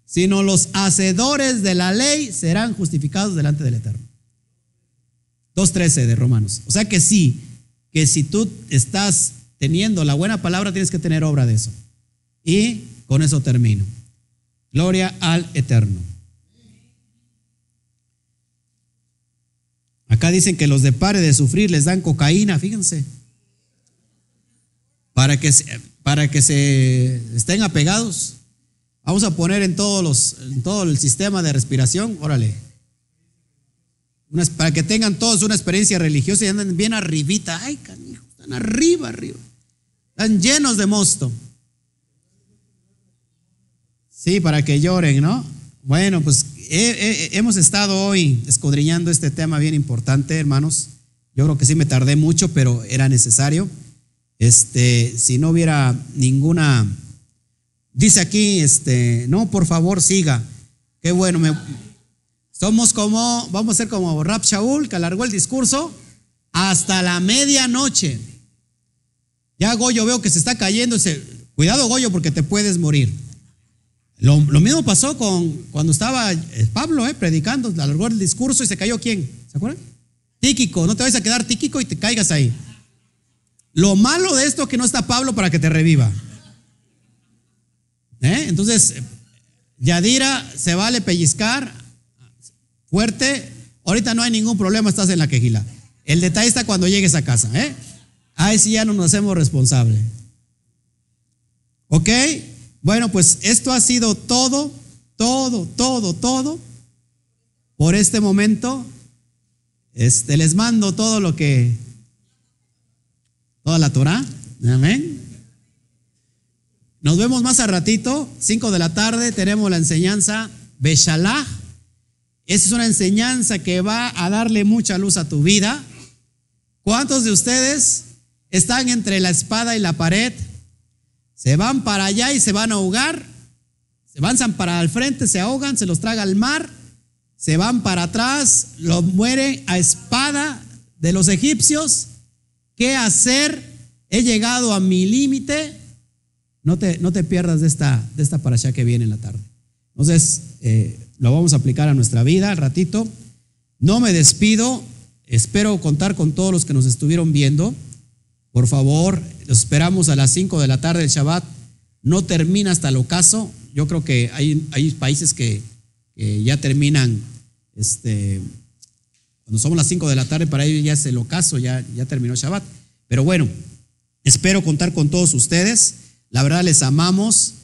sino los hacedores de la ley serán justificados delante del Eterno. 2.13 de Romanos. O sea que sí, que si tú estás teniendo la buena palabra, tienes que tener obra de eso. Y con eso termino. Gloria al Eterno. Acá dicen que los de pare de sufrir les dan cocaína, fíjense para que, para que se estén apegados. Vamos a poner en, todos los, en todo el sistema de respiración, órale. para que tengan todos una experiencia religiosa y anden bien arribita. Ay, canijo, están arriba, arriba. Están llenos de mosto. Sí, para que lloren, ¿no? Bueno, pues hemos estado hoy escudriñando este tema bien importante, hermanos. Yo creo que sí me tardé mucho, pero era necesario. Este, si no hubiera ninguna, dice aquí, este, no, por favor, siga. Qué bueno, somos como, vamos a ser como Rap Shaul, que alargó el discurso hasta la medianoche. Ya Goyo veo que se está cayendo. Cuidado, Goyo, porque te puedes morir. Lo, mismo pasó con cuando estaba eh, Pablo eh, predicando, alargó el discurso y se cayó quién. ¿Se acuerdan? Tíquico, no te vayas a quedar tíquico y te caigas ahí. Lo malo de esto es que no está Pablo para que te reviva. ¿Eh? Entonces, Yadira, se vale pellizcar fuerte. Ahorita no hay ningún problema, estás en la quejila. El detalle está cuando llegues a casa. ¿eh? Ahí sí ya no nos hacemos responsables. ¿Ok? Bueno, pues esto ha sido todo, todo, todo, todo por este momento. Este, les mando todo lo que toda la Torah. Amén. Nos vemos más a ratito, 5 de la tarde, tenemos la enseñanza Beshalach. Esa es una enseñanza que va a darle mucha luz a tu vida. ¿Cuántos de ustedes están entre la espada y la pared? Se van para allá y se van a ahogar. Se avanzan para el frente, se ahogan, se los traga el mar. Se van para atrás, los mueren a espada de los egipcios qué hacer, he llegado a mi límite, no te, no te pierdas de esta, de esta allá que viene en la tarde. Entonces, eh, lo vamos a aplicar a nuestra vida al ratito. No me despido, espero contar con todos los que nos estuvieron viendo. Por favor, los esperamos a las 5 de la tarde del Shabbat. No termina hasta el ocaso. Yo creo que hay, hay países que, ya terminan este, cuando somos las 5 de la tarde, para ellos ya es el ocaso, ya, ya terminó Shabbat. Pero bueno, espero contar con todos ustedes. La verdad les amamos,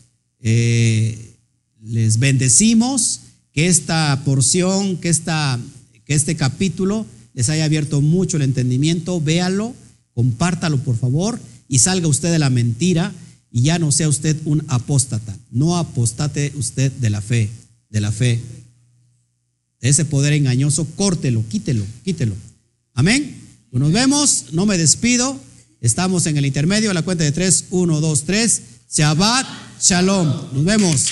eh, les bendecimos, que esta porción, que, esta, que este capítulo les haya abierto mucho el entendimiento. Véalo, compártalo por favor y salga usted de la mentira y ya no sea usted un apóstata. No apostate usted de la fe, de la fe. Ese poder engañoso, córtelo, quítelo, quítelo. Amén. Pues nos vemos, no me despido. Estamos en el intermedio, a la cuenta de tres, uno, dos, tres. Shabbat, shalom. Nos vemos.